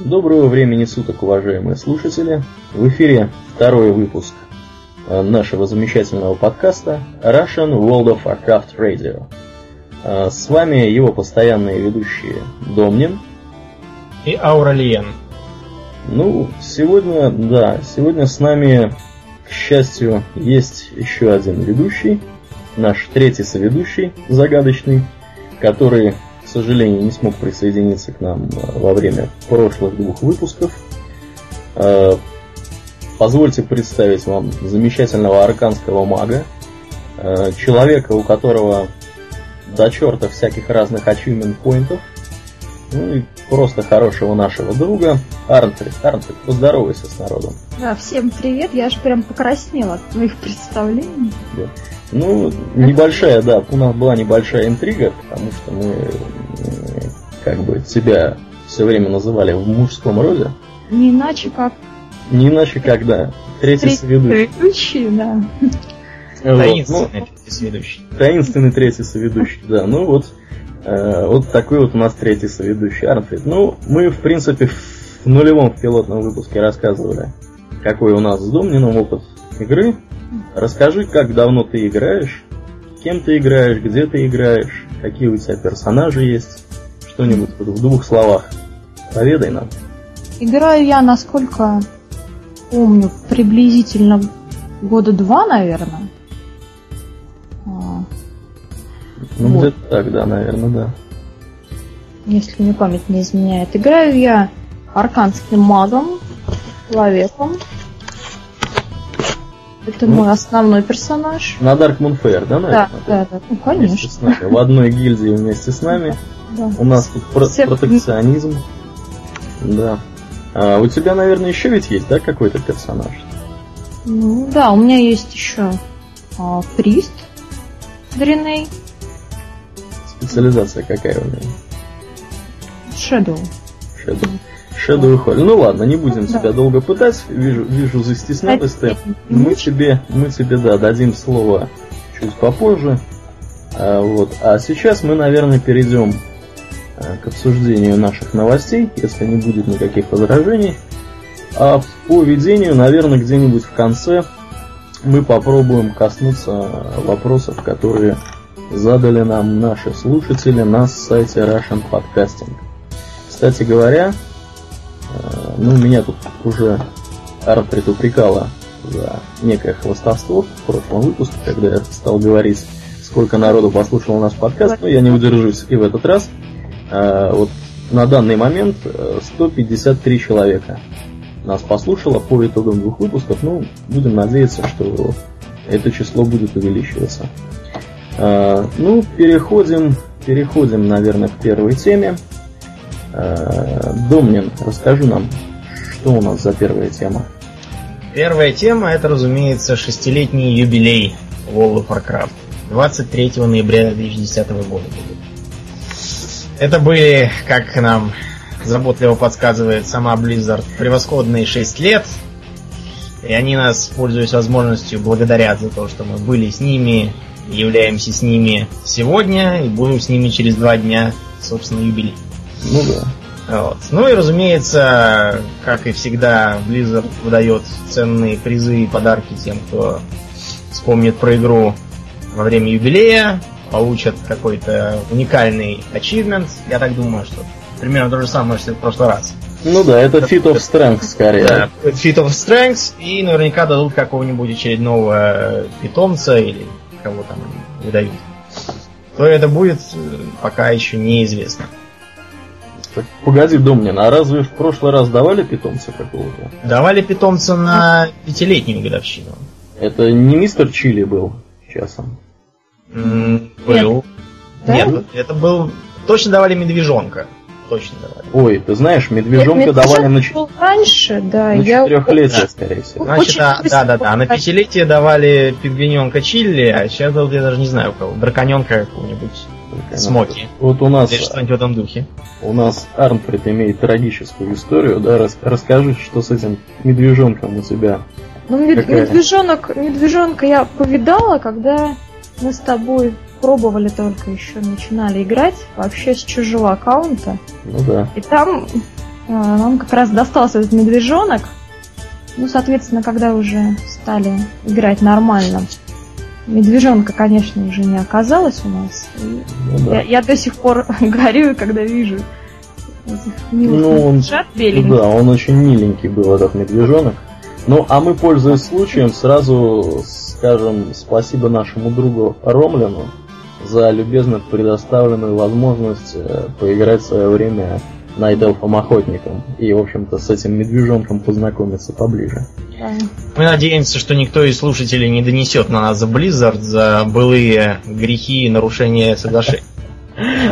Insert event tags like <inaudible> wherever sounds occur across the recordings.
Доброго времени суток, уважаемые слушатели. В эфире второй выпуск э, нашего замечательного подкаста Russian World of Warcraft Radio. Э, с вами его постоянные ведущие Домнин и Ауралиен. Ну, сегодня, да, сегодня с нами, к счастью, есть еще один ведущий, наш третий соведущий, загадочный, который сожалению, не смог присоединиться к нам э, во время прошлых двух выпусков. Э, позвольте представить вам замечательного арканского мага, э, человека, у которого до черта всяких разных achievement поинтов, ну и просто хорошего нашего друга Арнфрид. Арнфрид, поздоровайся с народом. Да, всем привет, я аж прям покраснела от твоих представлений. Да. Ну, небольшая, да, у нас была небольшая интрига, потому что мы как бы тебя все время называли в мужском роде. Не иначе как. Не иначе как, да. Третий Третий соведущий, да. Вот. Таинственный ну, третий соведущий. Таинственный третий соведущий, да. Ну вот, э, вот такой вот у нас третий соведущий, Арнфрид. Ну, мы, в принципе, в нулевом в пилотном выпуске рассказывали, какой у нас с Домнином опыт игры. Расскажи, как давно ты играешь, кем ты играешь, где ты играешь, какие у тебя персонажи есть. Что-нибудь в двух словах. Поведай нам. Играю я, насколько помню, приблизительно года два, наверное. А, ну, вот. где-то так, да, наверное, да. Если мне память не изменяет. Играю я арканским магом, человеком, это ну, мой основной персонаж. На Dark Moon Fair, да, наверное? Да, да, да, ну конечно. с нами. В одной гильдии вместе с нами. Да. У нас тут про- Все... протекционизм. Да. А у тебя, наверное, еще ведь есть, да, какой-то персонаж? Ну да, у меня есть еще а, Прист Дреней. Специализация какая у него? Shadow. Shadow. Shadow Hall. Ну ладно, не будем да. тебя долго пытать. Вижу, вижу застеснялась ты. Мы тебе, мы тебе, да, дадим слово чуть попозже. А, вот. а сейчас мы, наверное, перейдем а, к обсуждению наших новостей, если не будет никаких возражений. А по ведению, наверное, где-нибудь в конце мы попробуем коснуться вопросов, которые задали нам наши слушатели на сайте Russian Podcasting. Кстати говоря, ну, меня тут уже Арт упрекала за некое хвостовство в прошлом выпуске, когда я стал говорить, сколько народу послушал наш подкаст, но я не удержусь и в этот раз. Э, вот на данный момент 153 э, человека нас послушало по итогам двух выпусков. Ну, будем надеяться, что это число будет увеличиваться. Ну, переходим, переходим, наверное, к первой теме. Э, Домнин, расскажи нам, что у нас за первая тема? Первая тема это, разумеется, шестилетний юбилей World of Warcraft. 23 ноября 2010 года. Это были, как нам заботливо подсказывает сама Blizzard, превосходные 6 лет. И они нас, пользуясь возможностью, благодарят за то, что мы были с ними, являемся с ними сегодня и будем с ними через два дня, собственно, юбилей. Ну да. Вот. Ну и разумеется, как и всегда, Blizzard выдает ценные призы и подарки тем, кто вспомнит про игру во время юбилея, получат какой-то уникальный achievement. Я так думаю, что примерно то же самое, что в прошлый раз. Ну да, это Feat of Strength скорее. Да, Feat of Strength, и наверняка дадут какого-нибудь очередного питомца или кого там выдают. То это будет, пока еще неизвестно. Погоди, Домнин, а разве в прошлый раз давали питомца какого-то? Давали питомца на пятилетнюю годовщину. Это не мистер Чили был часом? Mm, был. Нет, Нет это был... Точно давали медвежонка. Точно давали. Ой, ты знаешь, медвежонка Нет, давали на... Был раньше, да. На я... четырехлетие, скорее всего. Значит, а, да, да, да. На пятилетие давали пингвиненка Чили, а сейчас я даже не знаю у кого. Драконенка какого-нибудь. Смоки. Вот у нас... Или что-нибудь в этом духе. У нас Арнфрид имеет трагическую историю, да? Рас, расскажи, что с этим медвежонком у тебя. Ну, мед, медвежонок, медвежонка я повидала, когда мы с тобой пробовали только еще, начинали играть вообще с чужого аккаунта. Ну да. И там а, нам как раз достался этот медвежонок. Ну, соответственно, когда уже стали играть нормально, медвежонка, конечно, уже не оказалось у нас. Ну, да. я, я до сих пор <laughs> горюю, когда вижу этих милых ну, он, Да, он очень миленький был, этот медвежонок. Ну, а мы, пользуясь случаем, сразу скажем спасибо нашему другу Ромлину за любезно предоставленную возможность э, поиграть в свое время Найт Эльфом Охотником и, в общем-то, с этим медвежонком познакомиться поближе. Мы надеемся, что никто из слушателей не донесет на нас за Blizzard за былые грехи и нарушения соглашений. <laughs>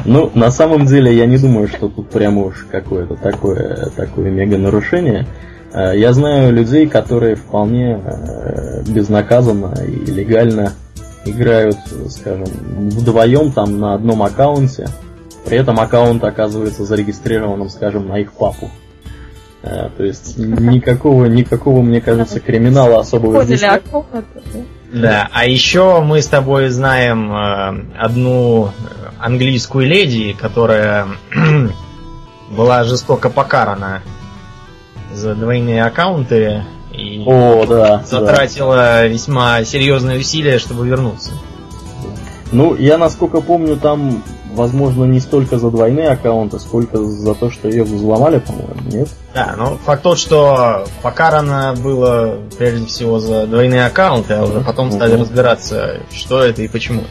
Ну, на самом деле, я не думаю, что тут прямо уж какое-то такое, такое мега нарушение. Э, я знаю людей, которые вполне э, безнаказанно и легально играют, скажем, вдвоем там на одном аккаунте, при этом аккаунт оказывается зарегистрированным, скажем, на их папу. Э, то есть никакого, никакого, мне кажется, криминала особого здесь нет. Да, а еще мы с тобой знаем э, одну английскую леди, которая <clears throat> была жестоко покарана за двойные аккаунты и О, да, затратила да. весьма серьезные усилия, чтобы вернуться. Ну, я насколько помню, там возможно, не столько за двойные аккаунты, сколько за то, что ее взломали, по-моему, нет? Да, ну факт тот, что покарано было прежде всего за двойные аккаунты, а уже потом стали разбираться, что это и почему.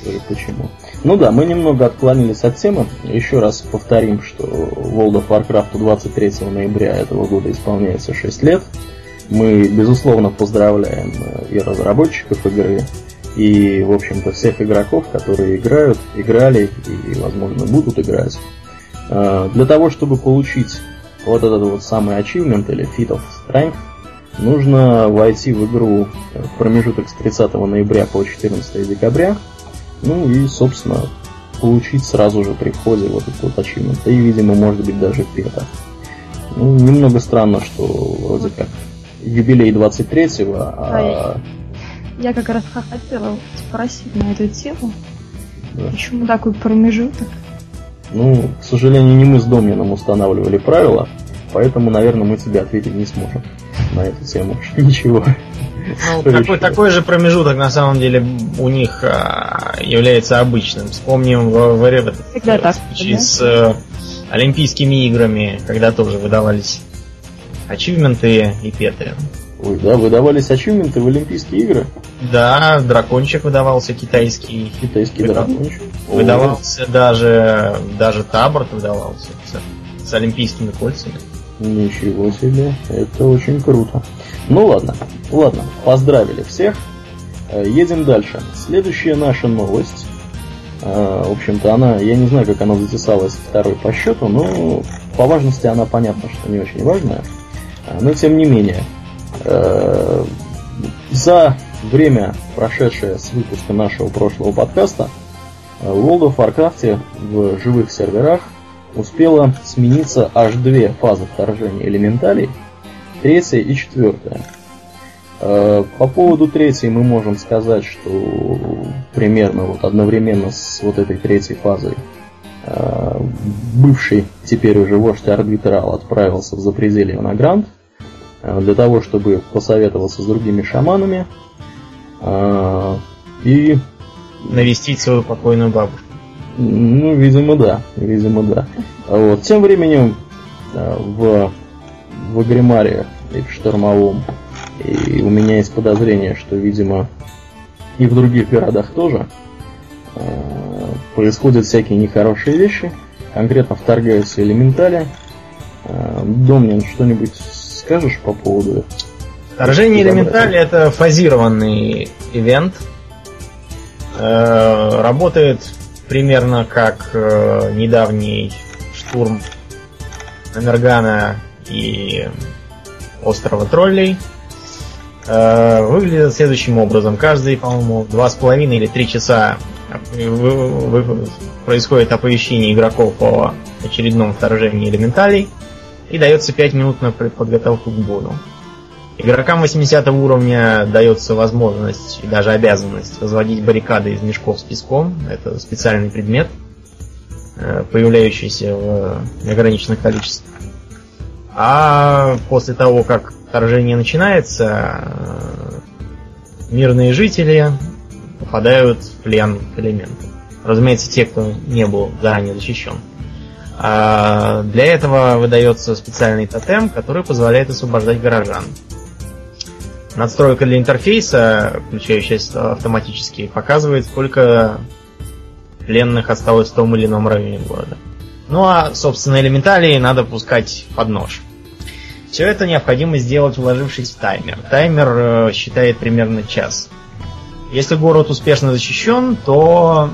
Что и почему. Ну да, мы немного отклонились от темы. Еще раз повторим, что World of Warcraft 23 ноября этого года исполняется 6 лет. Мы, безусловно, поздравляем и разработчиков игры, и, в общем-то, всех игроков, которые играют, играли и, возможно, будут играть. А, для того, чтобы получить вот этот вот самый achievement или Feat of Strength, нужно войти в игру в промежуток с 30 ноября по 14 декабря, ну и, собственно, получить сразу же при входе вот этот вот achievement, и, видимо, может быть даже пета. Ну, немного странно, что вроде как юбилей 23-го, а я как раз хотела спросить на эту тему. Да. Почему такой промежуток? Ну, к сожалению, не мы с Домином устанавливали правила, поэтому, наверное, мы тебе ответить не сможем на эту тему. <laughs> Ничего. Ну, такой, такой же промежуток на самом деле у них а, является обычным. Вспомним в, в, в Всегда так, случай да? с а, Олимпийскими играми, когда тоже выдавались ачивменты и петы. Ой, да, выдавались ачивменты в Олимпийские игры? Да, дракончик выдавался китайский. Китайский Выдав... дракончик. Выдавался О. даже, даже табор выдавался с, с олимпийскими кольцами. Ничего себе, это очень круто. Ну ладно, ладно, поздравили всех. Э, едем дальше. Следующая наша новость. Э, в общем-то, она, я не знаю, как она затесалась второй по счету, но по важности она понятно, что не очень важная. Э, но тем не менее, за время, прошедшее с выпуска нашего прошлого подкаста, в World of Warcraft в живых серверах успела смениться аж две фазы вторжения элементалей, третья и четвертая. Э, по поводу третьей мы можем сказать, что примерно вот одновременно с вот этой третьей фазой э, бывший теперь уже вождь Арбитрал отправился в запределье на Э, для того, чтобы посоветоваться с другими шаманами э, и навестить свою покойную бабушку. Ну, видимо, да, видимо, да. Вот. Тем временем э, в, в Агримаре и в Штормовом, и у меня есть подозрение, что, видимо, и в других городах тоже происходят всякие нехорошие вещи. Конкретно вторгаются элементали. Домнин что-нибудь скажешь по поводу Вторжение элементали это фазированный ивент. Э, работает примерно как э, недавний штурм Энергана и острова троллей. Э, выглядит следующим образом. Каждые, по-моему, два с половиной или три часа происходит оповещение игроков о очередном вторжении элементалей и дается 5 минут на подготовку к бою. Игрокам 80 уровня дается возможность и даже обязанность возводить баррикады из мешков с песком. Это специальный предмет, э, появляющийся в неограниченных количествах. А после того, как вторжение начинается, мирные жители попадают в плен к элементам. Разумеется, те, кто не был заранее защищен. А для этого выдается специальный тотем, который позволяет освобождать горожан. Надстройка для интерфейса, включающаяся автоматически, показывает, сколько пленных осталось в том или ином районе города. Ну а, собственно, элементалии надо пускать под нож. Все это необходимо сделать, вложившись в таймер. Таймер э, считает примерно час. Если город успешно защищен, то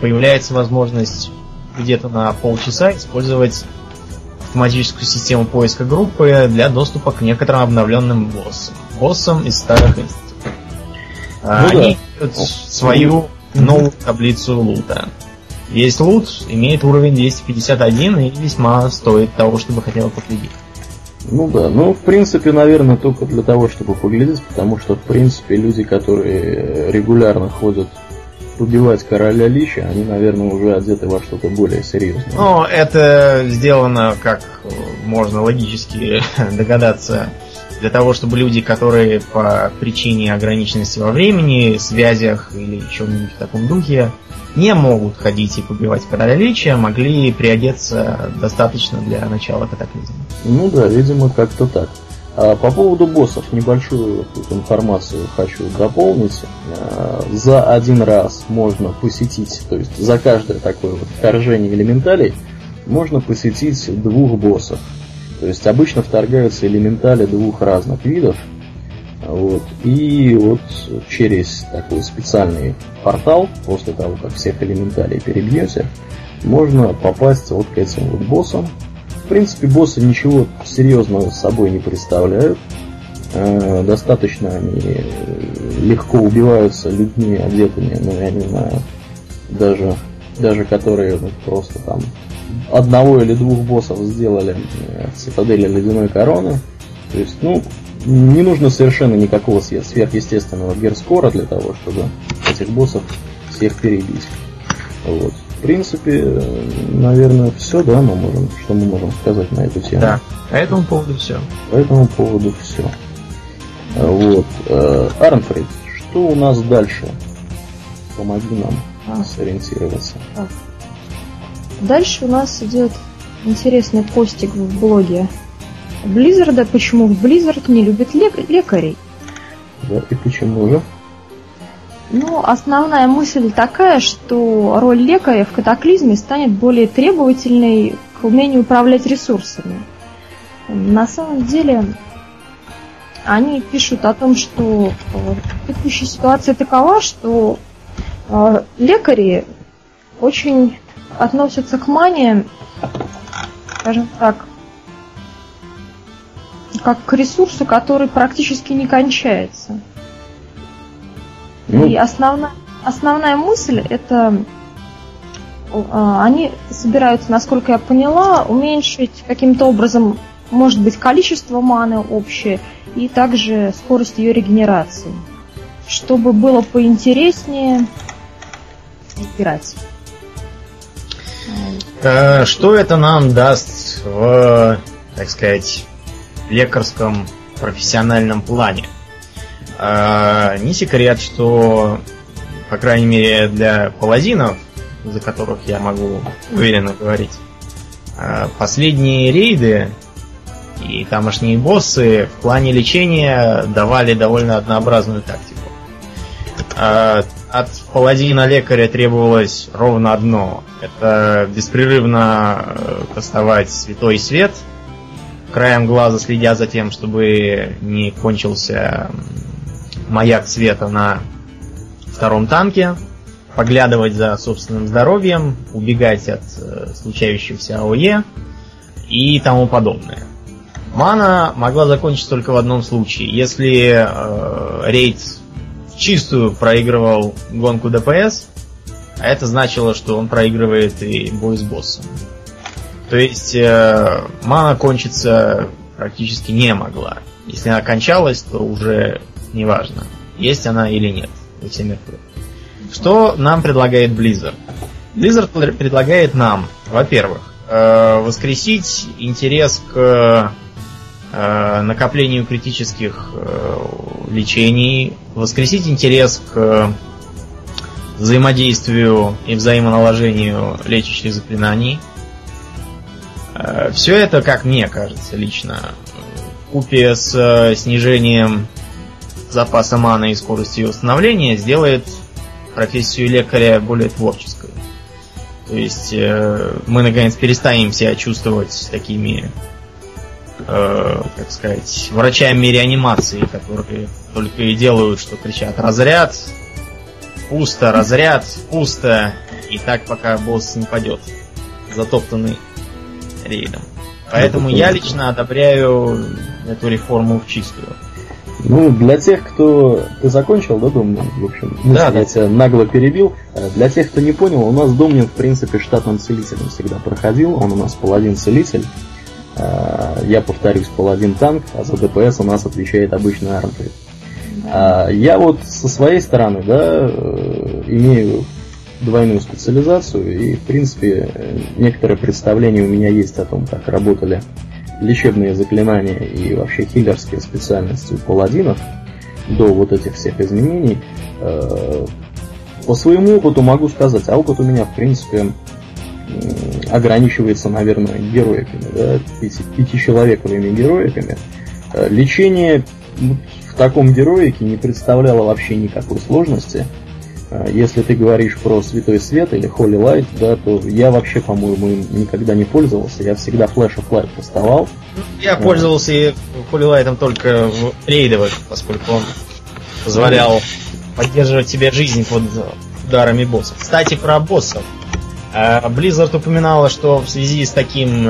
появляется возможность где-то на полчаса использовать автоматическую систему поиска группы для доступа к некоторым обновленным боссам. Боссам из старых институтов. А, ну, Они да. имеют свою новую таблицу лута. Весь лут имеет уровень 251 и весьма стоит того, чтобы хотя бы поглядеть. Ну да, ну в принципе, наверное, только для того, чтобы поглядеть, потому что в принципе люди, которые регулярно ходят убивать короля Лича, они, наверное, уже одеты во что-то более серьезное. Ну, это сделано, как можно логически <laughs> догадаться, для того, чтобы люди, которые по причине ограниченности во времени, связях или чем-нибудь в таком духе, не могут ходить и побивать короля Лича, могли приодеться достаточно для начала катаклизма. Ну да, видимо, как-то так. А по поводу боссов небольшую тут информацию хочу дополнить. А, за один раз можно посетить, то есть за каждое такое вот вторжение элементалей можно посетить двух боссов. То есть обычно вторгаются элементали двух разных видов. Вот. И вот через такой специальный портал, после того, как всех элементалей перебьете, можно попасть вот к этим вот боссам. В принципе, боссы ничего серьезного с собой не представляют. Э, достаточно они легко убиваются людьми одетыми, ну я не знаю, даже, даже которые ну, просто там одного или двух боссов сделали в цитадели ледяной короны. То есть, ну, не нужно совершенно никакого сверхъестественного герскора для того, чтобы этих боссов всех перебить. Вот. В принципе, наверное, все, да, мы можем, что мы можем сказать на эту тему. Да, по этому поводу все. По этому поводу все. Вот. Э, Арнфрид, что у нас дальше? Помоги нам а. сориентироваться. А. Дальше у нас идет интересный постик в блоге Близзарда, почему Blizzard не любит лек- лекарей. Да, и почему же? Ну, основная мысль такая, что роль лекаря в катаклизме станет более требовательной к умению управлять ресурсами. На самом деле, они пишут о том, что э, текущая ситуация такова, что э, лекари очень относятся к мане, скажем так, как к ресурсу, который практически не кончается. Ну. И основная, основная мысль это а, они собираются, насколько я поняла, уменьшить каким-то образом, может быть, количество маны общее и также скорость ее регенерации, чтобы было поинтереснее играть. Э, что это нам даст в, так сказать, лекарском профессиональном плане. А, не секрет, что, по крайней мере, для паладинов, за которых я могу уверенно говорить, а, последние рейды и тамошние боссы в плане лечения давали довольно однообразную тактику. А, от паладина лекаря требовалось ровно одно. Это беспрерывно э, кастовать святой свет – краем глаза следя за тем, чтобы не кончился маяк света на втором танке, поглядывать за собственным здоровьем, убегать от э, случающихся АОЕ и тому подобное. Мана могла закончиться только в одном случае. Если э, рейд в чистую проигрывал гонку ДПС, а это значило, что он проигрывает и бой с боссом. То есть э, мана кончиться практически не могла. Если она кончалась, то уже неважно, есть она или нет. Вы все. Что нам предлагает Blizzard? Blizzard предлагает нам, во-первых, э, воскресить интерес к э, накоплению критических э, лечений, воскресить интерес к взаимодействию и взаимоналожению лечащих заклинаний. Все это, как мне кажется лично, купе с снижением запаса маны и скорости ее восстановления сделает профессию лекаря более творческой. То есть э, мы наконец перестанем себя чувствовать такими, э, как сказать, врачами реанимации, которые только и делают, что кричат разряд, пусто, разряд, пусто, и так пока босс не падет, затоптанный рейдом. Поэтому я лично одобряю эту реформу в чистую. Ну, для тех, кто... Ты закончил, да, Домнин? В общем, мысль Да, я да. тебя нагло перебил. Э, Для тех, кто не понял, у нас Домнин, в принципе, штатным целителем всегда проходил. Он у нас паладин-целитель. Э, Я повторюсь, паладин-танк, а за ДПС у нас отвечает обычный армпред. А Я вот со своей стороны, да, э, имею двойную специализацию, и, в принципе, э, некоторое представление у меня есть о том, как работали лечебные заклинания и вообще хиллерские специальности у паладинов до вот этих всех изменений. Э, По своему опыту могу сказать, а опыт у меня, в принципе, ограничивается, наверное, героиками, да, пяти, пятичеловековыми героиками. Э, Лечение в таком героике не представляло вообще никакой сложности. Э, Если ты говоришь про Святой Свет или Holy Light, да, то я вообще, по-моему, им никогда не пользовался. Я всегда Flash of Light доставал. Я пользовался и Холилайтом только в рейдовых, поскольку он позволял поддерживать себе жизнь под ударами боссов. Кстати, про боссов. Э, Blizzard упоминала, что в связи с таким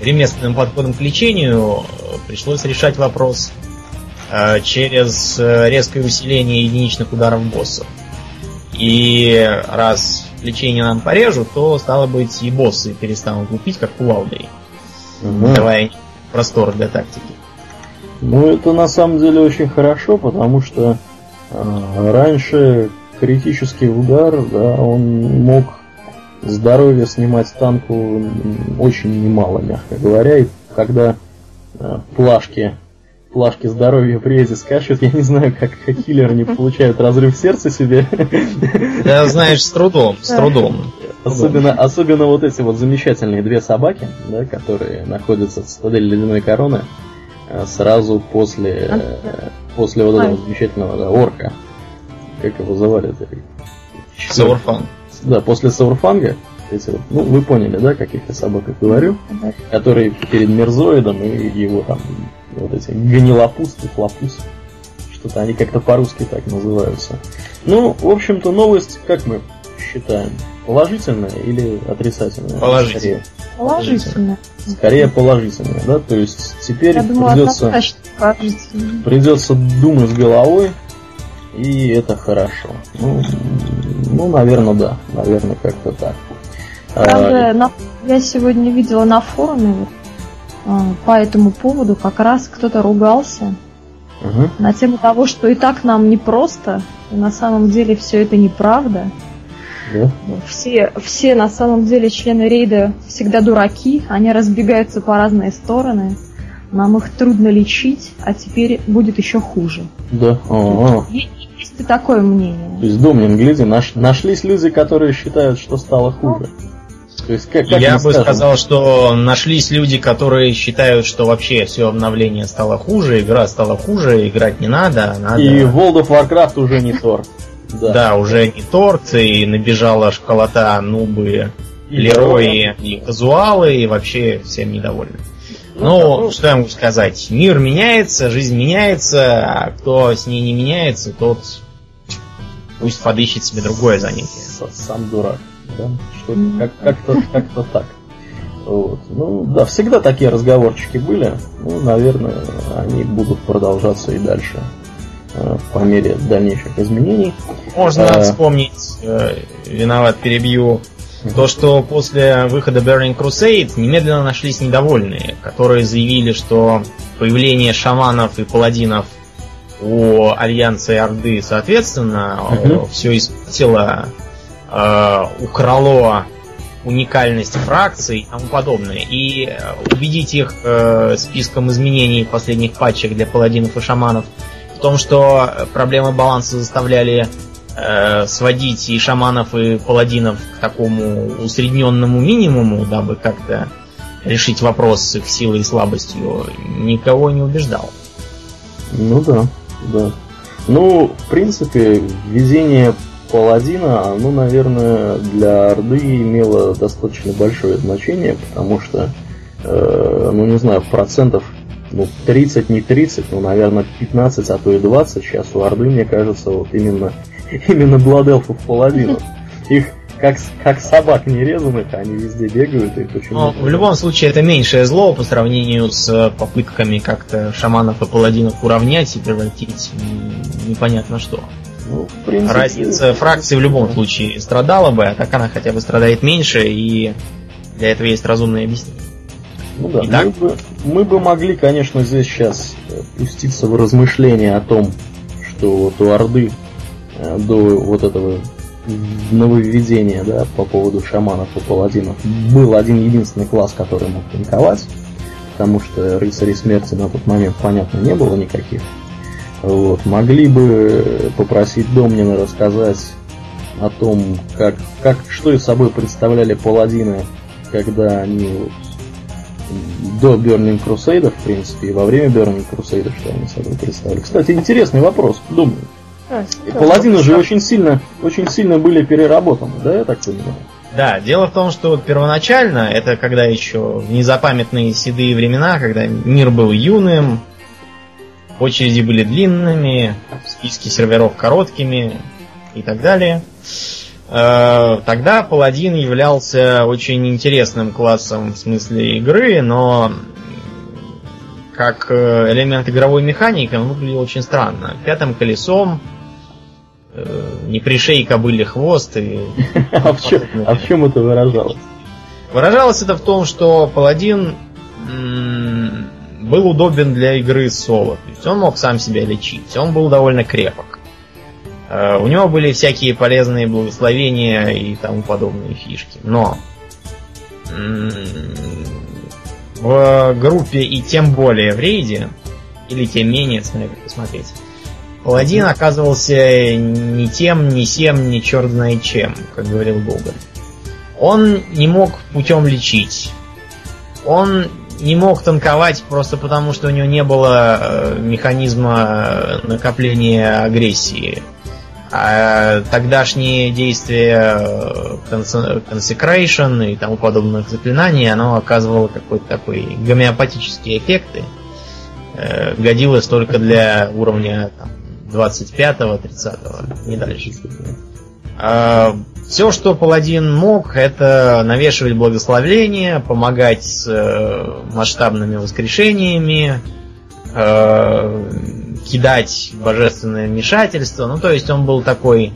ремесленным подходом к лечению э, пришлось решать вопрос через э, резкое усиление единичных ударов боссов. И раз лечение нам порежут, то, стало быть, и боссы перестанут лупить, как кувалдой, Мгм. давая простор для тактики. Ну, это на самом деле очень хорошо, потому что э, раньше критический удар, да, он мог здоровье снимать танку очень немало, мягко говоря. И когда э, плашки, плашки здоровья при рейде скачут, я не знаю, как хиллеры не получают разрыв сердца себе. Да, знаешь, с трудом, с трудом. Особенно, особенно вот эти вот замечательные две собаки, да, которые находятся в цитадели ледяной короны, э, сразу после, э, после вот этого замечательного да, орка. Как его звали-то? Саурфан. Да, после Саурфанга, эти вот, ну, вы поняли, да, каких я собаках говорю, Да. который перед Мерзоидом и его там, вот эти гнилопуст и хлопус. Что-то они как-то по-русски так называются. Ну, в общем-то, новость, как мы считаем, положительная или отрицательная? Положительная. Скорее, скорее положительная, да, то есть теперь Я думаю, придется, придется думать головой, и это хорошо. Ну, ну, наверное, да, наверное, как-то так. А, Правда, я сегодня видела на форуме по этому поводу как раз кто-то ругался мгм. на тему того, что и так нам непросто, и на самом деле все это неправда. да. Все, все на самом деле члены рейда всегда дураки, они разбегаются по разные стороны. Нам их трудно лечить, а теперь будет еще хуже. Да. Ага. Е- Есть и такое мнение. То есть, Домнин, гляди, наш- нашлись люди, которые считают, что стало хуже. То есть, как, как Я бы скажем, сказал, что нашлись люди, которые считают, что вообще все обновление стало хуже, игра стала хуже, играть не надо, надо... И World of Warcraft уже не Тор. Да. <laughs> Да, уже не торт, и набежала школота, нубы, И лерои, и казуалы, и вообще всем недовольны. Ну, Ну, что я могу сказать? Мир меняется, жизнь меняется, а кто с ней не меняется, тот пусть подыщет себе другое занятие. Сам дурак. Да? Что как, как-то, как-то так. Вот. Ну, да, всегда такие разговорчики были. Ну, наверное, они будут продолжаться и дальше э, по мере дальнейших изменений. Можно А. вспомнить, э, виноват, перебью, то, что после выхода Burning Crusade немедленно нашлись недовольные, которые заявили, что появление шаманов и паладинов у Альянса и Орды, соответственно, Мгм. все испортило, э, украло уникальность фракций и тому подобное. И э, убедить их э, списком изменений последних патчек для паладинов и шаманов в том, что проблемы баланса заставляли э, сводить и шаманов, и паладинов к такому усредненному минимуму, дабы как-то решить вопрос с их силой и слабостью, никого не убеждал. Ну да, да. Ну, в принципе, введение паладина, оно, наверное, для Орды имело достаточно большое значение, потому что, э, ну не знаю, процентов ну, 30, не 30, ну, наверное, 15, а то и 20 сейчас у Орды, мне кажется, вот именно, <laughs> именно Бладелфов паладинов. <laughs> Их как, как собак нерезанных, они везде бегают и почему Но в любом случае это меньшее зло по сравнению с попытками как-то шаманов и паладинов уравнять и превратить непонятно что. Ну, в принципе, Разница фракции в любом случае страдала бы, а так она хотя бы страдает меньше, и для этого есть разумное объяснение. Ну да, Итак, мы, бы, мы бы могли, конечно, здесь сейчас э, пуститься в размышления о том, что вот у Орды э, до вот этого нововведения, да, по поводу шаманов и паладинов, был один единственный класс, который мог танковать, потому что рыцарей смерти на тот момент, понятно, не было никаких. Вот. Могли бы попросить Домнина рассказать о том, как, как, что из собой представляли паладины, когда они вот, до Burning Crusade, в принципе, и во время Burning Crusade, что они собой представляли. Кстати, интересный вопрос, думаю. А, и паладины же очень сильно, очень сильно были переработаны, да, я так понимаю? Да, дело в том, что вот первоначально, это когда еще в незапамятные седые времена, когда мир был юным, очереди были длинными, списки серверов короткими и так далее. Э, тогда паладин являлся очень интересным классом в смысле игры, но как э, элемент игровой механики он выглядел очень странно. Пятым колесом, э, не пришей кобыле хвост и... <laughs> А в, чем, а в чем это выражалось? Выражалось это в том, что паладин был удобен для игры соло. То есть он мог сам себя лечить, он был довольно крепок. Э, у него были всякие полезные благословения и тому подобные фишки. Но в группе и тем более в рейде, или тем менее, смотря как посмотреть, Паладин оказывался ни тем, ни сем, ни черт знает чем, как говорил Гоголь. Он не мог путем лечить. Он не мог танковать просто потому, что у него не было э, механизма накопления агрессии. А тогдашние действия э, Consecration и тому подобных заклинаний, оно оказывало какой-то такой гомеопатический эффект. Э, годилось только для уровня там, 25-30, не дальше. Все, что паладин мог, это навешивать благословление, помогать с э, масштабными воскрешениями, э, кидать божественное вмешательство. Ну, то есть он был такой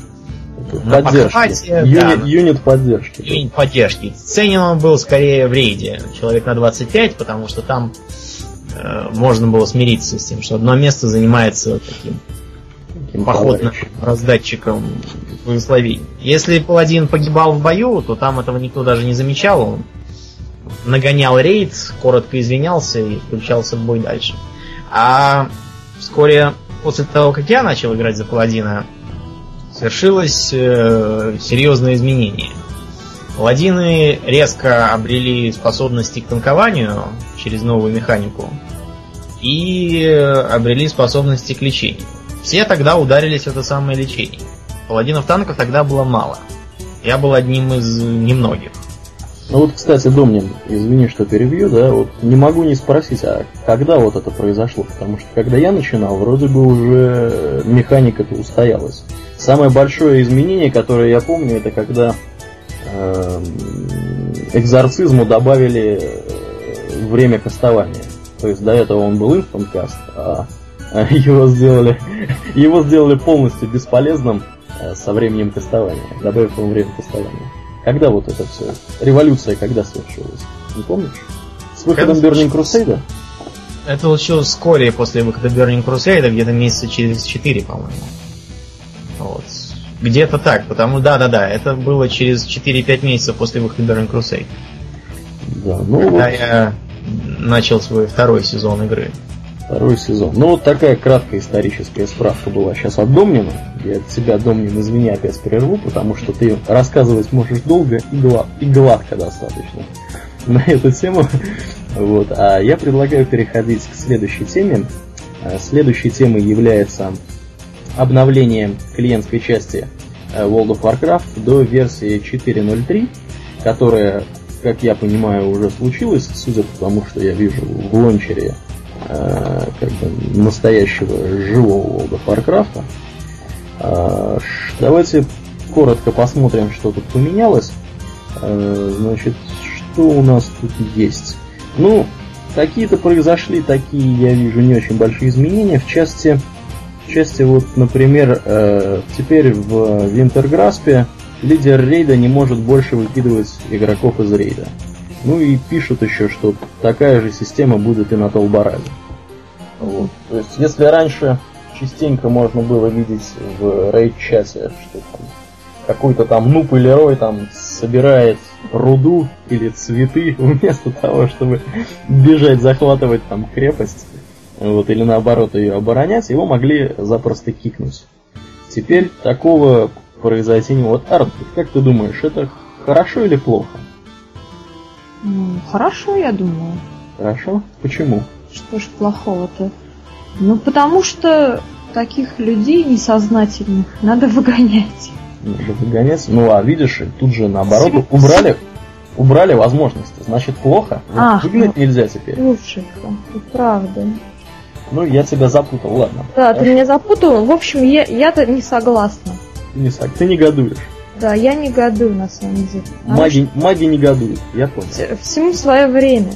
поддержки. Юнит, да, юнит поддержки. Юнит поддержки. Ценен он был скорее в рейде. Человек на 25, потому что там э, можно было смириться с тем, что одно место занимается таким походным раздатчиком благословений. Если паладин погибал в бою, то там этого никто даже не замечал. Он нагонял рейд, коротко извинялся и включался в бой дальше. А вскоре после того, как я начал играть за паладина, свершилось э, серьезное изменение. Паладины резко обрели способности к танкованию через новую механику и обрели способности к лечению. Все тогда ударились в это самое лечение. Паладинов танков тогда было мало. Я был одним из немногих. Ну вот, кстати, Домнин, извини, что перебью, да, вот не могу не спросить, а когда вот это произошло? Потому что когда я начинал, вроде бы уже механика-то устоялась. Самое большое изменение, которое я помню, это когда э, экзорцизму добавили э, время кастования. То есть до этого он был инстанткаст, а его сделали, <laughs> его сделали полностью бесполезным э, со временем тестования, добавив ему время тестования. Когда вот это все? Революция когда совершилась? Не помнишь? С выходом Burning Crusade? Это случилось вскоре после выхода Burning Crusade, где-то месяца через 4, по-моему. Вот. Где-то так, потому да-да-да, это было через 4-5 месяцев после выхода Burning Crusade. Да, ну Когда вот... я начал свой второй сезон игры. Второй сезон. Ну вот такая краткая историческая справка была сейчас от Домнина. Я от себя, Домнин, извини, опять прерву, потому что ты рассказывать можешь долго и, глад, и гладко достаточно <laughs> на эту тему. Вот. А я предлагаю переходить к следующей теме. А следующей темой является обновление клиентской части э, World of Warcraft до версии 4.03, которая, как я понимаю, уже случилась, судя по тому, что я вижу в лончере э, как бы настоящего живого World of Warcraft. Э, давайте коротко посмотрим, что тут поменялось. Значит, что у нас тут есть? Ну, какие-то произошли такие, я вижу, не очень большие изменения. В части части, вот, например, э, теперь в Винтерграспе лидер рейда не может больше выкидывать игроков из рейда. Ну и пишут еще, что такая же система будет и на Толбараде. Вот. То есть, если раньше частенько можно было видеть в рейд-чате, что какой-то там нуп или рой там собирает руду или цветы <laughs> вместо того, чтобы бежать захватывать там крепость, вот, или наоборот ее оборонять, его могли запросто кикнуть. Теперь такого произойти не вот Арт, как ты думаешь, это хорошо или плохо? Ну, хорошо, я думаю. Хорошо? Почему? Что ж плохого-то? Ну, потому что таких людей несознательных надо выгонять. Надо выгонять? Ну, а видишь, тут же наоборот убрали, убрали возможности. Значит, плохо? А, Выгнать ну, нельзя теперь. Лучше, правда. Ну, я тебя запутал, ладно. Да, Хорошо. ты меня запутал. В общем, я, я-то не согласна. Ты не. Ты негодуешь. Да, я негодую на самом деле. Маги, что... маги негодуют, я понял. Всему свое время.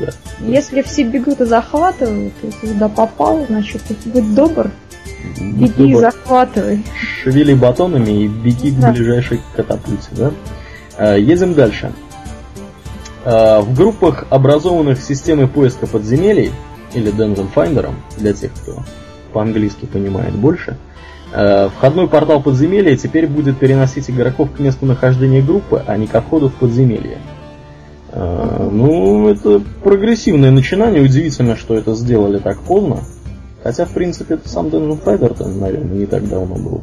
Да. Если все бегут и захватывают, и туда попал, значит, будь добр, будь беги добр. и захватывай. Шевели батонами и беги да. к ближайшей катапульте, да? А, едем дальше. А, в группах, образованных системой поиска подземелий, или Dungeon Finder, для тех, кто по-английски понимает больше. Э, входной портал подземелья теперь будет переносить игроков к месту нахождения группы, а не ко входу в подземелье. Э, ну, это прогрессивное начинание. Удивительно, что это сделали так поздно. Хотя, в принципе, это сам Dungeon Fighter, наверное, не так давно был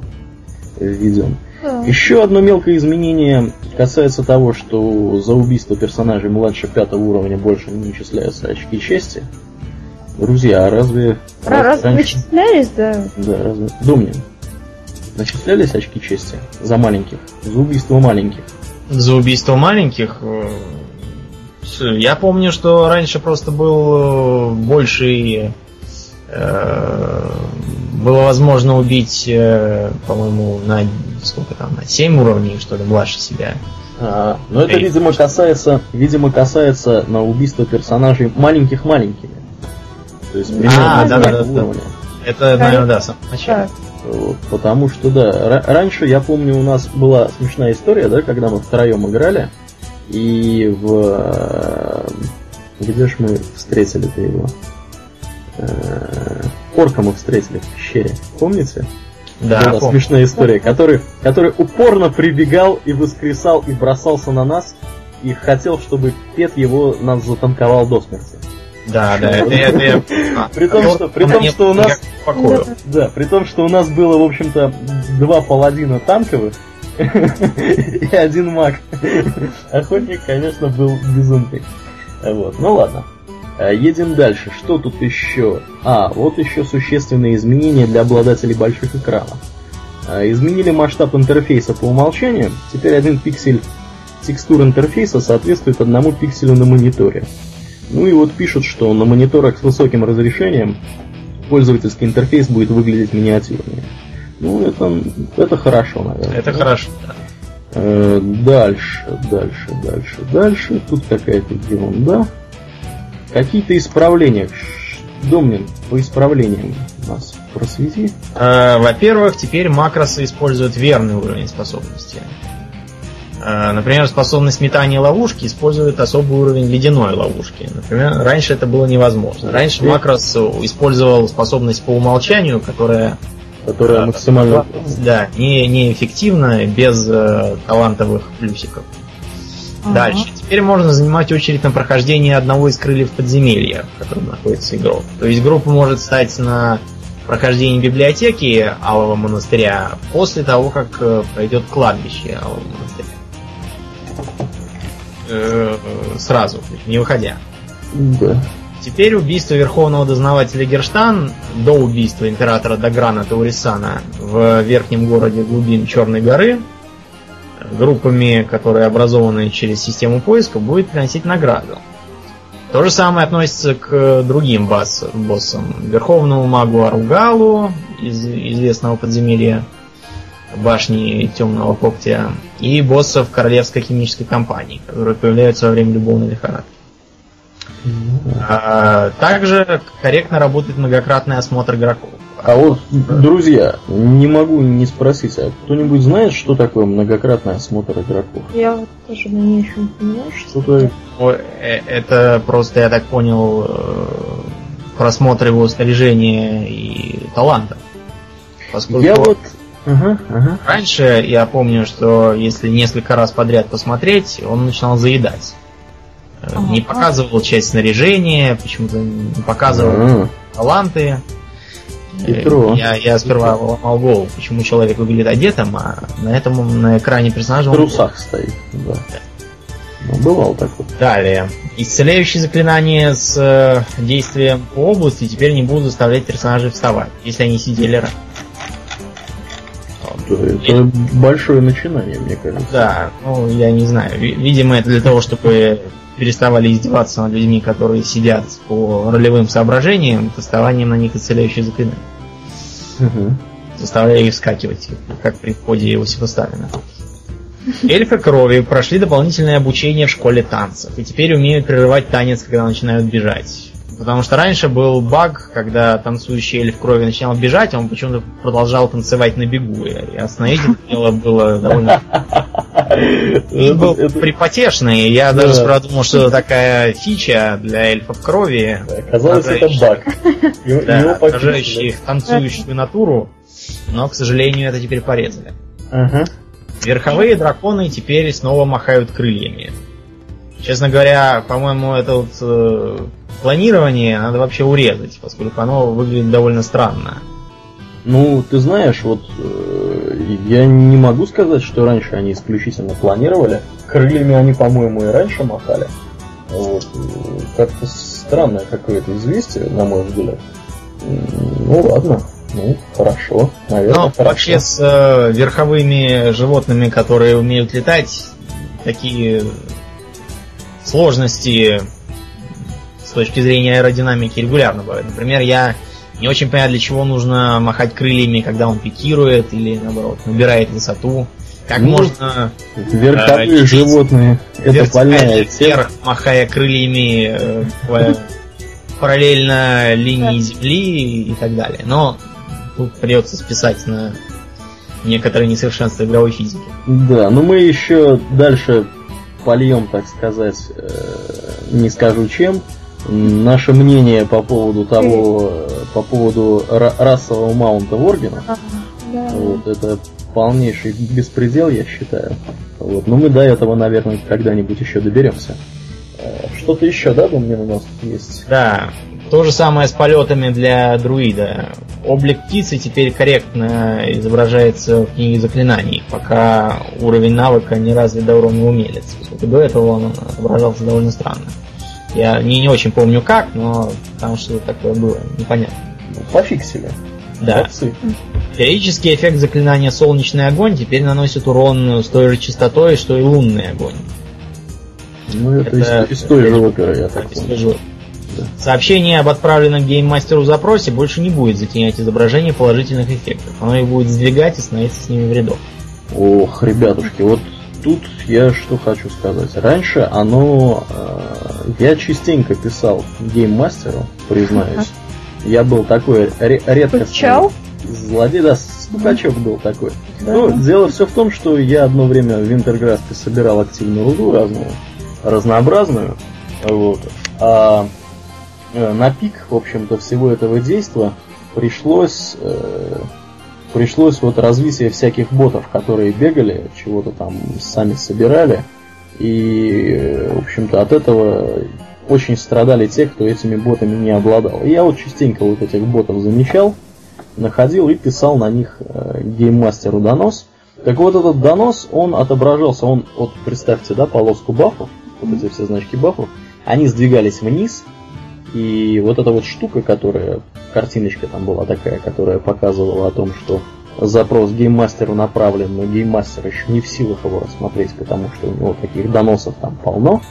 введен. Еще одно мелкое изменение касается того, что за убийство персонажей младше пятого уровня больше не начисляются очки чести. Друзья, а разве... А, разве раньше... начислялись, да? Да, разве... Домнин. Начислялись очки чести за маленьких? За убийство маленьких? За убийство маленьких? Э, я помню, что раньше просто был э, больший... Э, было возможно убить, по-моему, на сколько там, на 7 уровней, что ли, младше себя. А, но это, видимо, касается, видимо, касается на убийство персонажей маленьких маленькими. То есть примерно а, да, да, да, уровня. Это, наверное, да, сам начало. Вот, потому что, да, раньше, я помню, у нас была смешная история, да, когда мы втроем играли, и в... Где же мы встретили-то его? Э, орка мы встретили в пещере, помните? Да, Была смешная история, который, который упорно прибегал и воскресал и бросался на нас, и хотел, чтобы Пет его нас затанковал до смерти. Да, да, это, это я... <laughs> При том, что, при том, что у нас... Да, при том, что у нас было, в общем-то, два паладина танковых <laughs> и один маг. <laughs> Охотник, конечно, был безумный. Вот, ну ладно. А, едем дальше. Что тут еще? А, вот еще существенные изменения для обладателей больших экранов. А, изменили масштаб интерфейса по умолчанию. Теперь один пиксель текстур интерфейса соответствует одному пикселю на мониторе. Ну и вот пишут, что на мониторах с высоким разрешением пользовательский интерфейс будет выглядеть миниатюрнее. Ну, это, это хорошо, наверное. Это хорошо, да. Э, дальше, дальше, дальше, дальше. Тут какая-то ерунда. Какие-то исправления. Домнин, по исправлениям нас просвети. Э, во-первых, теперь макросы используют верный уровень способности. Э, например, способность метания ловушки использует особый уровень ледяной ловушки. Например, раньше это было невозможно. Раньше Макрос использовал способность по умолчанию, которая которая да, максимально... Да, не, неэффективно, без э, талантовых плюсиков. Ага. Дальше. Теперь можно занимать очередь на прохождение одного из крыльев подземелья, в котором находится игрок. То есть группа может стать на прохождение библиотеки Алого монастыря после того, как э, пройдет кладбище Алого монастыря. Э, сразу, не выходя. Да. Теперь убийство верховного дознавателя Герштан до убийства императора Даграна Таурисана в верхнем городе глубин Черной горы группами, которые образованы через систему поиска, будет приносить награду. То же самое относится к другим бас боссам. Верховному магу Аругалу из известного подземелья башни Темного Когтя и боссов Королевской химической компании, которые появляются во время любовной лихорадки. А, также корректно работает многократный осмотр игроков. А вот, друзья, не могу не спросить, а кто-нибудь знает, что такое многократный осмотр игроков? Я вот тоже на ней еще не понимаю, что это. Э, это просто, я так понял, э, просмотр его снаряжения и таланта. Поскольку я вот Ага, ага. Раньше я помню, что если несколько раз подряд посмотреть, он начинал заедать. Ага. Не показывал часть снаряжения, почему-то не показывал ага. таланты. Хитро. Я, я сперва ломал голову, почему человек выглядит одетым, а на этом на экране персонажа в трусах стоит. Да. да. Ну, бывало такое. Далее. Исцеляющие заклинания с э, действием по области теперь не будут заставлять персонажей вставать, если они сидели раньше. Да, это большое начинание, мне кажется. Да, ну я не знаю. Видимо, это для того, чтобы переставали издеваться над людьми, которые сидят по ролевым соображениям, доставанием на них исцеляющих заклинаний. Угу. Заставляя их вскакивать, как при входе Иосифа Сталина. Эльфы крови прошли дополнительное обучение в школе танцев и теперь умеют прерывать танец, когда начинают бежать. Потому что раньше был баг, когда танцующий эльф крови начинал бежать, а он почему-то продолжал танцевать на бегу. И остановить это дело было <laughs> довольно... Он был припотешный. Я даже сперва думал, что это такая фича для эльфов крови. Оказалось, это баг. Да, отражающий их танцующую натуру. Но, к сожалению, это теперь порезали. Верховые драконы теперь снова махают крыльями. Честно говоря, по-моему, это вот э, планирование надо вообще урезать, поскольку оно выглядит довольно странно. Ну, ты знаешь, вот э, я не могу сказать, что раньше они исключительно планировали. Крыльями они, по-моему, и раньше махали. Вот. Как-то странное какое-то известие, на мой взгляд. Ну ладно, ну хорошо, наверное. Но хорошо. вообще с э, верховыми животными, которые умеют летать, такие сложности с точки зрения аэродинамики регулярно бывают. Например, я не очень понимаю, для чего нужно махать крыльями, когда он пикирует или, наоборот, набирает высоту. Как ну, можно... Верховые э, животные. Это больная вверх, махая крыльями э, параллельно линии Земли и так далее. Но тут придется списать на некоторые несовершенства игровой физики. Да, но мы еще дальше польем, так сказать, э, не скажу чем, наше мнение по поводу того, по поводу расового маунта Воргена. Ага, да. Вот, это полнейший беспредел, я считаю. Вот. Но мы до этого, наверное, когда-нибудь еще доберемся. Э, что-то еще, да, Домнин, у нас есть? Да, то же самое с полетами для друида. Облик птицы теперь корректно изображается в книге заклинаний, пока уровень навыка не развит до уровня умелец. Поскольку до этого он отображался довольно странно. Я не, не очень помню как, но там что-то такое было, непонятно. Ну, пофиксили. Да. Молодцы. Периодический эффект заклинания «Солнечный огонь» теперь наносит урон с той же частотой, что и лунный огонь. Ну, это, это из, из той же оперы, я так Сообщение об отправленном гейммастеру запросе больше не будет затенять изображение положительных эффектов. Оно их будет сдвигать и становиться с ними в рядок. Ох, ребятушки, вот тут я что хочу сказать. Раньше оно... Э, я частенько писал гейммастеру, признаюсь. Я был такой редкостный злодей, да, стукачок был такой. Да. Ну, дело все в том, что я одно время в Винтерграсте собирал активную руду разную, разнообразную. Вот. А на пик, в общем-то, всего этого действия пришлось э, пришлось вот развитие всяких ботов, которые бегали, чего-то там сами собирали. И, в общем-то, от этого очень страдали те, кто этими ботами не обладал. Я вот частенько вот этих ботов замечал, находил и писал на них э, гейммастеру донос. Так вот этот донос, он отображался, он, вот представьте, да, полоску бафов, вот эти все значки бафов, они сдвигались вниз, и вот эта вот штука, которая, картиночка там была такая, которая показывала о том, что запрос гейммастеру направлен, но гейммастер еще не в силах его рассмотреть, потому что у него таких доносов там полно,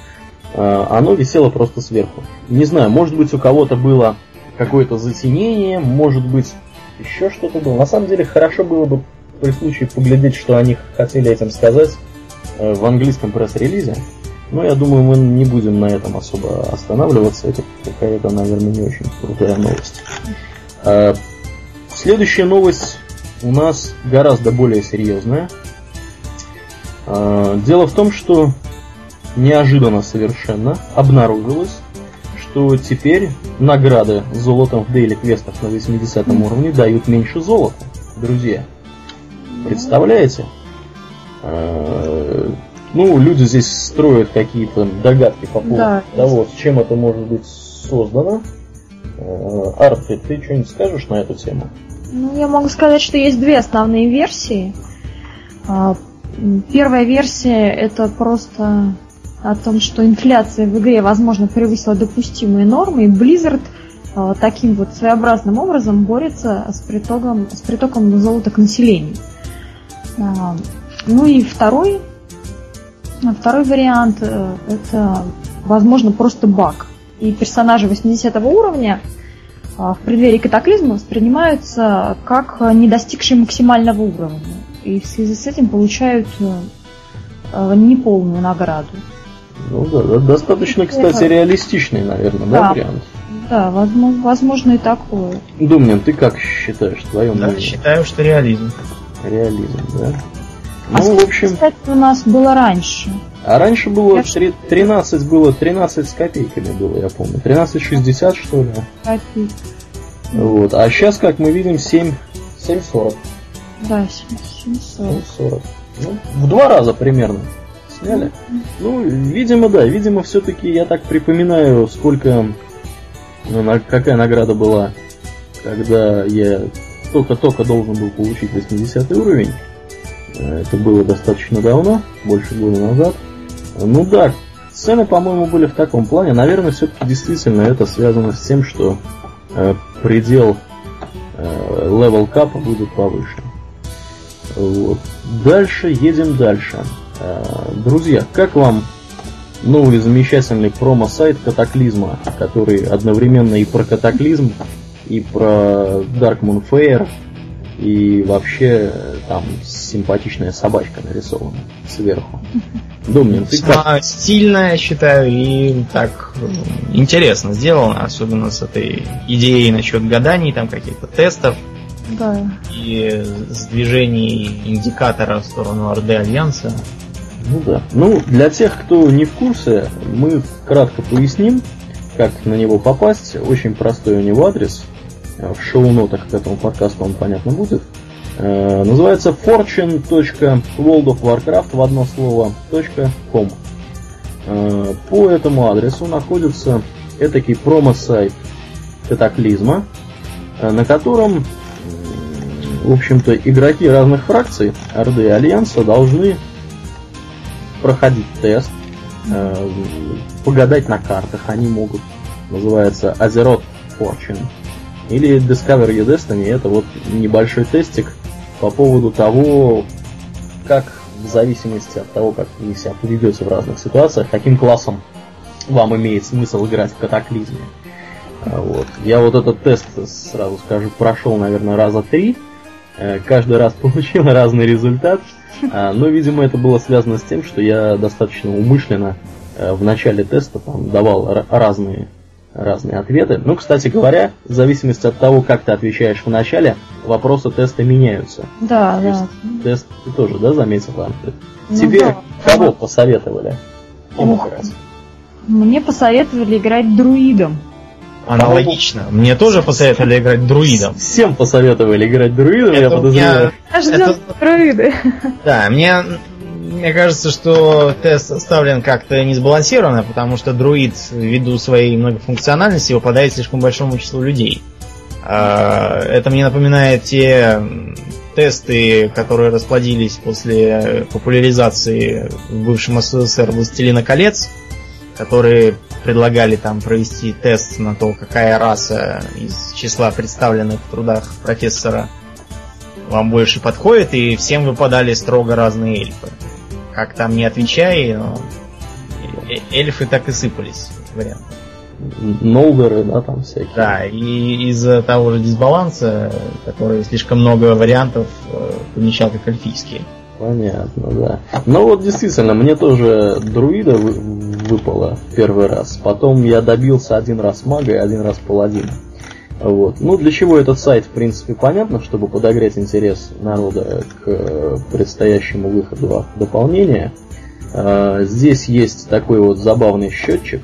э, оно висело просто сверху. Не знаю, может быть у кого-то было какое-то затенение, может быть еще что-то было. На самом деле хорошо было бы при случае поглядеть, что они хотели этим сказать э, в английском пресс-релизе. Но я думаю, мы не будем на этом особо останавливаться. Это какая-то, наверное, не очень крутая новость. Э, следующая новость у нас гораздо более серьезная. А, дело в том, что неожиданно совершенно обнаружилось, что теперь награды золотом в дейли квестах на 80 уровне дают меньше золота, друзья. Представляете? Ну, люди здесь строят какие-то догадки по поводу да, того, с чем это может быть создано. А, Арт, ты что-нибудь скажешь на эту тему? Ну, я могу сказать, что есть две основные версии. А, первая версия это просто о том, что инфляция в игре, возможно, превысила допустимые нормы, и Blizzard а, таким вот своеобразным образом борется с притоком, с притоком золота к населению. А, ну и второй, второй вариант э, это, возможно, просто баг. И персонажи 80 уровня а, в преддверии катаклизма воспринимаются как не достигшие максимального уровня. И в связи с этим получают э, неполную награду. Ну да, достаточно, кстати, реалистичный, наверное, да, да вариант? Да, возможно, возможно и такое. Думнин, ты как считаешь, твое да, мнение? считаю, что реализм. Реализм, да? А ну, в общем... кстати, у нас было раньше. А раньше было 3, 13 было 13 с копейками было, я помню. 13,60 что ли? Копейки. Вот. А сейчас, как мы видим, 7, 7,40. Да, 7,40. 7,40. Ну, в два раза примерно сняли. Ну, видимо, да. Видимо, все-таки я так припоминаю, сколько... Ну, на, какая награда была, когда я только-только должен был получить 80 уровень. Э, это было достаточно давно, больше года назад. Ну да, цены, по-моему, были в таком плане. Наверное, все-таки действительно это связано с тем, что э, предел э, level cap а будет повыше. Вот. Дальше едем дальше. Э, друзья, как вам новый замечательный промо-сайт Катаклизма, который одновременно и про катаклизм, и про Darkmoon Faire, и вообще там симпатичная собачка нарисована сверху. Думнин, ты как? Стильно, я считаю, и так интересно сделано, особенно с этой идеей насчет гаданий, там каких-то тестов. Да. И сдвижений индикатора в сторону РД Альянса. Ну да. Ну, для тех, кто не в курсе, мы кратко поясним, как на него попасть. Очень простой у него адрес. В шоу-нотах к этому подкасту он понятно будет. Э, называется fortune.worldofwarcraft в одно слово .com. Э, по этому адресу находится этакий промо-сайт катаклизма, э, на котором, в общем-то, игроки разных фракций Орды и Альянса должны проходить тест, погадать на картах они могут. Называется Azeroth Fortune. Или Discover Your Destiny, это вот небольшой тестик, по поводу того, как в зависимости от того, как вы себя поведете в разных ситуациях, каким классом вам имеет смысл играть в катаклизме. А, вот. Я вот этот тест, сразу скажу, прошел, наверное, раза три. Э, каждый раз <laughs> получил разный результат. А, но, видимо, это было связано с тем, что я достаточно умышленно э, в начале теста там, давал разные разные ответы. Ну, кстати говоря, в зависимости от того, как ты отвечаешь в начале, вопросы теста меняются. Да, То да. Тест ты тоже, да, заметила? Ну, Тебе да, кого посоветовали? Ох, Мне посоветовали играть друидом. Аналогично. Мне тоже посоветовали играть друидом. Всем посоветовали играть друидом, я подозреваю. Это... друиды. Да, мне мне кажется, что тест составлен как-то несбалансированно, потому что друид, ввиду своей многофункциональности, выпадает слишком большому числу людей. А, это мне напоминает те тесты, которые расплодились после популяризации в бывшем СССР «Властелина колец», которые предлагали там провести тест на то, какая раса из числа представленных в трудах профессора вам больше подходит, и всем выпадали строго разные эльфы. Как там не отвечай, но э, эльфы так и сыпались вариант. Нолдеры, да, там всякие. Да, и из-за того же дисбаланса, который слишком много вариантов э, помечал как эльфийские. Понятно, да. Но вот действительно, мне тоже друида выпало первый раз. Потом я добился один раз мага и один раз паладина. Вот. Ну, для чего этот сайт, в принципе, понятно, чтобы подогреть интерес народа к э, предстоящему выходу дополнения. А, здесь есть такой вот забавный счетчик,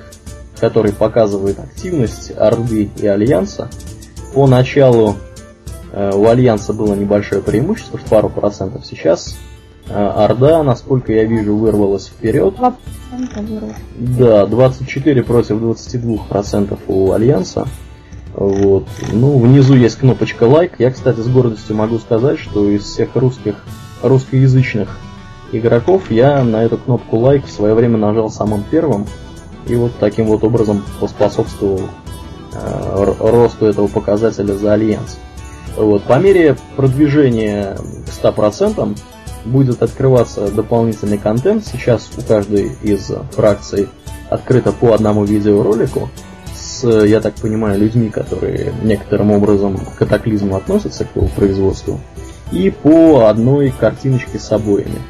который показывает активность Орды и Альянса. Поначалу э, у Альянса было небольшое преимущество, в пару процентов. Сейчас э, Орда, насколько я вижу, вырвалась вперед. Да, 24 против 22 процентов у Альянса. Вот. Ну, внизу есть кнопочка лайк. Я, кстати, с гордостью могу сказать, что из всех русских, русскоязычных игроков я на эту кнопку лайк в свое время нажал самым первым. И вот таким вот образом поспособствовал э, росту этого показателя за альянс. Вот. По мере продвижения к 100% будет открываться дополнительный контент. Сейчас у каждой из фракций открыто по одному видеоролику я так понимаю, людьми, которые некоторым образом к катаклизму относятся, к его производству, и по одной картиночке с обоями.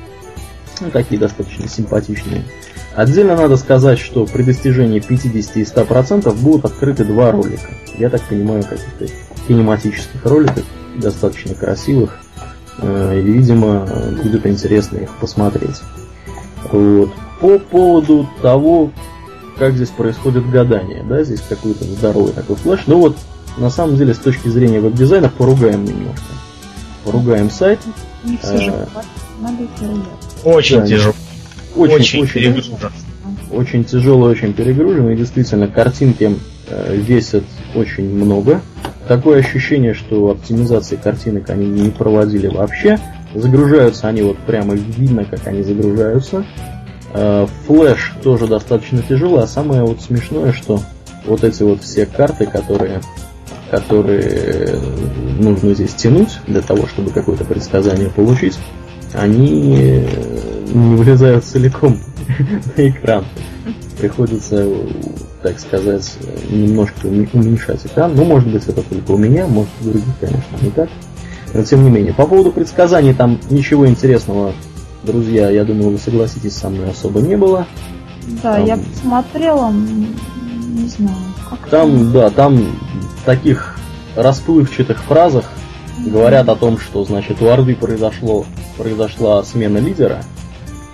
Ну, такие достаточно симпатичные. Отдельно надо сказать, что при достижении 50 и 100% будут открыты два ролика. Я так понимаю, каких-то кинематических роликов, достаточно красивых. Э, и, видимо, будет интересно их посмотреть. Вот. По поводу того, как здесь происходит гадание, да, здесь какой-то здоровый такой флеш. Но вот на самом деле с точки зрения веб-дизайна поругаем немножко. Поругаем сайт. Не все же э, Очень тяжело. Очень, очень, очень перегружен. Очень тяжелый, очень перегружен, и действительно картинки э, весят очень много. Такое ощущение, что оптимизации картинок они не проводили вообще. Загружаются они вот прямо видно, как они загружаются. Э, флэш тоже достаточно тяжелый, а самое вот смешное, что вот эти вот все карты, которые, которые нужно здесь тянуть для того, чтобы какое-то предсказание получить, они не вылезают целиком <laughs> на экран. Приходится, так сказать, немножко уменьшать экран. Ну, может быть, это только у меня, может, у других, конечно, не так. Но тем не менее, по поводу предсказаний там ничего интересного друзья, я думаю, вы согласитесь со мной, особо не было. Да, там, я посмотрела, не знаю. Как там, там, да, там в таких расплывчатых фразах mm-hmm. говорят о том, что, значит, у Орды произошло, произошла смена лидера,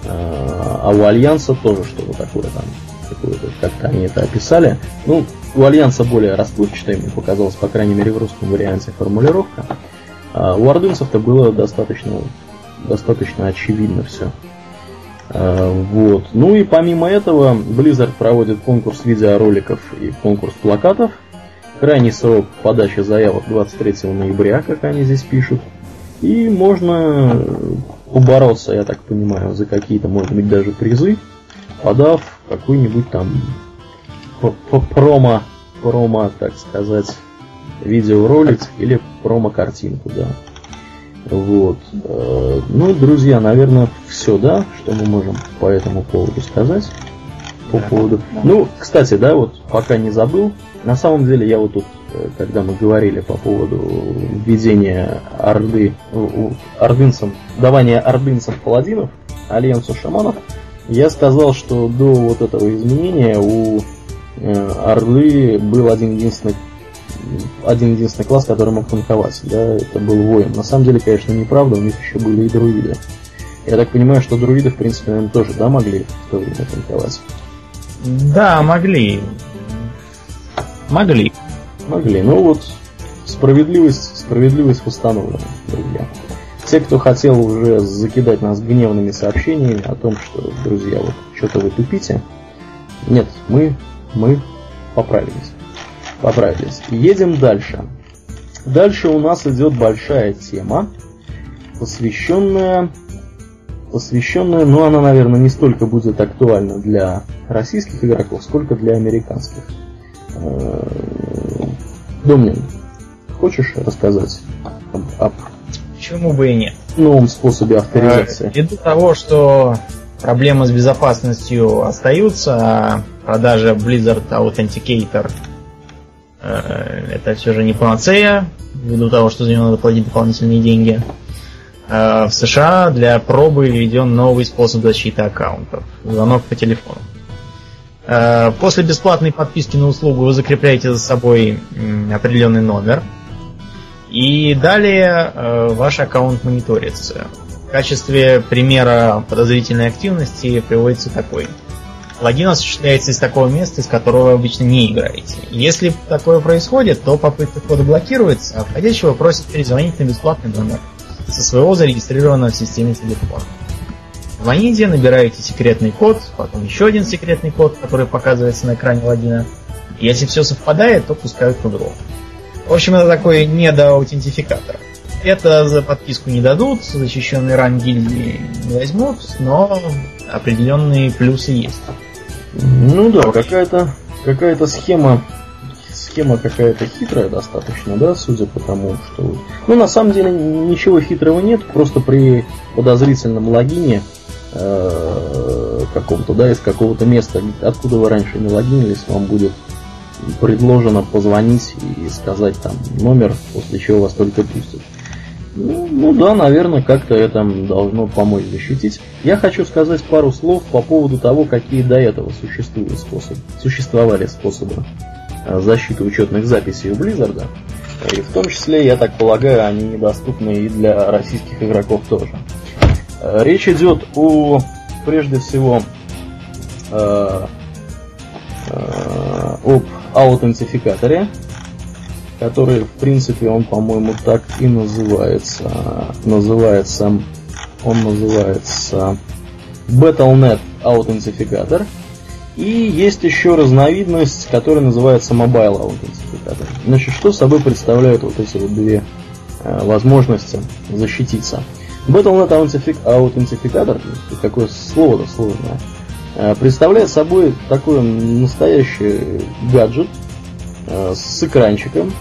а, а у Альянса тоже что-то такое там, какое-то, как-то они это описали. Ну, у Альянса более расплывчатая, мне показалось, по крайней мере, в русском варианте формулировка. А у ордынцев-то было достаточно достаточно очевидно все. А, вот. Ну и помимо этого, Blizzard проводит конкурс видеороликов и конкурс плакатов. Крайний срок подачи заявок 23 ноября, как они здесь пишут. И можно побороться, я так понимаю, за какие-то, может быть, даже призы, подав какой-нибудь там промо, промо, так сказать, видеоролик или промо-картинку, да. Вот. Э, ну, друзья, наверное, все, да, что мы можем по этому поводу сказать. По поводу. Ну, кстати, да, вот пока не забыл. На самом деле, я вот тут, э, когда мы говорили по поводу введения орды, ордынцам, давания ордынцам паладинов, альянсу шаманов, я сказал, что до вот этого изменения у э, Орды был один единственный один единственный класс, который мог танковать, да, это был воин. На самом деле, конечно, неправда, у них еще были и друиды. Я так понимаю, что друиды, в принципе, наверное, тоже, да, могли в то время танковать? Да, могли. Могли. Смогли. Ну вот, справедливость, справедливость восстановлена, друзья. Те, кто хотел уже закидать нас гневными сообщениями о том, что, друзья, вот что-то вы тупите, нет, мы, мы поправились. Поправились. Едем дальше. Дальше у нас идет большая тема, посвященная, посвященная, ну она, наверное, не столько будет актуальна для российских игроков, сколько для американских. Э, Домнин, хочешь рассказать об, об Почему бы и нет? Новом способе авторизации. Ввиду того, что проблемы с безопасностью остаются, а продажа Blizzard Authenticator э, это все же не панацея, ввиду того, что за нее надо платить дополнительные деньги. Э, в США для пробы введен новый способ защиты аккаунтов. Звонок по телефону. Э, после бесплатной подписки на услугу вы закрепляете за собой определенный номер. И далее э, ваш аккаунт мониторится. В качестве примера подозрительной активности приводится такой. Логин осуществляется из такого места, из которого вы обычно не играете. Если такое происходит, то попытка входа блокируется, а входящего просят перезвонить на бесплатный номер со своего зарегистрированного в системе телефона. Звоните, набираете секретный код, потом еще один секретный код, который показывается на экране логина. Если все совпадает, то пускают в игру. В общем, это такой недоаутентификатор. Это за подписку не дадут, защищенный ранг гильдии не возьмут, но определенные плюсы есть. Ну да, какая-то какая-то схема схема какая-то хитрая достаточно, да, судя по тому, что... Ну, на самом деле, ничего хитрого нет, просто при подозрительном логине э, каком-то, да, из какого-то места, откуда вы раньше не логинились, вам будет предложено позвонить и сказать там номер, после чего вас только пустят. Ну, да, наверное, как-то это должно помочь защитить. Я хочу сказать пару слов по поводу того, какие до этого существуют способы, существовали способы э, защиты учетных записей у Blizzard. И в том числе, я так полагаю, они недоступны и для российских игроков тоже. Э, речь идет о, прежде всего, э, э, об аутентификаторе, который, в принципе, он, по-моему, так и называется. Называется, он называется Battle.net аутентификатор. И есть еще разновидность, которая называется Mobile аутентификатор. Значит, что собой представляют вот эти вот две э, возможности защититься? Battle.net аутентификатор, какое слово-то сложное, э, представляет собой такой настоящий гаджет с экранчиком,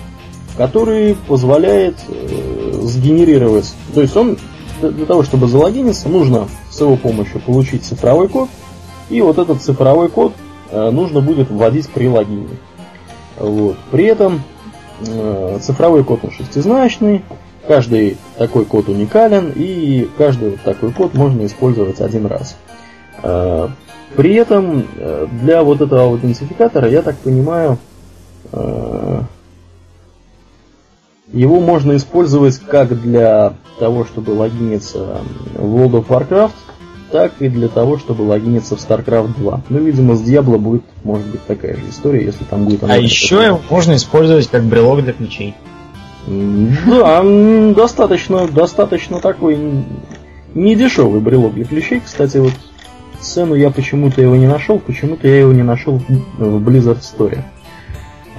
который позволяет э, сгенерировать, то есть он для того, чтобы залогиниться, нужно с его помощью получить цифровой код, и вот этот цифровой код э, нужно будет вводить при логине. Вот. При этом э, цифровой код он шестизначный, каждый такой код уникален, и каждый вот такой код можно использовать один раз. Э, при этом э, для вот этого аутентификатора, я так понимаю, э, его можно использовать как для того, чтобы логиниться в World of Warcraft, так и для того, чтобы логиниться в StarCraft 2. Ну, видимо, с Diablo будет, может быть, такая же история, если там будет... А еще его можно использовать как брелок для ключей. Да, достаточно, достаточно такой недешевый брелок для ключей. Кстати, вот цену я почему-то его не нашел, почему-то я его не нашел в Blizzard Store.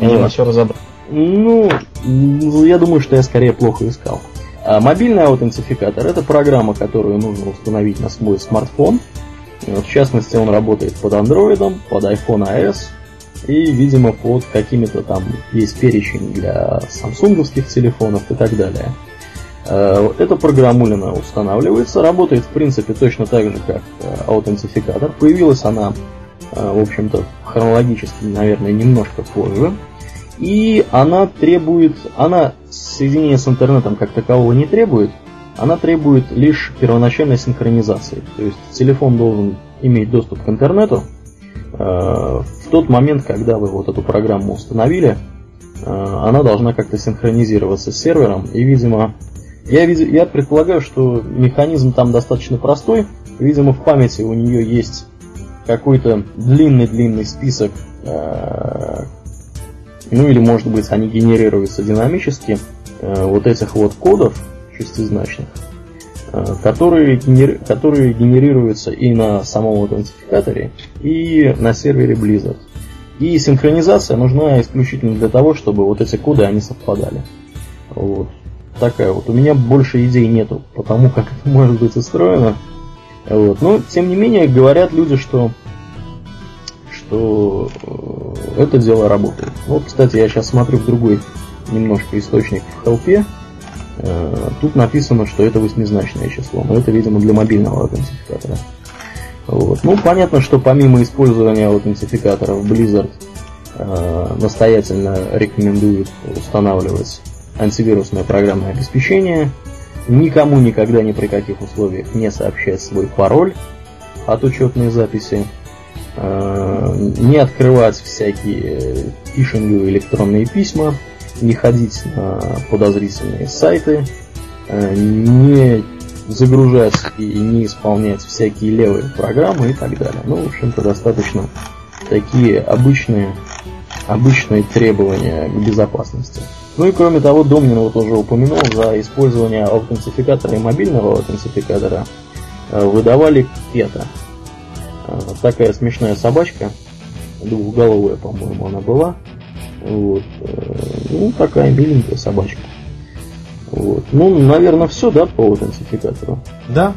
Видимо, все разобрал. Ну, я думаю, что я скорее плохо искал. А мобильный аутентификатор – это программа, которую нужно установить на свой смартфон. В частности, он работает под Android, под iPhone iOS и, видимо, под какими-то там есть перечень для самсунговских телефонов и так далее. Э, эта программулина устанавливается, работает в принципе точно так же, как э, аутентификатор. Появилась она, в общем-то, хронологически, наверное, немножко позже. И она требует, она соединение с интернетом как такового не требует, она требует лишь первоначальной синхронизации. То есть телефон должен иметь доступ к интернету. В тот момент, когда вы вот эту программу установили, она должна как-то синхронизироваться с сервером, и, видимо, я, я предполагаю, что механизм там достаточно простой. Видимо, в памяти у нее есть какой-то длинный-длинный список э, ну или может быть они генерируются динамически, э, вот этих вот кодов шестизначных, э, которые, генери... которые генерируются и на самом аутентификаторе, и на сервере Blizzard. И синхронизация нужна исключительно для того, чтобы вот эти коды они совпадали. Вот. Такая вот. У меня больше идей нету по тому, <laughs> как это может быть устроено. Вот. Но, тем не менее, говорят люди, что что э, это дело работает. Вот, кстати, я сейчас смотрю в другой немножко источник в хелпе. Э, тут написано, что это восьмизначное число, но это, видимо, для мобильного аутентификатора. Вот. Ну, понятно, что помимо использования аутентификаторов Blizzard э, настоятельно рекомендует устанавливать антивирусное программное обеспечение, никому никогда ни при каких условиях не сообщать свой пароль от учетной записи, Э, не открывать всякие фишинговые электронные письма, не ходить на подозрительные сайты, э, не загружать и не исполнять всякие левые программы и так далее. Ну, в общем-то, достаточно такие обычные, обычные требования к безопасности. Ну и кроме того, Домнин вот уже упомянул, за использование аутентификатора и мобильного аутентификатора э, выдавали это такая смешная собачка, двухголовая, по-моему, она была. Вот. Э, ну, такая миленькая собачка. Вот. Ну, наверное, все, да, по аутентификатору? Да.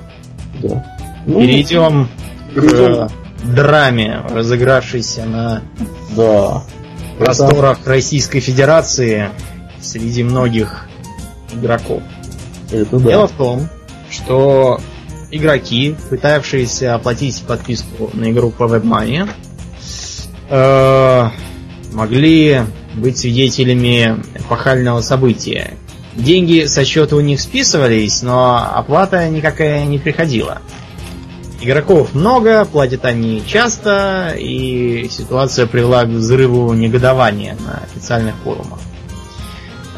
Да. Ну, перейдем, перейдем к драме, разыгравшейся на да. просторах Это... Российской Федерации среди многих игроков. Это да. Дело в том, что игроки, пытавшиеся оплатить подписку на игру по WebMoney, э, могли быть свидетелями эпохального события. Деньги со счета у них списывались, но оплата никакая не приходила. Игроков много, платят они часто, и ситуация привела к взрыву негодования на официальных форумах.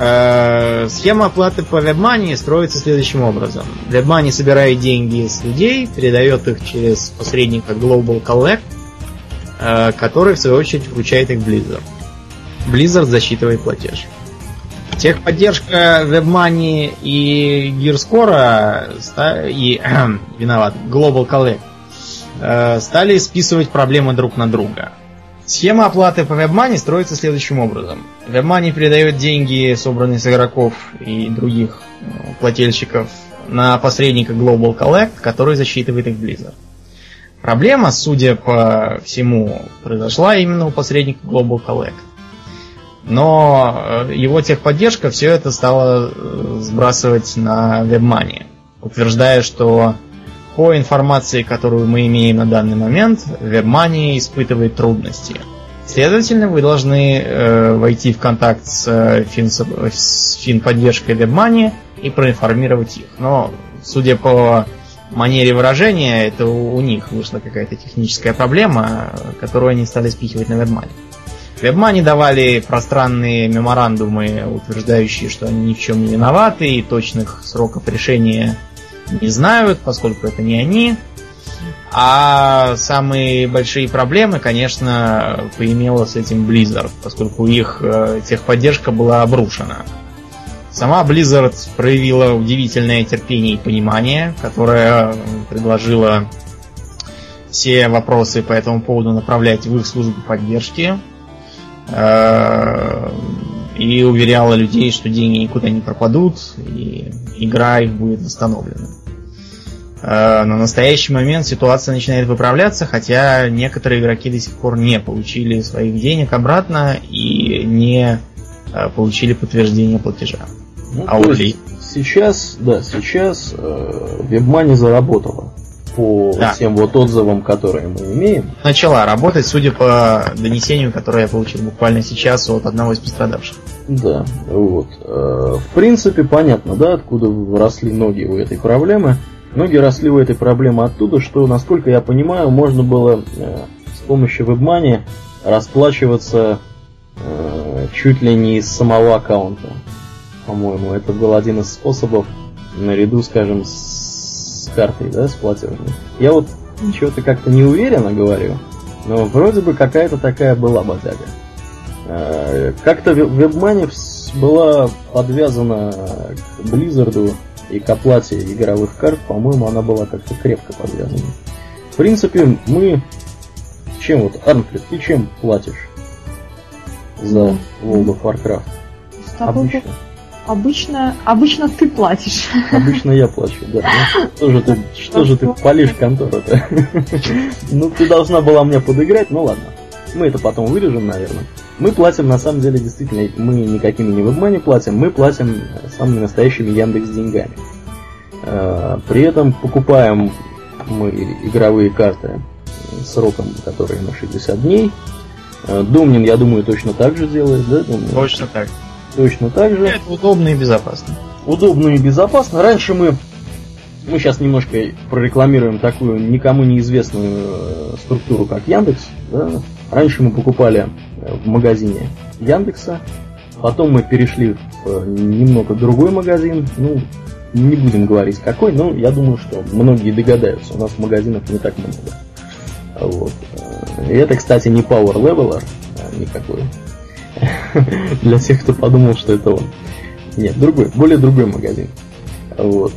Э, схема оплаты по WebMoney строится следующим образом. WebMoney собирает деньги с людей, передает их через посредника Global Collect, э, который в свою очередь вручает их Blizzard. Blizzard засчитывает платеж. Техподдержка WebMoney и GearScore и <clears throat> виноват, Global Collect э, стали списывать проблемы друг на друга. Схема оплаты по WebMoney строится следующим образом. WebMoney передает деньги, собранные с игроков и других ну, плательщиков, на посредника Global Collect, который засчитывает их Blizzard. Проблема, судя по всему, произошла именно у посредника Global Collect. Но э, его техподдержка все это стала э, сбрасывать на WebMoney, утверждая, что по информации, которую мы имеем на данный момент, WebMoney испытывает трудности. Следовательно, вы должны э, войти в контакт с, э, фин, с фин-поддержкой WebMoney и проинформировать их. Но, судя по манере выражения, это у, у них вышла какая-то техническая проблема, которую они стали спихивать на WebMoney. WebMoney давали пространные меморандумы, утверждающие, что они ни в чем не виноваты, и точных сроков решения не знают, поскольку это не они. А самые большие проблемы, конечно, поимела с этим Blizzard, поскольку их э, техподдержка была обрушена. Сама Blizzard проявила удивительное терпение и понимание, которое предложила все вопросы по этому поводу направлять в их службу поддержки э, и уверяла людей, что деньги никуда не пропадут, и игра их будет восстановлена. Э, на настоящий момент ситуация начинает выправляться, хотя некоторые игроки до сих пор не получили своих денег обратно и не э, получили подтверждение платежа. Ну, а вот сейчас, да, сейчас э, WebMoney заработала по да. тем вот отзывам, которые мы имеем. Начала работать, судя по донесению, которое я получил буквально сейчас от одного из пострадавших. Да, вот. Э, в принципе, понятно, да, откуда росли ноги у этой проблемы. Ноги росли у этой проблемы оттуда, что, насколько я понимаю, можно было э, с помощью WebMoney расплачиваться э, чуть ли не из самого аккаунта. По-моему, это был один из способов наряду, скажем, с картой, да, с платежной. Я вот чего-то как-то не уверенно говорю, но вроде бы какая-то такая была бодяга. Э, как-то WebMoney была подвязана к Blizzard и к оплате игровых карт, по-моему, она была как-то крепко подвязана. В принципе, мы... Чем вот, Арнфрид, ты чем платишь за World of Warcraft? Обычно. Обычно, обычно ты платишь. <laughs> Обычно я плачу, да. Ну, что же ты, что же ты палишь контору-то? <laughs> Ну, ты должна была мне подыграть, ну ладно. Мы это потом вырежем, наверное. Мы платим, на самом деле, действительно, мы никакими не вебмани платим, мы платим самыми настоящими Яндекс деньгами. Э, при этом покупаем мы игровые карты сроком, которые на 60 дней. Э, Домнин, я думаю, точно так же делает, да? Домнин? Точно так. Точно так же. Это удобно и безопасно. Удобно и безопасно. Раньше мы мы сейчас немножко прорекламируем такую никому неизвестную э, структуру, как Яндекс. Да? Раньше мы покупали в магазине Яндекса, потом мы перешли в э, немного другой магазин, ну, не будем говорить какой, но я думаю, что многие догадаются, у нас магазинов не так много. Вот. И это, кстати, не Power Leveler а никакой. <laughs> Для тех, кто подумал, что это он. Нет, другой, более другой магазин. Вот.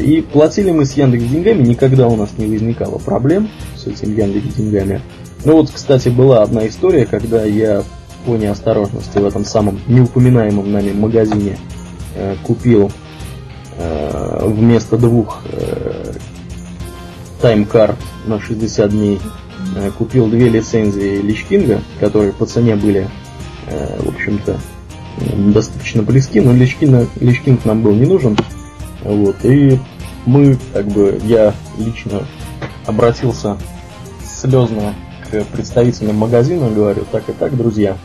И платили мы с Яндекс деньгами, никогда у нас не возникало проблем с этим Яндекс деньгами. Ну вот, кстати, была одна история, когда я по неосторожности в этом самом неупоминаемом нами магазине э, купил э, вместо двух э, тайм-карт на 60 дней э, купил две лицензии Личкинга, которые по цене были, э, в общем-то, достаточно близки, но Личкинг, Личкинг нам был не нужен. Вот, и мы, как бы, я лично обратился слезно к представителям магазина, говорю, так и так, друзья,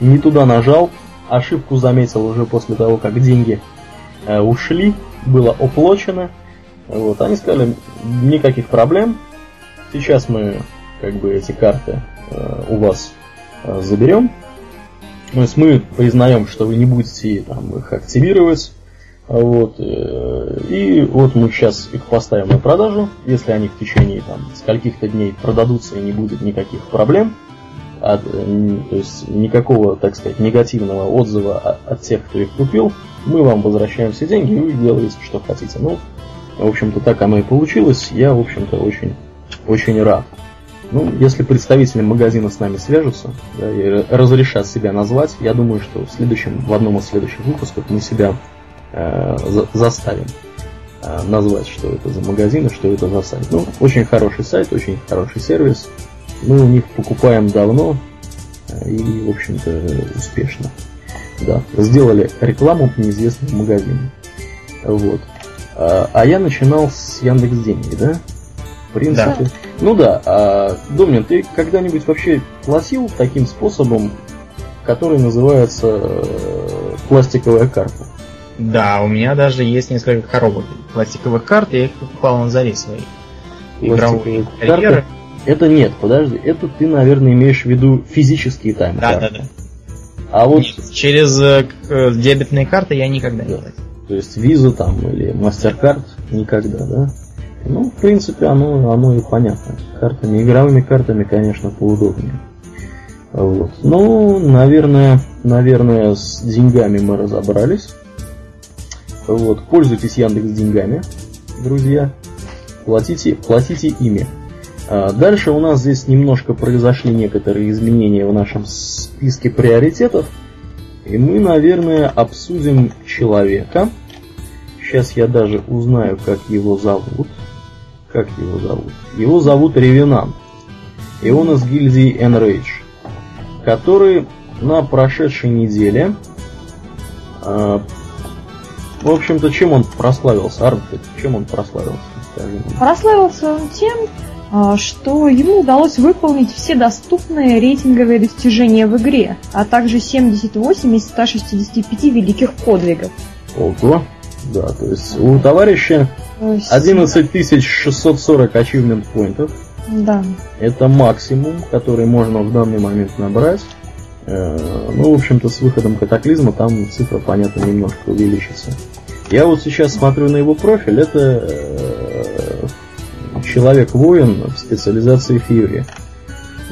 не туда нажал, ошибку заметил уже после того, как деньги э, ушли, было оплачено. Вот, они сказали, никаких проблем, сейчас мы как бы эти карты э, у вас э, заберем. То есть мы признаем, что вы не будете там, их активировать, вот. Э, и вот мы сейчас их поставим на продажу. Если они в течение там, скольких-то дней продадутся и не будет никаких проблем, от, э, то есть никакого, так сказать, негативного отзыва от тех, кто их купил, мы вам возвращаем все деньги, и вы делаете, что хотите. Ну, в общем-то, так оно и получилось. Я, в общем-то, очень, очень рад. Ну, если представители магазина с нами свяжутся да, и разрешат себя назвать, я думаю, что в следующем, в одном из следующих выпусков мы себя Э, заставим э, назвать, что это за магазин и что это за сайт. Ну, очень хороший сайт, очень хороший сервис. Мы у них покупаем давно э, и, в общем-то, успешно. Да, сделали рекламу неизвестному магазину. Вот. А, а я начинал с Яндекс Деньги, да? В принципе. Да. Ну да, а, Домнин, ты когда-нибудь вообще платил таким способом, который называется пластиковая карта? Да, у меня даже есть несколько коробок пластиковых карт, я их покупал на заре свои. Игровые карьеры. Это нет, подожди, это ты, наверное, имеешь в виду физические тайм Да, да, да. А вот... Нет, через э, э, дебетные карты я никогда да. не платил. То есть визу там или MasterCard никогда, да? Ну, в принципе, оно, оно и понятно. Картами, игровыми картами, конечно, поудобнее. Вот. Ну, наверное, наверное, с деньгами мы разобрались. Вот, пользуйтесь Яндекс деньгами, друзья. Платите, платите ими. А дальше у нас здесь немножко произошли некоторые изменения в нашем списке приоритетов. И мы, наверное, обсудим человека. Сейчас я даже узнаю, как его зовут. Как его зовут? Его зовут Ревенант. И он из гильдии Enrage. Который на прошедшей неделе а, в общем-то, чем он прославился, Арнфрид? Чем он прославился? Скажи прославился он тем, а, что ему удалось выполнить все доступные рейтинговые достижения в игре, а также 78 из 165 великих подвигов. Ого! Да, то есть у товарища 11 640 achievement поинтов. Да. Это максимум, который можно в данный момент набрать. Э, ну, в общем-то, с выходом катаклизма там цифра, понятно, немножко увеличится. Я вот сейчас смотрю на его профиль, это э, человек-воин в специализации Фьюри.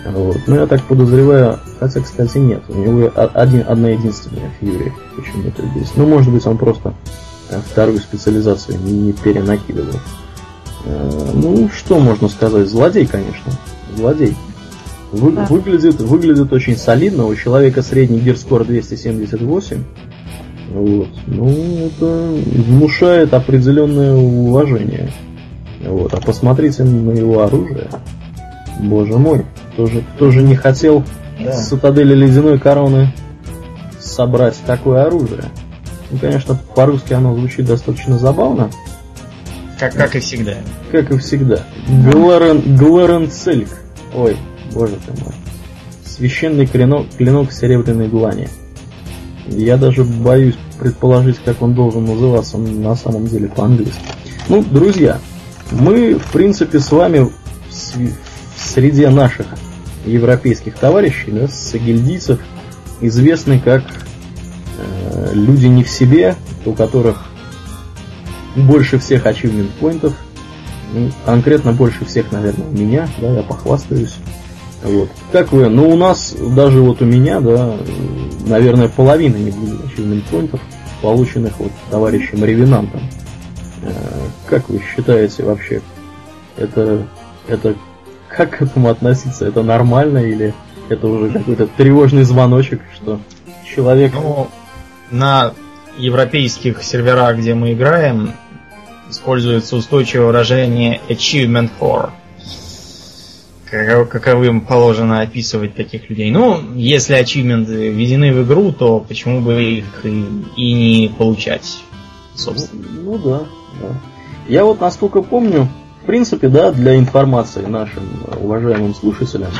Вот. Ну, я так подозреваю, хотя, кстати, нет. У него один, одна единственная Фьюри почему-то здесь. Ну, может быть, он просто э, вторую специализацию не, перенакидывал. Ну, что можно сказать? Злодей, конечно. Злодей. Вы, да. выглядит, выглядит очень солидно. У человека средний гирскор 278. Вот. Ну, это внушает определенное уважение. Вот. А посмотрите на его оружие. Боже мой, кто же, кто же не хотел да. с цитадели ледяной короны собрать такое оружие? Ну, конечно, по-русски оно звучит достаточно забавно. Как, как и всегда. Как и всегда. Гларен, Гларен Цельк. Ой, боже ты мой. Священный клинок, клинок серебряной длани. Я даже боюсь предположить, как он должен называться на самом деле по-английски. Ну, друзья, мы, в принципе, с вами среди наших европейских товарищей, да, сагильдийцев, известны как э, люди не в себе, у которых больше всех achievement поинтов, ну, конкретно больше всех, наверное, у меня, да, я похвастаюсь. Вот. Как вы? Ну, у нас, даже вот у меня, да, наверное, половина не будет achievement поинтов, полученных вот товарищем Ревенантом. Э, как вы считаете вообще, это, это как к этому относиться? Это нормально или это уже какой-то тревожный звоночек, что человек... Ну, на европейских серверах, где мы играем, используется устойчивое выражение achievement for. Каковым положено описывать таких людей. Ну, если ачивменты введены в игру, то почему бы их и, и не получать, собственно. Ну, ну да, да. Я вот насколько помню, в принципе, да, для информации нашим уважаемым слушателям,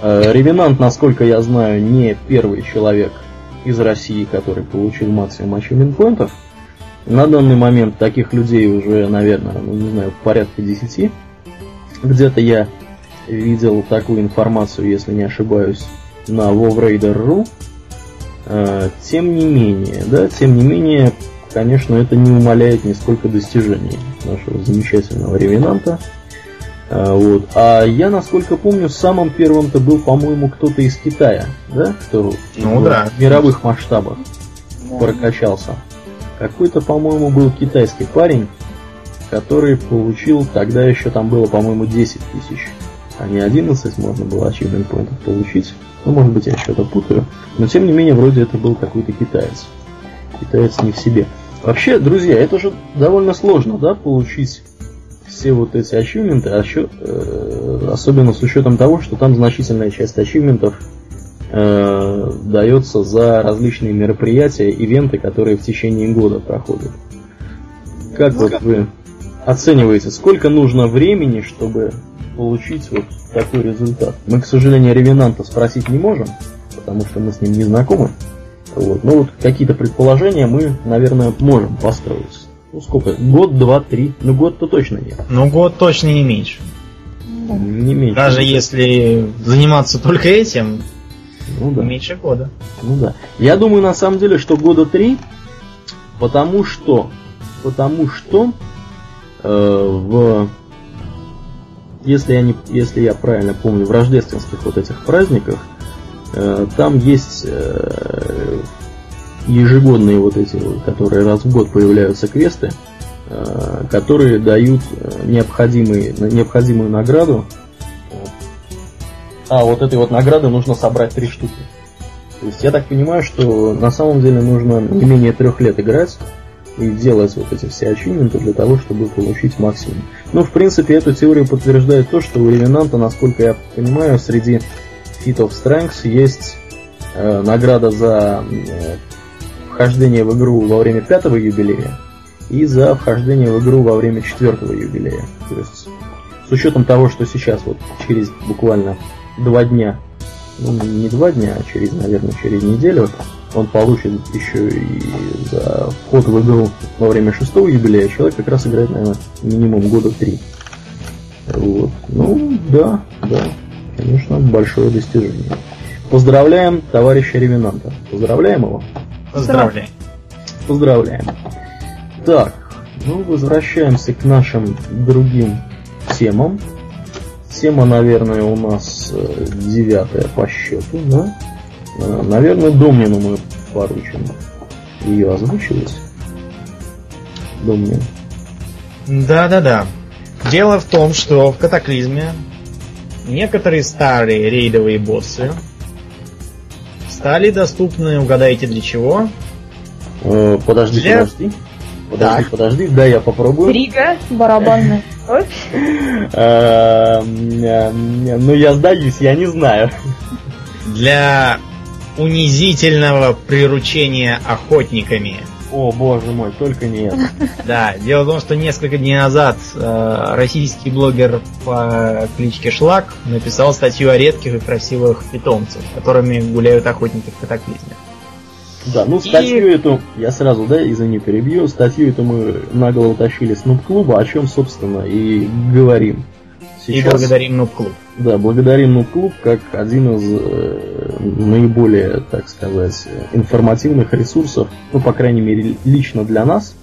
э, Ревенант, насколько я знаю, не первый человек из России, который получил максимум ачивмент поинтов. На данный момент таких людей уже, наверное, ну не знаю, порядка 10. Где-то я видел такую информацию, если не ошибаюсь, на WoWRaider.ru. Э, тем не менее, да, тем не менее, конечно, это не умаляет нисколько достижений нашего замечательного ревенанта. А, вот. а я, насколько помню, самым первым-то был, по-моему, кто-то из Китая, да? Кто ну, в да. мировых масштабах да. прокачался. Какой-то, по-моему, был китайский парень, который получил, тогда еще там было, по-моему, 10 тысяч, а не 11 можно было achievement поинтов получить. Ну, может быть, я что-то путаю. Но, тем не менее, вроде это был какой-то китаец. Китаец не в себе. Вообще, друзья, это же довольно сложно, да, получить все вот эти ачивменты, а э, особенно с учетом того, что там значительная часть ачивментов э, дается за различные мероприятия, ивенты, которые в течение года проходят. Как вот вы оцениваете, сколько нужно времени, чтобы получить вот такой результат? Мы, к сожалению, Ревенанта спросить не можем, потому что мы с ним не знакомы. Вот. Но вот какие-то предположения мы, наверное, можем построить. Ну сколько? Год, два, три. Ну год-то точно нет. Ну год точно не меньше. Не меньше. Даже если заниматься только этим, ну, да. меньше года. Ну да. Я думаю на самом деле, что года три, потому что, потому что э, в если я не, если я правильно помню, в рождественских вот этих праздниках Э, там есть э, ежегодные вот эти, которые раз в год появляются квесты, э, которые дают необходимый, необходимую награду. А вот этой вот награды нужно собрать три штуки. То есть я так понимаю, что на самом деле нужно не менее трех лет играть и делать вот эти все ачивменты для того, чтобы получить максимум. Ну, в принципе, эту теорию подтверждает то, что у Ревенанта, насколько я понимаю, среди Feat of Strength есть э, награда за э, вхождение в игру во время пятого юбилея и за вхождение в игру во время четвертого юбилея. То есть с учетом того, что сейчас вот через буквально два дня, ну не два дня, а через, наверное, через неделю он получит еще и за вход в игру во время шестого юбилея, человек как раз играет, наверное, минимум года три. Вот. Ну, да, да конечно, большое достижение. Поздравляем товарища Ревенанта. Поздравляем его? Поздравляем. Поздравляем. Так, ну возвращаемся к нашим другим темам. тема, наверное, у нас э, девятая по счету, да? Э, наверное, Домнину мы поручим ее озвучивать. Домнин. Да-да-да. Дело в том, что в катаклизме некоторые старые рейдовые боссы стали доступны, угадайте для чего? Э, подожди, для... подожди. Подожди, так. подожди, да, я попробую. Рига, барабанная <laughs> э, Ну, я сдаюсь, я не знаю. Для унизительного приручения охотниками. О, боже мой, только не это. <laughs> Да, дело в том, что несколько дней назад э, российский блогер по кличке Шлак написал статью о редких и красивых питомцах, которыми гуляют охотники в катаклизме. Да, ну статью и... эту, я сразу, да, извини, перебью, статью эту мы нагло утащили с Нуб-клуба, о чем, собственно, и говорим. Сейчас, и благодарим Нуб-клуб. Да, благодарим Нуб-клуб как один из э, наиболее, так сказать, информативных ресурсов, ну, по крайней мере, лично для нас,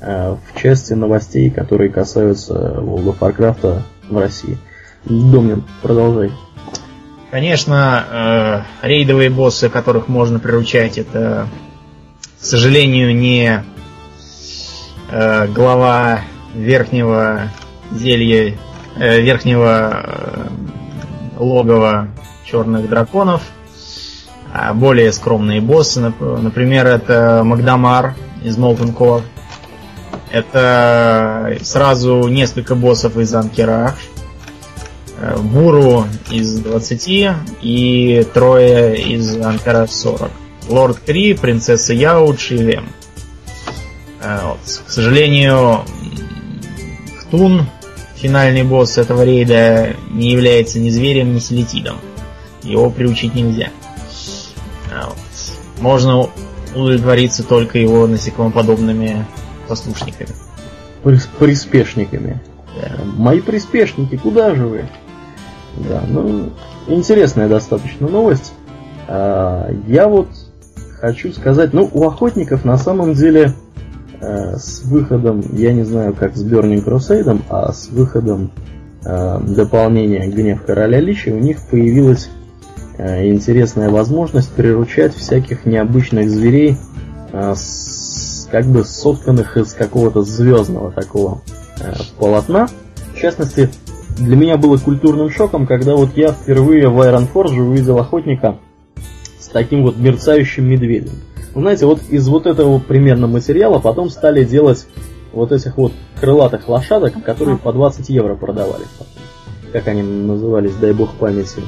э, в части новостей, которые касаются World of Warcraft в России. Домнин, продолжай. Конечно, э, рейдовые боссы, которых можно приручать, это, к сожалению, не э, глава верхнего зелья, э, верхнего э, логова черных драконов, более скромные боссы, например, это Магдамар из Molten Core. Это сразу несколько боссов из Анкераш, Э, Буру из 20 и трое из Анкара 40. Лорд Кри, принцесса Яудж и Лем. Э, вот. К сожалению, Хтун, финальный босс этого рейда, не является ни зверем, ни селетидом. Его приучить нельзя. Можно удовлетвориться только его насекомоподобными послушниками. Приспешниками. Да. Мои приспешники, куда же вы? Да, ну, интересная достаточно новость. А, я вот хочу сказать, ну, у охотников на самом деле э, с выходом, я не знаю, как с Burning Crusade, а с выходом э, дополнения Гнев Короля Личи у них появилась интересная возможность приручать всяких необычных зверей, с, как бы сотканных из какого-то звездного такого полотна. В частности, для меня было культурным шоком, когда вот я впервые в Iron Forge увидел охотника с таким вот мерцающим медведем. Вы знаете, вот из вот этого примерно материала потом стали делать вот этих вот крылатых лошадок, которые по 20 евро продавались. Как они назывались, дай бог памяти.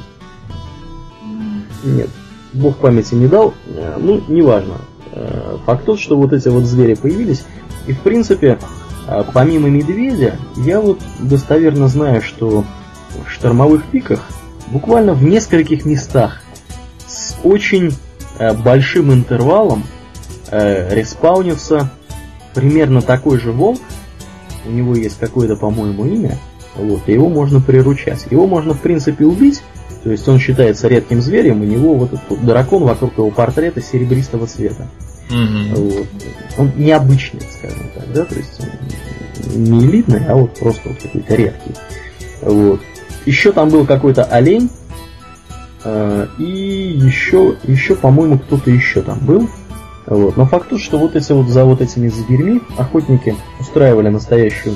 Нет, бог памяти не дал, э, ну, неважно. Э, факт тот, что вот эти вот звери появились, и в принципе а помимо медведя, я вот достоверно знаю, что в штормовых пиках буквально в нескольких местах с очень э, большим интервалом э, респаунится примерно такой же волк. У него есть какое-то, по-моему, имя. Вот, и его можно приручать. Его можно, в принципе, убить. То есть он считается редким зверем, у него вот этот дракон вокруг его портрета серебристого цвета. Угу. Вот. Он необычный, скажем так, да, то есть он не элитный, а вот просто вот какой-то редкий. Вот. Еще там был какой-то олень, э, и еще, еще, по-моему, кто-то еще там был. Вот. Но факт тот, что вот эти вот за вот этими зверьми охотники устраивали настоящую,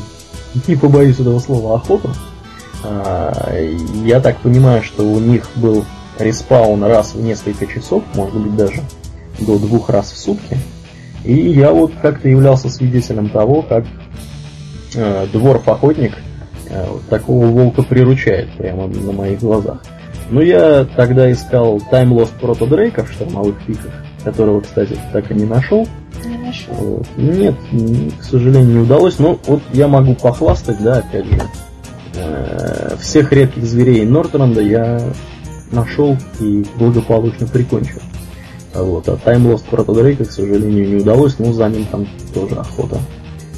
не побоюсь этого слова, охоту. А, я так понимаю, что у них был респаун раз в несколько часов, может быть даже до двух раз в сутки. И я вот как-то являлся свидетелем того, как э, дворф-охотник э, такого волка приручает прямо на моих глазах. Но я тогда искал Time Lost Proto в штормовых пиках, которого, кстати, так и не нашел. Не нашел. Вот. Нет, к сожалению, не удалось. Но вот я могу похвастать, да, опять же, всех редких зверей Нортранда я нашел и благополучно прикончил. Вот. А Proto Drake, к сожалению, не удалось, но за ним там тоже охота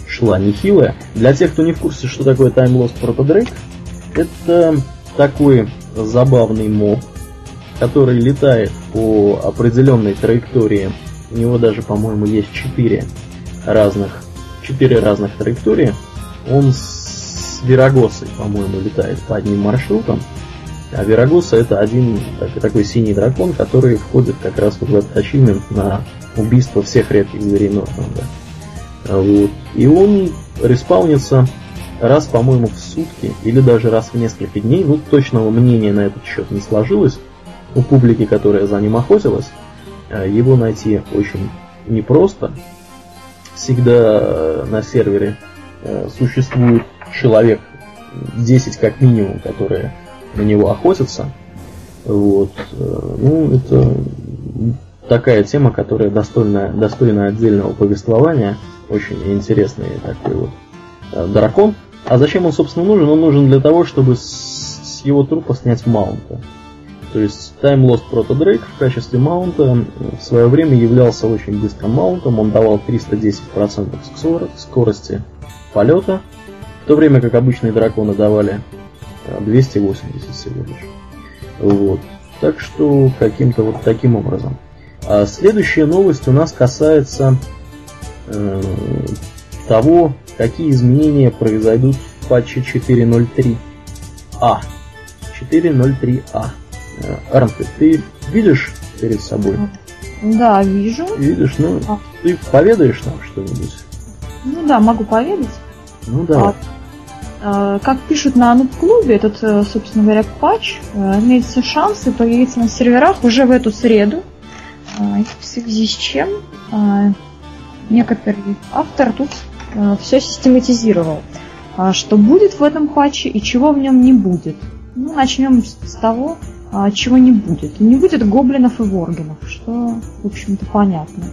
шла нехилая. Для тех, кто не в курсе, что такое Proto Drake, это такой забавный моб, который летает по определенной траектории. У него даже, по-моему, есть четыре разных, четыре разных траектории. Он с, с Вирагосой, по-моему, летает по одним маршрутам. А Вирагоса это один так, такой синий дракон, который входит как раз вот в этот ачивмент на убийство всех редких зверей Нортленда. Вот. И он респаунится раз, по-моему, в сутки или даже раз в несколько дней. Ну, точного мнения на этот счет не сложилось у публики, которая за ним охотилась. А его найти очень непросто. Всегда на сервере э, существует человек 10 как минимум, которые на него охотятся. Вот. Э, ну, это такая тема, которая достойна, достойна отдельного повествования. Очень интересный такой вот э, дракон. А зачем он, собственно, нужен? Он нужен для того, чтобы с его трупа снять маунта. То есть Time Lost Proto Drake в качестве маунта в свое время являлся очень быстрым маунтом. Он давал 310% скорости полета, в то время как обычные драконы давали 280 э, всего лишь. Вот. Так что каким-то вот таким образом. А следующая новость у нас касается э, того, какие изменения произойдут в патче 4.03а. 4.03а. Армфред, ты видишь перед собой? Да, вижу. Видишь, ну, а. ты поведаешь нам что-нибудь? Ну да, могу поведать. Ну да. А, а, как пишут на Ануб клубе, этот, э, собственно говоря, патч э, имеет все шансы появиться на серверах уже в эту среду. А, в связи с чем а, некоторый автор тут э, все систематизировал. Что будет в этом патче и чего в нем не будет. Ну, начнем с того, чего не будет. Не будет гоблинов и воргенов, что, в общем-то, понятно.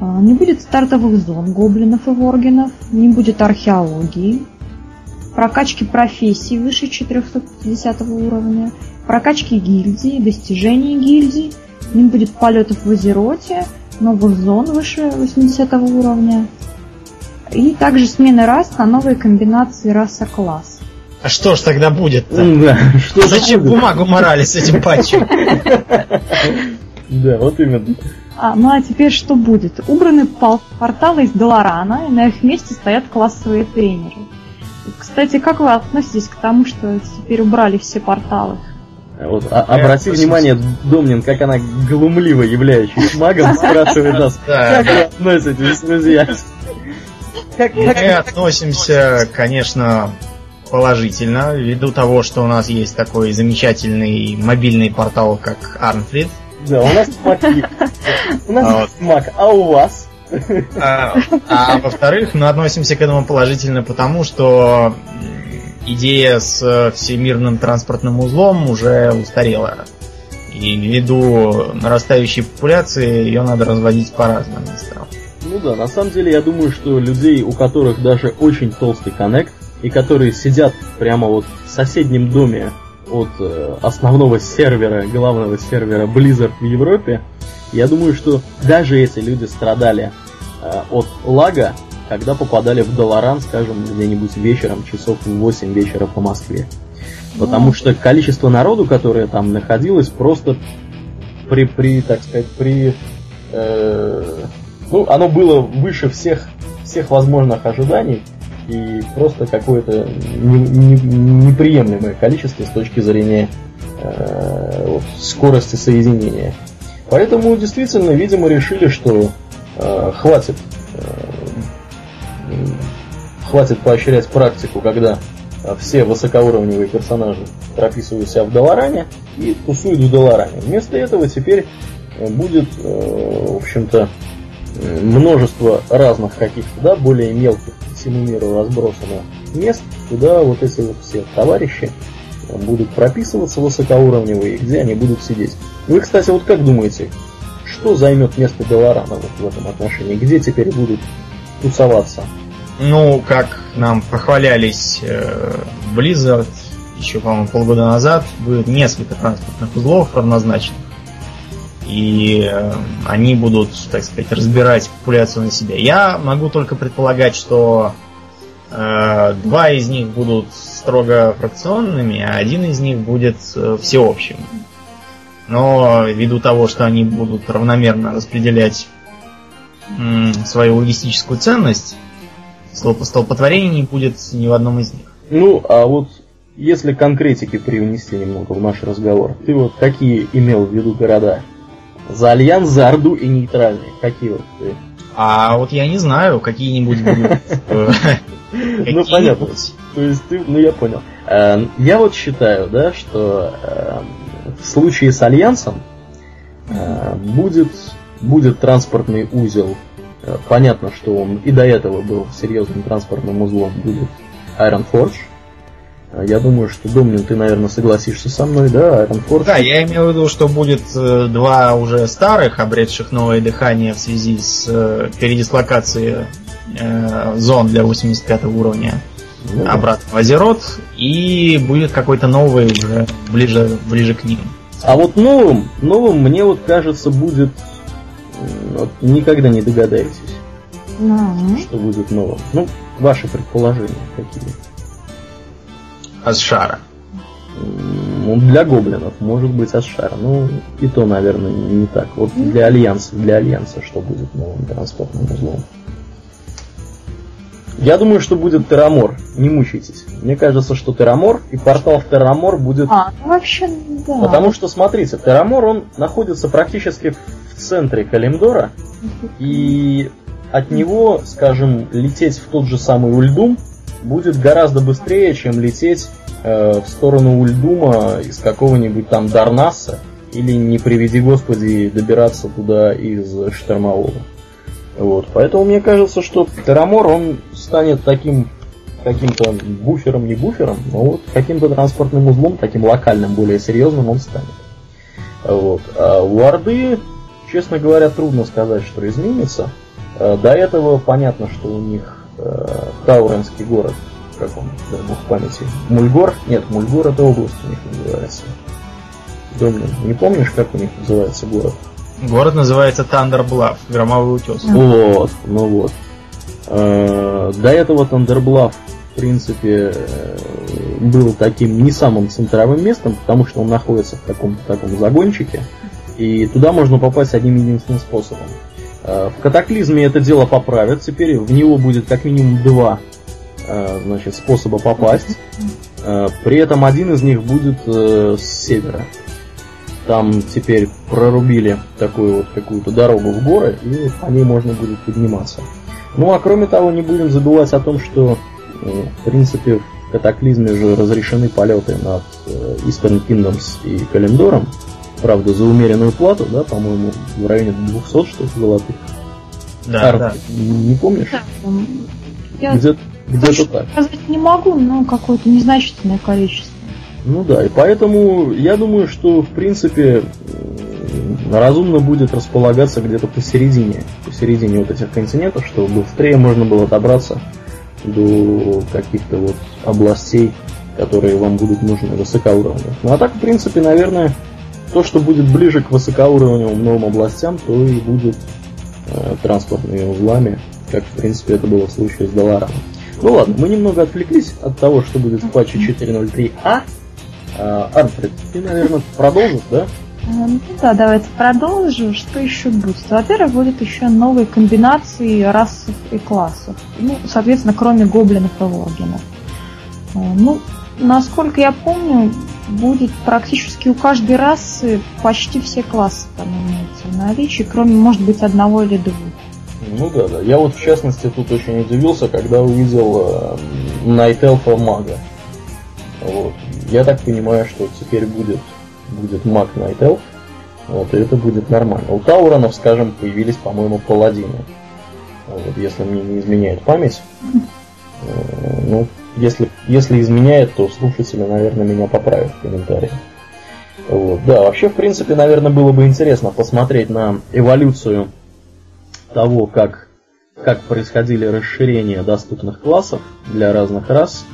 Не будет стартовых зон гоблинов и воргенов, не будет археологии, прокачки профессий выше 450 уровня, прокачки гильдии, достижений гильдии, не будет полетов в Азероте, новых зон выше 80 уровня, и также смены рас на новые комбинации раса-класс. А что ж тогда будет-то? Да, <laughs> что Зачем будет? бумагу морали с этим патчем? <laughs> Да, вот именно. А, ну а теперь что будет? Убраны порталы из Долорана, и на их месте стоят классовые тренеры. Кстати, как вы относитесь к тому, что теперь убрали все порталы? Вот, а, обрати Я внимание, Домнин, как она глумливо являющись магом, <laughs> спрашивает нас, как вы относитесь, друзья? Мы относимся, конечно, положительно, ввиду того, что у нас есть такой замечательный мобильный портал, как Арнфрид. Да, у нас <laughs> маг. У нас маг, а у вас? А, а во-вторых, мы относимся к этому положительно потому, что идея с всемирным транспортным узлом уже устарела. И ввиду нарастающей популяции ее надо разводить по разным местам. Ну да, на самом деле я думаю, что людей, у которых даже очень толстый коннект, и которые сидят прямо вот в соседнем доме от э, основного сервера, главного сервера Blizzard в Европе, я думаю, что даже эти люди страдали э, от лага, когда попадали в Долоран, скажем, где-нибудь вечером, часов в 8 вечера по Москве. Потому что количество народу, которое там находилось, просто при, при так сказать, при... Э, ну, оно было выше всех, всех возможных ожиданий и просто какое-то не, не, неприемлемое количество с точки зрения э, вот, скорости соединения. Поэтому действительно, видимо, решили, что э, хватит, э, хватит поощрять практику, когда э, все высокоуровневые персонажи прописывают себя в Долоране и тусуют в Долоране. Вместо этого теперь э, будет, э, в общем-то, множество разных каких-то, да, более мелких всему миру разбросано мест, куда вот эти вот все товарищи будут прописываться высокоуровневые, где они будут сидеть. Вы, кстати, вот как думаете, что займет место Белорана вот в этом отношении? Где теперь будут тусоваться? Ну, как нам похвалялись э, Blizzard еще, по-моему, полгода назад, будет несколько транспортных узлов равнозначных. И э, они будут, так сказать, разбирать популяцию на себя. Я могу только предполагать, что э, два из них будут строго фракционными, а один из них будет э, всеобщим. Но ввиду того, что они будут равномерно распределять м, свою логистическую ценность, столпотворения не будет ни в одном из них. Ну, а вот если конкретики привнести немного в наш разговор, ты вот какие имел в виду города? За Альянс, за Орду и нейтральные. Какие вот ты? А вот я не знаю, какие-нибудь будут... Э, <laughs> ну, понятно. То есть ты, ну я понял. Э, я вот считаю, да, что э, в случае с Альянсом будет, будет транспортный узел. Понятно, что он и до этого был серьезным транспортным узлом, будет Iron Forge. Я думаю, что, Домнин, ты, наверное, согласишься со мной, да, Iron Forge? Да, я имею в виду, что будет э, два уже старых, обретших новое дыхание в связи с э, передислокацией э, зон для 85 уровня ну, обратно в Азерот, и будет какой-то новый уже ближе, ближе к ним. А вот новым, новым, мне вот кажется, будет... Вот, никогда не догадаетесь, mm-hmm. что будет новым. Ну, ваши предположения какие? Асшара. Ну, для гоблинов, может быть, Асшара. Ну, и то, наверное, не так. Вот для Альянса, для Альянса что будет новым транспортным узлом? Я думаю, что будет Терамор. Не мучайтесь. Мне кажется, что Терамор и портал в Терамор будет... А, ну вообще, да. Потому что, смотрите, Терамор, он находится практически в центре Калимдора, и от него, скажем, лететь в тот же самый Ульдум будет гораздо быстрее, чем лететь э, в сторону Ульдума из какого-нибудь там Дарнаса или, не приведи господи, добираться туда из Штормового. Вот. Поэтому мне кажется, что Терамор, он станет таким каким-то буфером, не буфером, но вот каким-то транспортным узлом, таким локальным, более серьезным он станет. Вот. А у Орды, честно говоря, трудно сказать, что изменится. Э, до этого понятно, что у них э, Тауренский город, как он, да, в памяти. Мульгор? Нет, Мульгор это область у них называется. Домнин, не помнишь, как у них называется город? Город называется Тандерблав, громовой утес. Вот, ну вот. Э, до этого Тандерблав, в принципе, э, был таким не самым центровым местом, потому что он находится в каком-то таком загончике, и туда можно попасть одним единственным способом. Э, в катаклизме это дело поправят. Теперь в него будет как минимум два э, значит, способа попасть. Э, при этом один из них будет с севера. Там теперь прорубили такую вот какую-то дорогу в горы, и по ней можно будет подниматься. Ну а кроме того, не будем забывать о том, что в принципе в катаклизме же разрешены полеты над Eastern Kingdoms и Календором. Правда, за умеренную плату, да, по-моему, в районе 200 что-то золотых. Да, Ар, да. Не помнишь? Да, я где-то, где-то так. Сказать не могу, но какое-то незначительное количество. Ну да, и поэтому я думаю, что в принципе разумно будет располагаться где-то посередине, посередине вот этих континентов, чтобы быстрее можно было добраться до каких-то вот областей, которые вам будут нужны высокоуровневых. Ну а так, в принципе, наверное, то, что будет ближе к высокоуровневым новым областям, то и будет э, транспортными узлами, как в принципе это было в случае с Долларом. Ну ладно, мы немного отвлеклись от того, что будет в патче 4.03а. Э, Альфред, ты, наверное, продолжишь, да? Ну да, давайте продолжим. Что еще будет? Во-первых, будет еще новые комбинации расов и классов. Ну, соответственно, кроме гоблинов и воргенов. Э, ну, насколько я помню, будет практически у каждой расы почти все классы там имеются в наличии, кроме, может быть, одного или двух. Ну да, да. Я вот в частности тут очень удивился, когда увидел э, Night Elf мага. Вот. Я так понимаю, что теперь будет, будет маг Night Elf. Вот, и это будет нормально. У Тауранов, скажем, появились, по-моему, паладины. Вот, если мне не изменяет память. Э, ну, если, если изменяет, то слушатели, наверное, меня поправят в комментариях. Вот. Да, вообще, в принципе, наверное, было бы интересно посмотреть на эволюцию того, как, как происходили расширения доступных классов для разных рас.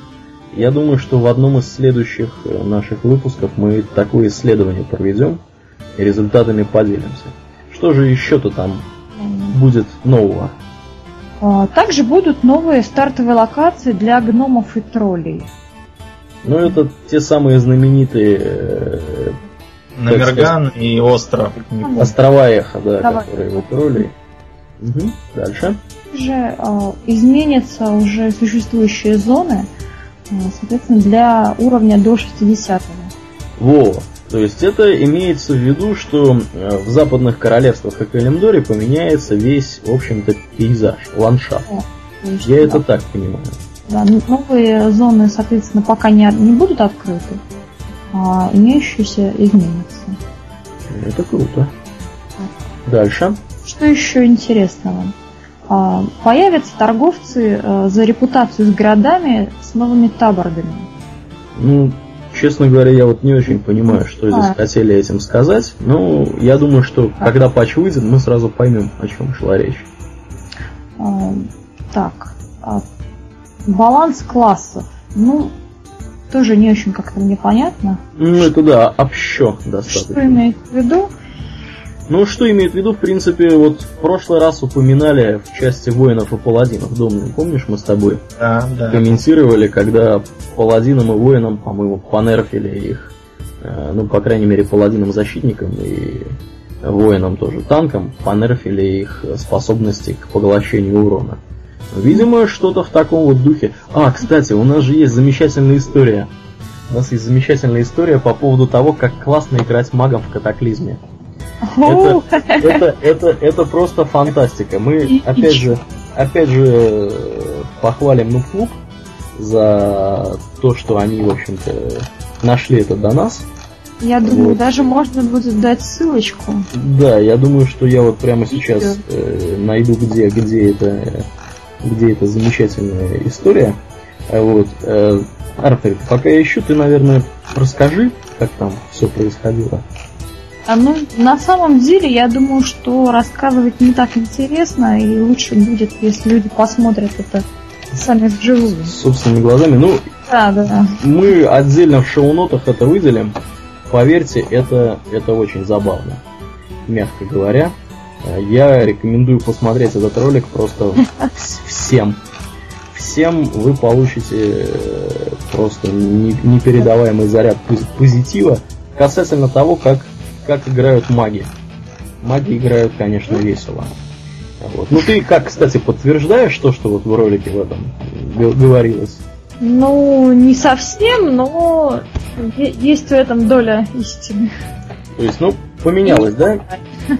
Я думаю, что в одном из следующих э, наших выпусков мы такое исследование проведем и результатами поделимся. Что же еще-то там будет нового? А, также будут новые стартовые локации для гномов и троллей. Ну, это те самые знаменитые... Э, Намерган и остров. Острова Эхо, да, Острова. которые у троллей. Угу. Дальше. Также э, изменятся уже существующие зоны. соответственно, для уровня до 60 Во, то есть это имеется в виду, что э, в западных королевствах и Калимдоре поменяется весь, в общем-то, пейзаж, ландшафт. О, Я да. это так понимаю. Да, новые зоны, соответственно, пока не, не будут открыты, а имеющиеся изменятся. Это круто. Дальше. Что еще интересного? А, появятся торговцы э, за репутацию с городами с новыми табордами. Ну, честно говоря, я вот не очень понимаю, что здесь а. хотели этим сказать. Но я думаю, что а. когда патч выйдет, мы сразу поймем, о чем шла речь. А, так. А, баланс классов. Ну, тоже не очень как-то мне понятно. Ну, это да, общо достаточно. Что имеет в виду? Ну, что имеет в виду, в принципе, вот в прошлый раз упоминали в части воинов и паладинов. Домнин, помнишь, мы с тобой да, да. комментировали, когда паладинам и воинам, по-моему, понерфили их, э, ну, по крайней мере, паладинам-защитникам и воинам тоже танкам, понерфили их способности к поглощению урона. Видимо, что-то в таком вот духе. А, кстати, у нас же есть замечательная история. У нас есть замечательная история по поводу того, как классно играть магом в катаклизме. Это, это, это, это просто фантастика. Мы, опять же, опять же, похвалим Нук за то, что они, в общем-то, нашли это до нас. Я думаю, вот. даже можно будет дать ссылочку. Да, я думаю, что я вот прямо сейчас э, найду, где, где это, где эта замечательная история. Вот. Э, Артер, пока я ищу, ты, наверное, расскажи, как там все происходило. А, ну, на самом деле, я думаю, что рассказывать не так интересно, и лучше будет, если люди посмотрят это сами вживую. Собственными глазами. Ну, да, да. мы отдельно в шоу-нотах это выделим. Поверьте, это, это очень забавно, мягко говоря. Я рекомендую посмотреть этот ролик просто <laughs> всем. Всем вы получите э, просто непередаваемый заряд позитива касательно того, как как играют маги. Маги играют, конечно, весело. Вот. Ну ты как, кстати, подтверждаешь то, что вот в ролике в этом говорилось? Ну, не совсем, но есть в этом доля истины. То есть, ну, поменялось, да?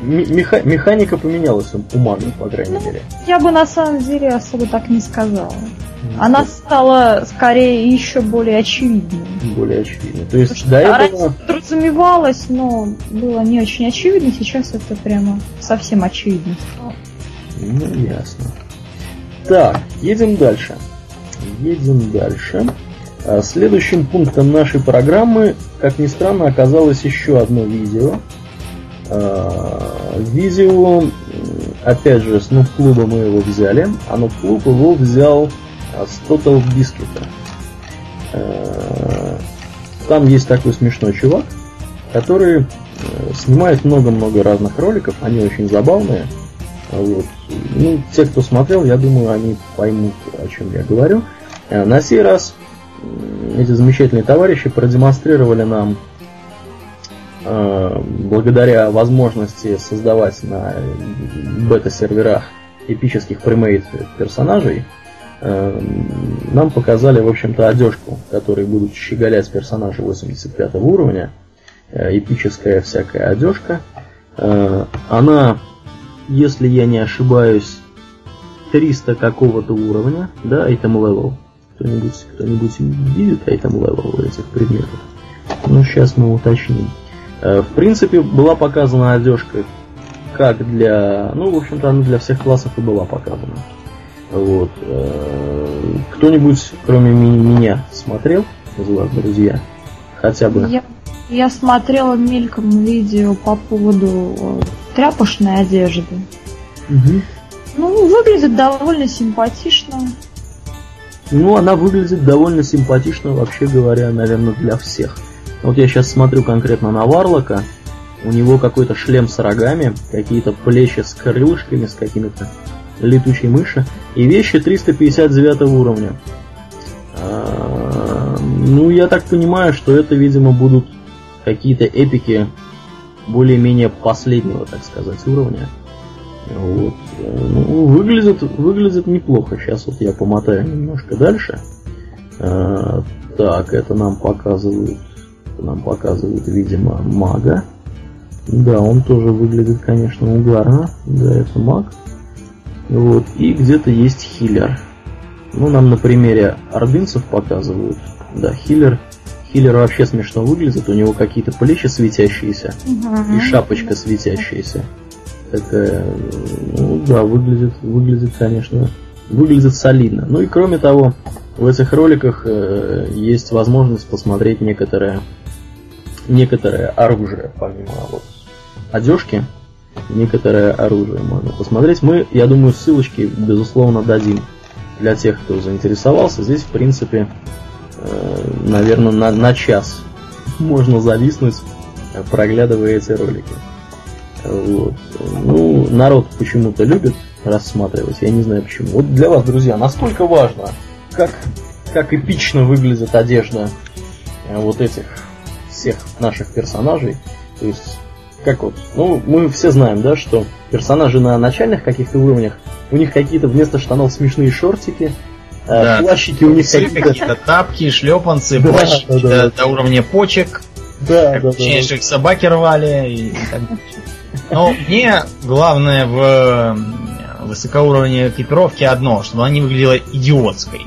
Меха- механика поменялась у мага, по крайней ну, мере. Я бы на самом деле особо так не сказала. Она стала скорее еще более очевидной. Более очевидной. То есть до этого... Подразумевалось, но было не очень очевидно, сейчас это прямо совсем очевидно стало. Ну, ясно. Так, едем дальше. Едем дальше. А следующим пунктом нашей программы, как ни странно, оказалось еще одно видео. А, видео, опять же, с Нуб-клуба мы его взяли, а Нуб-клуб его взял с Total Biscuit. А, там есть такой смешной чувак, который э, снимает много-много разных роликов, они очень забавные. Вот. Ну, те, кто смотрел, я думаю, они поймут, о чем я говорю. На сей раз эти замечательные товарищи продемонстрировали нам э, благодаря возможности создавать на бета-серверах эпических премейт персонажей, э, нам показали, в общем-то, одежку, которой будут щеголять персонажи 85 уровня, э, эпическая всякая одежка. Она, если я не ошибаюсь, 300 какого-то уровня, да, item level, кто-нибудь кто-нибудь видит item level этих предметов? Ну, сейчас мы уточним. Э, в принципе, была показана одежка как для... Ну, в общем-то, она для всех классов и была показана. Вот. Э, кто-нибудь, кроме меня, смотрел из вас, друзья? Хотя бы. Я, я смотрела мельком видео по поводу э, тряпочной одежды. Угу. Ну, выглядит довольно симпатично. Ну, она выглядит довольно симпатично, вообще говоря, наверное, для всех. Вот я сейчас смотрю конкретно на Варлока. У него какой-то шлем с рогами, какие-то плечи с крылышками, с какими-то летучей мыши. И вещи 359 уровня. А, ну, я так понимаю, что это, видимо, будут какие-то эпики более-менее последнего, так сказать, уровня. Вот. Ну, выглядит, выглядит неплохо. Сейчас вот я помотаю немножко дальше. А, так, это нам показывают, нам показывают, видимо, мага. Да, он тоже выглядит, конечно, угарно. Да, это маг. Вот. И где-то есть хиллер. Ну, нам на примере ордынцев показывают. Да, хиллер. Хиллер вообще смешно выглядит. У него какие-то плечи светящиеся. И шапочка светящаяся. Такая, ну да, выглядит, выглядит, конечно, выглядит солидно. Ну и кроме того, в этих роликах э, есть возможность посмотреть некоторое, некоторое оружие, помимо вот одежки, некоторое оружие можно посмотреть. Мы, я думаю, ссылочки, безусловно, дадим для тех, кто заинтересовался. Здесь, в принципе, э, наверное, на, на час можно зависнуть, проглядывая эти ролики. Вот. Ну, народ почему-то любит рассматривать, я не знаю почему. Вот для вас, друзья, насколько важно, как, как эпично выглядит одежда э, вот этих всех наших персонажей. То есть как вот, ну, мы все знаем, да, что персонажи на начальных каких-то уровнях, у них какие-то вместо штанов смешные шортики, а да, плащики у них какие-то... какие тапки, шлепанцы, <laughs> да, плащики да, да, до, до уровня почек. Да, как да, да, да. собаки рвали и так Но мне главное в высокоуровневой экипировке одно, чтобы она не выглядела идиотской.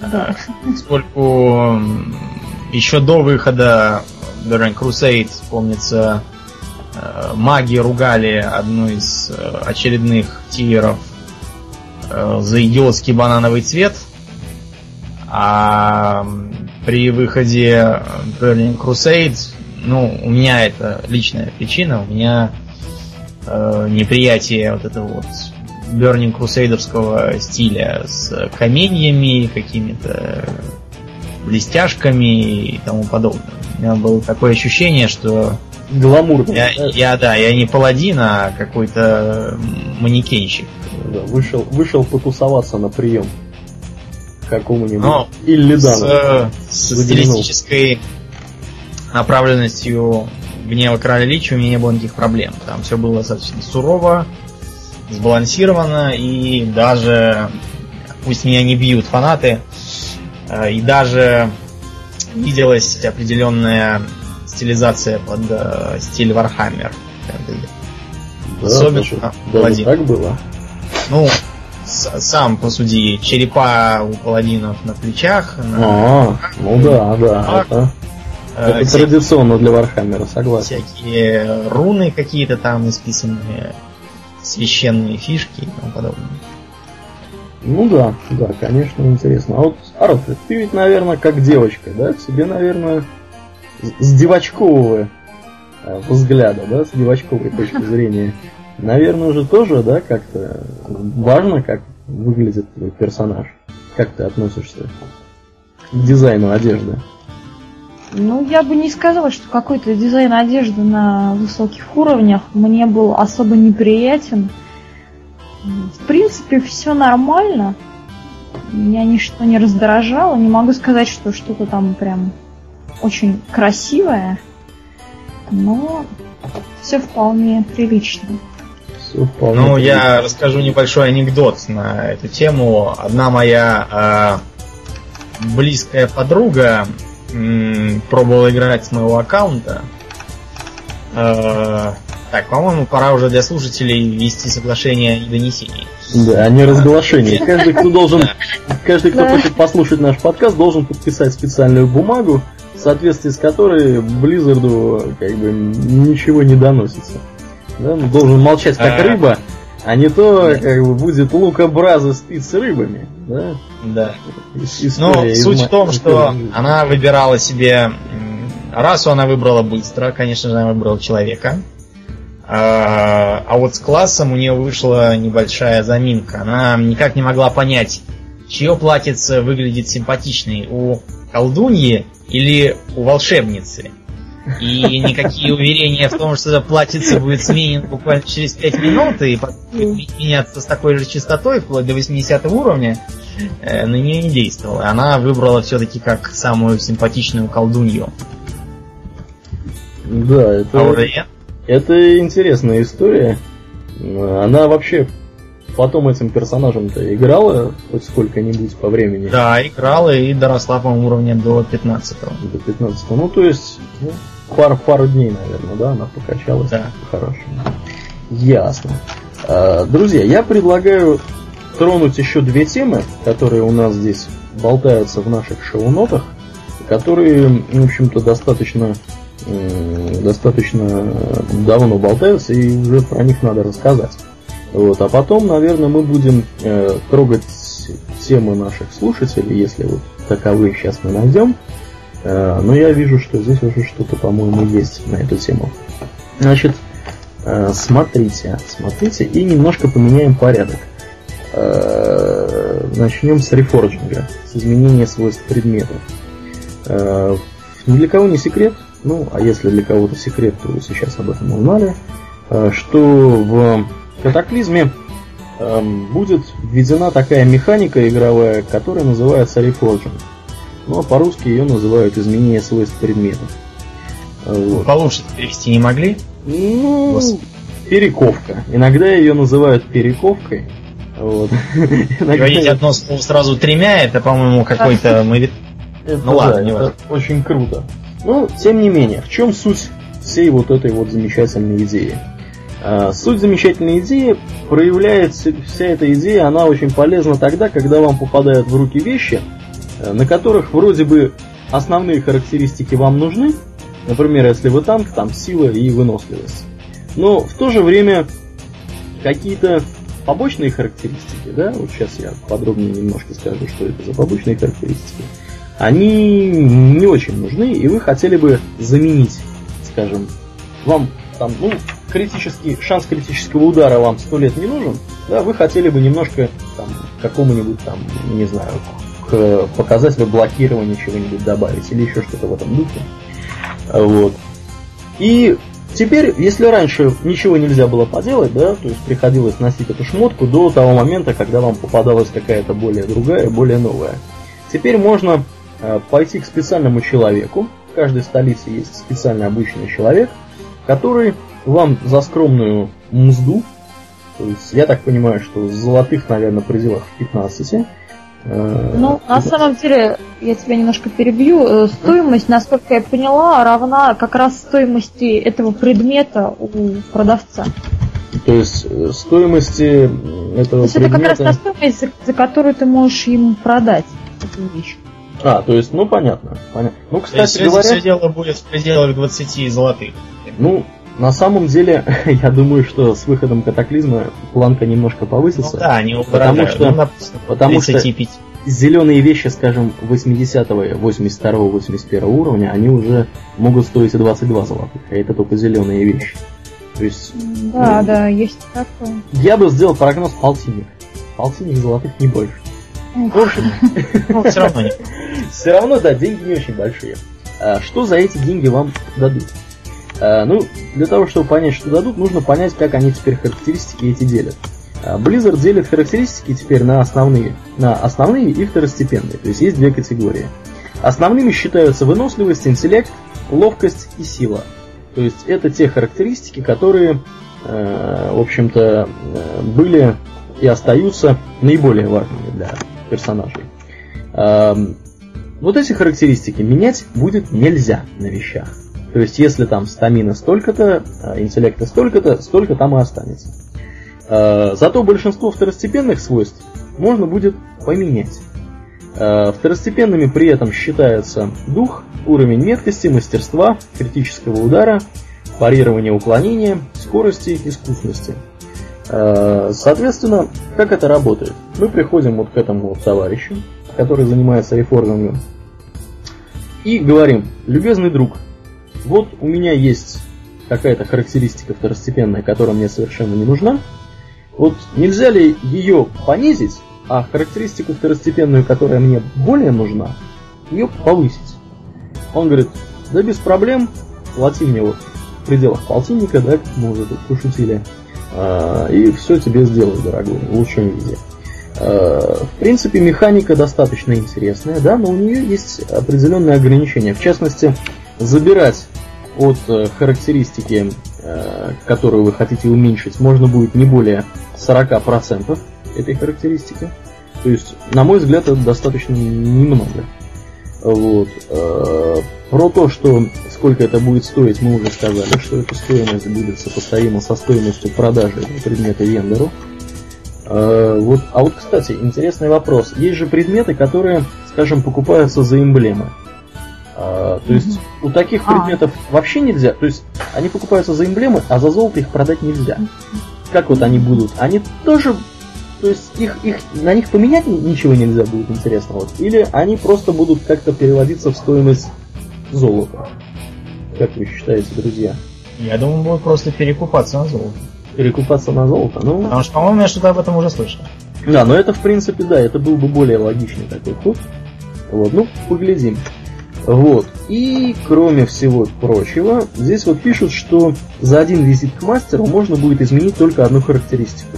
Да. Поскольку еще до выхода Burning Crusade, помнится, Э, маги ругали одну из э, очередных тиров э, за идиотский банановый цвет, а при выходе Burning Crusade, ну, у меня это личная причина, у меня э, неприятие вот этого вот Burning Crusade'овского стиля с каменьями, какими-то блестяшками и тому подобное. У меня было такое ощущение, что гламурный. Я, я, да, я не паладин, а какой-то манекенщик. Да, вышел, вышел потусоваться на прием какому-нибудь Но Иллидану. С, с стилистической направленностью гнева короля Лича у меня не было никаких проблем. Там все было достаточно сурово, сбалансировано, и даже, пусть меня не бьют фанаты, э, и даже виделась определенная стилизация под э, стиль Warhammer. Да, Особенно даже, так было. Ну, с, сам посуди, черепа у паладинов на плечах. На... А, ну да, да. Это, э, это всякие, традиционно для Вархаммера, согласен. Всякие руны какие-то там исписанные, священные фишки и тому подобное. Ну да, да, конечно, интересно. А вот, Арт, ты ведь, наверное, как девочка, да? Тебе, наверное, с девочкового э, взгляда, да, с девочковой точки <laughs> зрения, наверное, уже тоже, да, как-то важно, как выглядит твой персонаж. Как ты относишься к дизайну одежды? Ну, я бы не сказала, что какой-то дизайн одежды на высоких уровнях мне был особо неприятен. В принципе, все нормально. Меня ничто не раздражало. Не могу сказать, что что-то там прям очень красивая, но все вполне прилично. Все вполне ну, прилично. я расскажу небольшой анекдот на эту тему. Одна моя э, близкая подруга м, пробовала играть с моего аккаунта. Э, так, по-моему, пора уже для слушателей вести соглашение и донесение. Да, а не разглашение. Каждый, кто должен, каждый, кто хочет послушать наш подкаст, должен подписать специальную бумагу, в соответствии с которой Близзарду как бы ничего не доносится. Да? Он должен молчать как а... рыба, а не то как бы будет лукобраза спит с рыбами. Да. Да. Ну, суть в том, что она выбирала себе расу, она выбрала быстро, конечно же, она выбрала человека. А, а вот с классом у нее вышла небольшая заминка. Она никак не могла понять, чье платьице выглядит симпатичней, у колдуньи или у волшебницы. И никакие уверения в том, что это платьице будет сменено буквально через 5 минут и будет меняться с такой же частотой, вплоть до 80 уровня, э, на нее не действовало. Она выбрала все-таки как самую симпатичную колдунью. Да, это, это интересная история. Она вообще потом этим персонажем-то играла хоть сколько-нибудь по времени? Да, играла и доросла, по-моему, уровня до 15 -го. До 15 -го. Ну, то есть, ну, пару, пару дней, наверное, да, она покачалась. Да. Хорошо. Ясно. А, друзья, я предлагаю тронуть еще две темы, которые у нас здесь болтаются в наших шоу-нотах, которые, в общем-то, достаточно достаточно давно болтаются, и уже про них надо рассказать. Вот. А потом, наверное, мы будем э, трогать темы наших слушателей, если вот таковые сейчас мы найдем. Э, но я вижу, что здесь уже что-то, по-моему, есть на эту тему. Значит, э, смотрите, смотрите, и немножко поменяем порядок. Э, начнем с рефорджинга, с изменения свойств предметов. Э, ни для кого не секрет, ну, а если для кого-то секрет, то вы сейчас об этом узнали, э, что в катаклизме эм, будет введена такая механика игровая, которая называется reforging. Ну, а по-русски ее называют изменение свойств предметов. Вот. Получше перевести не могли? Ну, перековка. Иногда ее называют перековкой. Вот. <laughs> Говорить одно слово сразу тремя, это, по-моему, какой-то... <laughs> Ну ладно, это очень круто. Но, тем не менее, в чем суть всей вот этой вот замечательной идеи? А, суть замечательной идеи проявляется, вся эта идея, она очень полезна тогда, когда вам попадают в руки вещи, э, на которых вроде бы основные характеристики вам нужны, например, если вы танк, там сила и выносливость. Но в то же время какие-то побочные характеристики, да, вот сейчас я подробнее немножко скажу, что это за побочные характеристики, они не очень нужны, и вы хотели бы заменить, скажем, вам там, ну, критический, шанс критического удара вам сто лет не нужен, да, вы хотели бы немножко там какому-нибудь там, не знаю, к показателю блокирования чего-нибудь добавить или еще что-то в этом духе. Вот. И теперь, если раньше ничего нельзя было поделать, да, то есть приходилось носить эту шмотку до того момента, когда вам попадалась какая-то более другая, более новая. Теперь можно Э, пойти к специальному человеку. В каждой столице есть специально обычный человек, который вам за скромную мзду, то есть я так понимаю, что золотых, наверное, в пределах 15, э, ну, на самом деле, я тебя немножко перебью. Э, стоимость, насколько я поняла, равна как раз стоимости этого предмета у продавца. То есть стоимости этого То есть предмета... это как раз та стоимость, за, за которую ты можешь ему продать эту вещь. А, то есть, ну понятно. понятно. Ну, кстати то есть, говоря... Все дело будет в пределах 20 золотых. Ну, на самом деле, <laughs> я думаю, что с выходом катаклизма планка немножко повысится. Ну, да, они потому что, ну, потому что зеленые вещи, скажем, 80-го, 82-го, 81 уровня, они уже могут стоить и 22 золотых, а это только зеленые вещи. То есть, да, ну, да, есть такое. Я бы сделал прогноз полтинник. Полтинник золотых не больше. В общем, ну, все равно нет. <laughs> Все равно, да, деньги не очень большие. А что за эти деньги вам дадут? А, ну, для того, чтобы понять, что дадут, нужно понять, как они теперь характеристики эти делят. А, Blizzard делит характеристики теперь на основные, на основные и второстепенные. То есть есть две категории. Основными считаются выносливость, интеллект, ловкость и сила. То есть это те характеристики, которые, э, в общем-то, э, были и остаются наиболее важными для персонажей. Вот эти характеристики менять будет нельзя на вещах. То есть, если там стамина столько-то, а интеллекта столько-то, столько там и останется. А, зато большинство второстепенных свойств можно будет поменять. А, второстепенными при этом считаются дух, уровень меткости, мастерства, критического удара, парирование уклонения, скорости, искусности. Соответственно, как это работает? Мы приходим вот к этому вот товарищу, который занимается реформами, и говорим, любезный друг, вот у меня есть какая-то характеристика второстепенная, которая мне совершенно не нужна, вот нельзя ли ее понизить, а характеристику второстепенную, которая мне более нужна, ее повысить? Он говорит, да без проблем, плати мне вот в пределах полтинника, да, мы уже тут пошутили, а, и все тебе сделаю, дорогой, в лучшем виде. Э, в принципе, механика достаточно интересная, да, но у нее есть определенные ограничения. В частности, забирать от э, характеристики, э, которую вы хотите уменьшить, можно будет не более 40% этой характеристики. То есть, на мой взгляд, это достаточно немного. Вот. Э, про то, что сколько это будет стоить, мы уже сказали, что эта стоимость будет сопоставима со стоимостью продажи предмета вендору. Вот, а вот, кстати, интересный вопрос. Есть же предметы, которые, скажем, покупаются за эмблемы. А, то есть у таких а. предметов вообще нельзя. То есть они покупаются за эмблемы, а за золото их продать нельзя. Как вот они будут? Они тоже то есть их, их, на них поменять ничего нельзя будет интересного. Вот. Или они просто будут как-то переводиться в стоимость золота. Как вы считаете, друзья? Я думаю, будут просто перекупаться на золото. Перекупаться на золото? Ну... Потому что, по-моему, я что-то об этом уже слышал. Да, но это, в принципе, да, это был бы более логичный такой ход. Вот, ну, поглядим. Вот. И, кроме всего прочего, здесь вот пишут, что за один визит к мастеру можно будет изменить только одну характеристику.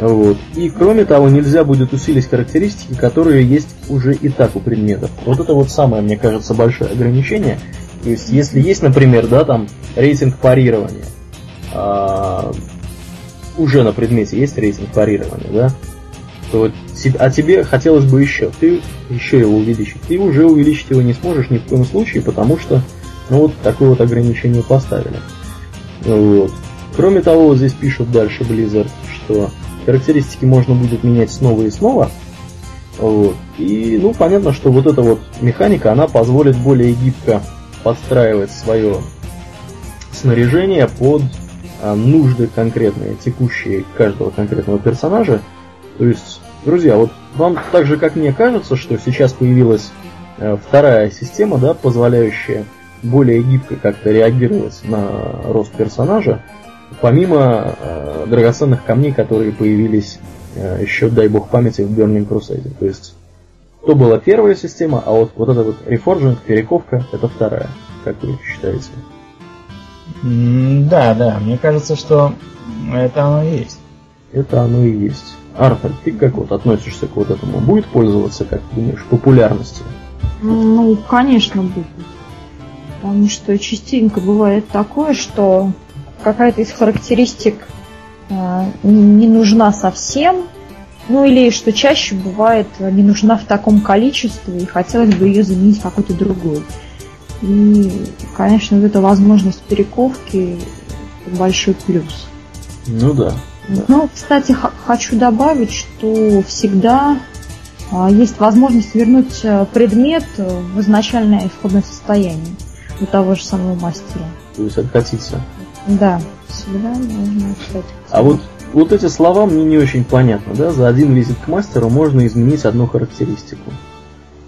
Вот. И кроме того, нельзя будет усилить характеристики, которые есть уже и так у предметов. Вот это вот самое, мне кажется, большое ограничение. То есть, если есть, например, да, там рейтинг парирования, а, уже на предмете есть рейтинг парирования, да, то а тебе хотелось бы еще, ты еще его увеличить. Ты уже увеличить его не сможешь ни в коем случае, потому что ну вот такое вот ограничение поставили. Вот. Кроме того, здесь пишут дальше Blizzard, что характеристики можно будет менять снова и снова. Вот. И, ну, понятно, что вот эта вот механика, она позволит более гибко подстраивать свое снаряжение под а, нужды конкретные, текущие каждого конкретного персонажа. То есть, друзья, вот вам так же, как мне кажется, что сейчас появилась э, вторая система, да, позволяющая более гибко как-то реагировать на рост персонажа, помимо э, драгоценных камней, которые появились э, еще, дай бог памяти, в Burning Crusade. То есть, то была первая система, а вот, вот эта вот рефорджинг, перековка, это вторая. Как вы считаете? Да, да, мне кажется, что это оно и есть. Это оно и есть. Арфаль, ты как вот относишься к вот этому? Будет пользоваться, как ты думаешь, популярностью? Ну, конечно, будет. Потому что частенько бывает такое, что какая-то из характеристик э, не нужна совсем, ну или что чаще бывает не нужна в таком количестве и хотелось бы ее заменить какой-то другой. И, конечно, вот эта возможность перековки большой плюс. Ну да. Да. Ну, кстати, хочу добавить, что всегда а, есть возможность вернуть э, предмет в изначальное исходное состояние у того же самого мастера. То есть откатиться. Да, всегда можно откатиться. А вот вот эти слова мне не очень понятно, да? За один визит к мастеру можно изменить одну характеристику.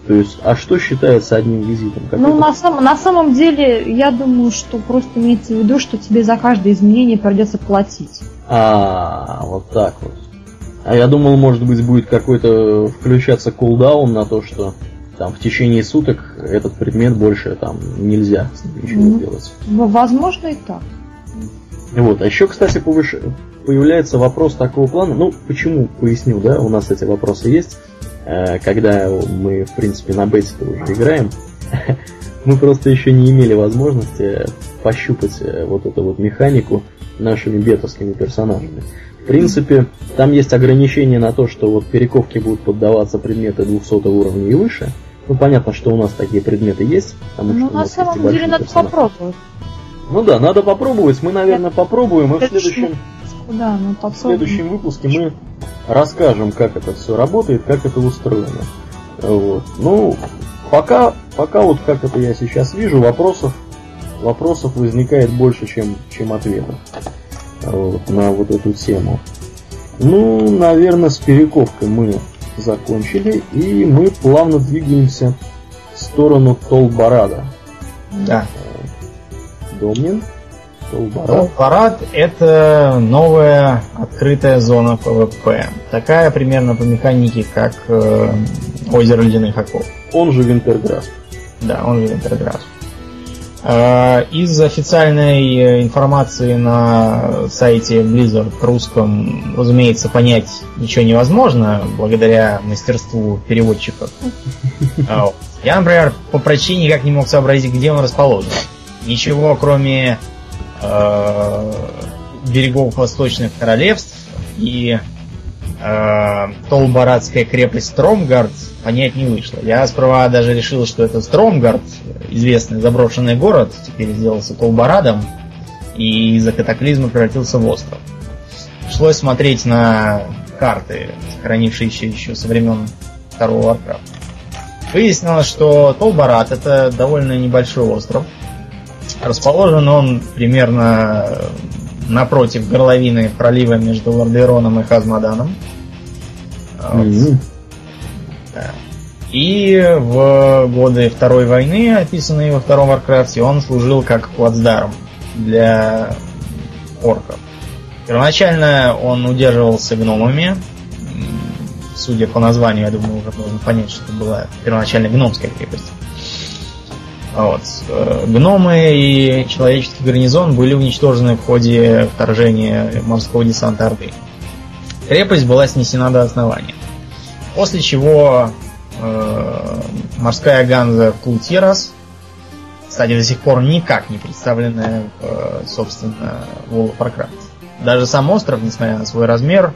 То есть, а что считается одним визитом? Как ну, на, сам, на самом деле, я думаю, что просто имеется в виду, что тебе за каждое изменение придется платить. А, вот так вот. А я думал, может быть, будет какой-то включаться кулдаун на то, что там в течение суток этот предмет больше там нельзя ничего mm-hmm. делать. Возможно и так. Вот, а еще, кстати, повыш... появляется вопрос такого плана. Ну, почему, поясню, да, у нас эти вопросы есть. Э, когда мы, в принципе, на бете уже играем, <laughs> мы просто еще не имели возможности пощупать э, вот эту вот механику нашими бетовскими персонажами. В принципе, там есть ограничения на то, что вот перековки будут поддаваться предметы 200 уровня и выше. Ну, понятно, что у нас такие предметы есть. Потому ну, что на самом деле надо персонаж. попробовать. Ну да, надо попробовать. Мы, наверное, попробуем. И в следующем, да, ну, в следующем выпуске мы расскажем, как это все работает, как это устроено. Вот. Ну, пока, пока вот как это я сейчас вижу, вопросов, вопросов возникает больше, чем, чем ответов вот, на вот эту тему. Ну, наверное, с перековкой мы закончили, и мы плавно двигаемся в сторону Тол Барада. Да. Домнин. Тол Барад. Тол Барад это новая открытая зона ПВП. Такая примерно по механике, как э, озеро ледяных оков. Он же Wintergrasp. Да, он же Wintergrasp. Э, из официальной э, информации на сайте Blizzard русском, разумеется, понять ничего невозможно благодаря мастерству переводчиков. А Я, например, по прочине никак не мог сообразить, где он расположен. Ничего, кроме э, берегов восточных королевств, и э, Толбарадская крепость Стромгард понять не вышло. Я сперва даже решил, что это Стромгард, известный заброшенный город, теперь сделался Толбарадом, и из-за катаклизма превратился в остров. Пришлось смотреть на карты, хранившиеся еще со времен второго Warcraft. Выяснилось, что Тол Барад это довольно небольшой остров. Расположен он примерно напротив горловины пролива между Лордероном и Хаз Моданом. Mm-hmm. Да. И в годы Второй войны, описанные во втором Варкрафте, он служил как плацдарм для орков. Первоначально он удерживался гномами. Судя по названию, я думаю, уже можно понять, что это была первоначально гномская крепость. Вот. Э, гномы и человеческий гарнизон были уничтожены в ходе вторжения морского десанта Орды. Крепость была снесена до основания. После чего э, морская ганза Култирас, кстати, до сих пор никак не представленная, э, собственно, в Warcraft. Даже сам остров, несмотря на свой размер,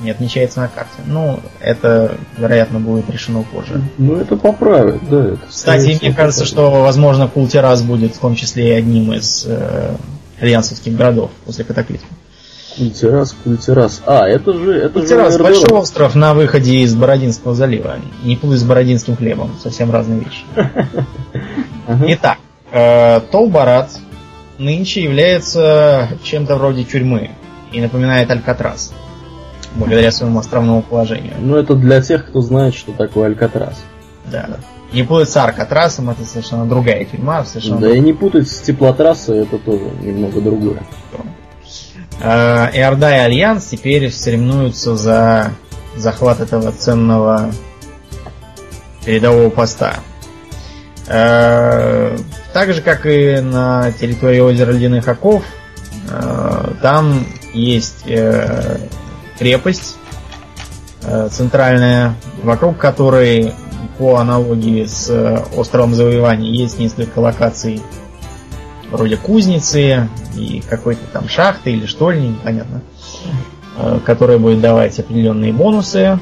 не отмечается на карте. Ну, это, вероятно, будет решено позже. Ну, это поправят, да. Это Кстати, мне кажется, поправит. что, возможно, Култерас будет в том числе и одним из э, альянсовских городов после катаклизма. Культерас, Культерас. А, это же... Это Культерас, же большой остров на выходе из Бородинского залива. Не путай с Бородинским хлебом. Совсем разные вещи. <laughs> Итак, э, Тол Барад нынче является чем-то вроде тюрьмы и напоминает Алькатрас благодаря своему островному положению. Ну, это для тех, кто знает, что такое Алькатрас. Да. Не путать с Аркатрасом, это совершенно другая тюрьма. Совершенно да, и не путать с теплотрассой, это тоже немного другое. А, и Орда и Альянс теперь соревнуются за захват этого ценного передового поста. А, так же, как и на территории озера Ледяных Оков, а, там есть э, крепость э, центральная, вокруг которой по аналогии с э, островом завоевания есть несколько локаций вроде кузницы и какой-то там шахты или штольни, непонятно, э, которая будет давать определенные бонусы.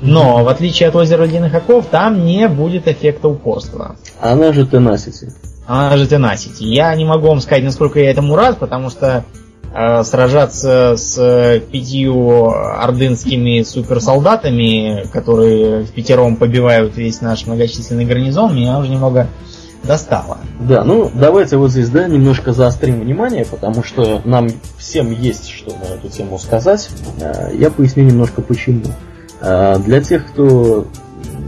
Но, в отличие от озера Ледяных Оков, там не будет эффекта упорства. Она же Tenacity. Она же Tenacity. Я не могу вам сказать, насколько я этому рад, потому что сражаться с пятью ордынскими суперсолдатами, которые в пятером побивают весь наш многочисленный гарнизон, меня уже немного достало. Да, ну давайте вот здесь, да, немножко заострим внимание, потому что нам всем есть что на эту тему сказать. Э, я поясню немножко почему. Э, для тех, кто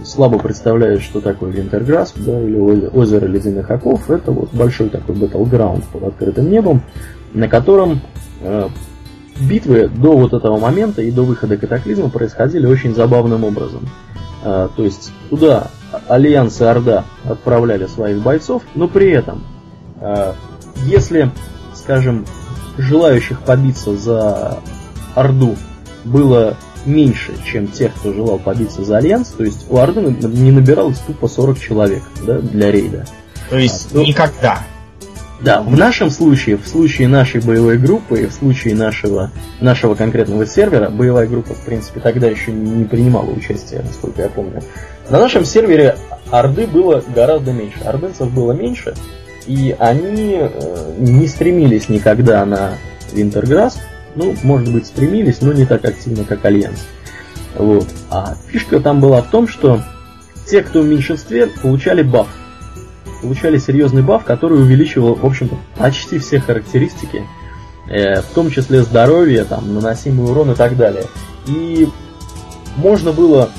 слабо представляет, что такое Wintergrasp, да, или озеро ледяных оков, это вот большой такой battleground под открытым небом, на котором э, битвы до вот этого момента и до выхода катаклизма происходили очень забавным образом. Э, то есть туда Альянс и Орда отправляли своих бойцов, но при этом, э, если, скажем, желающих побиться за Орду было меньше, чем тех, кто желал побиться за Альянс, то есть у Орды не набиралось тупо 40 человек да, для рейда. То есть а, то... никогда. Да, в нашем случае, в случае нашей боевой группы и в случае нашего, нашего конкретного сервера, боевая группа, в принципе, тогда еще не принимала участие, насколько я помню. На нашем сервере орды было гораздо меньше. Ордынцев было меньше, и они э, не стремились никогда на Wintergrasp. Ну, может быть, стремились, но не так активно, как Альянс. Вот. А фишка там была в том, что те, кто в меньшинстве, получали баф получали серьезный баф, который увеличивал, в общем-то, почти все характеристики, э, в том числе здоровье, там, наносимый урон и так далее. И можно было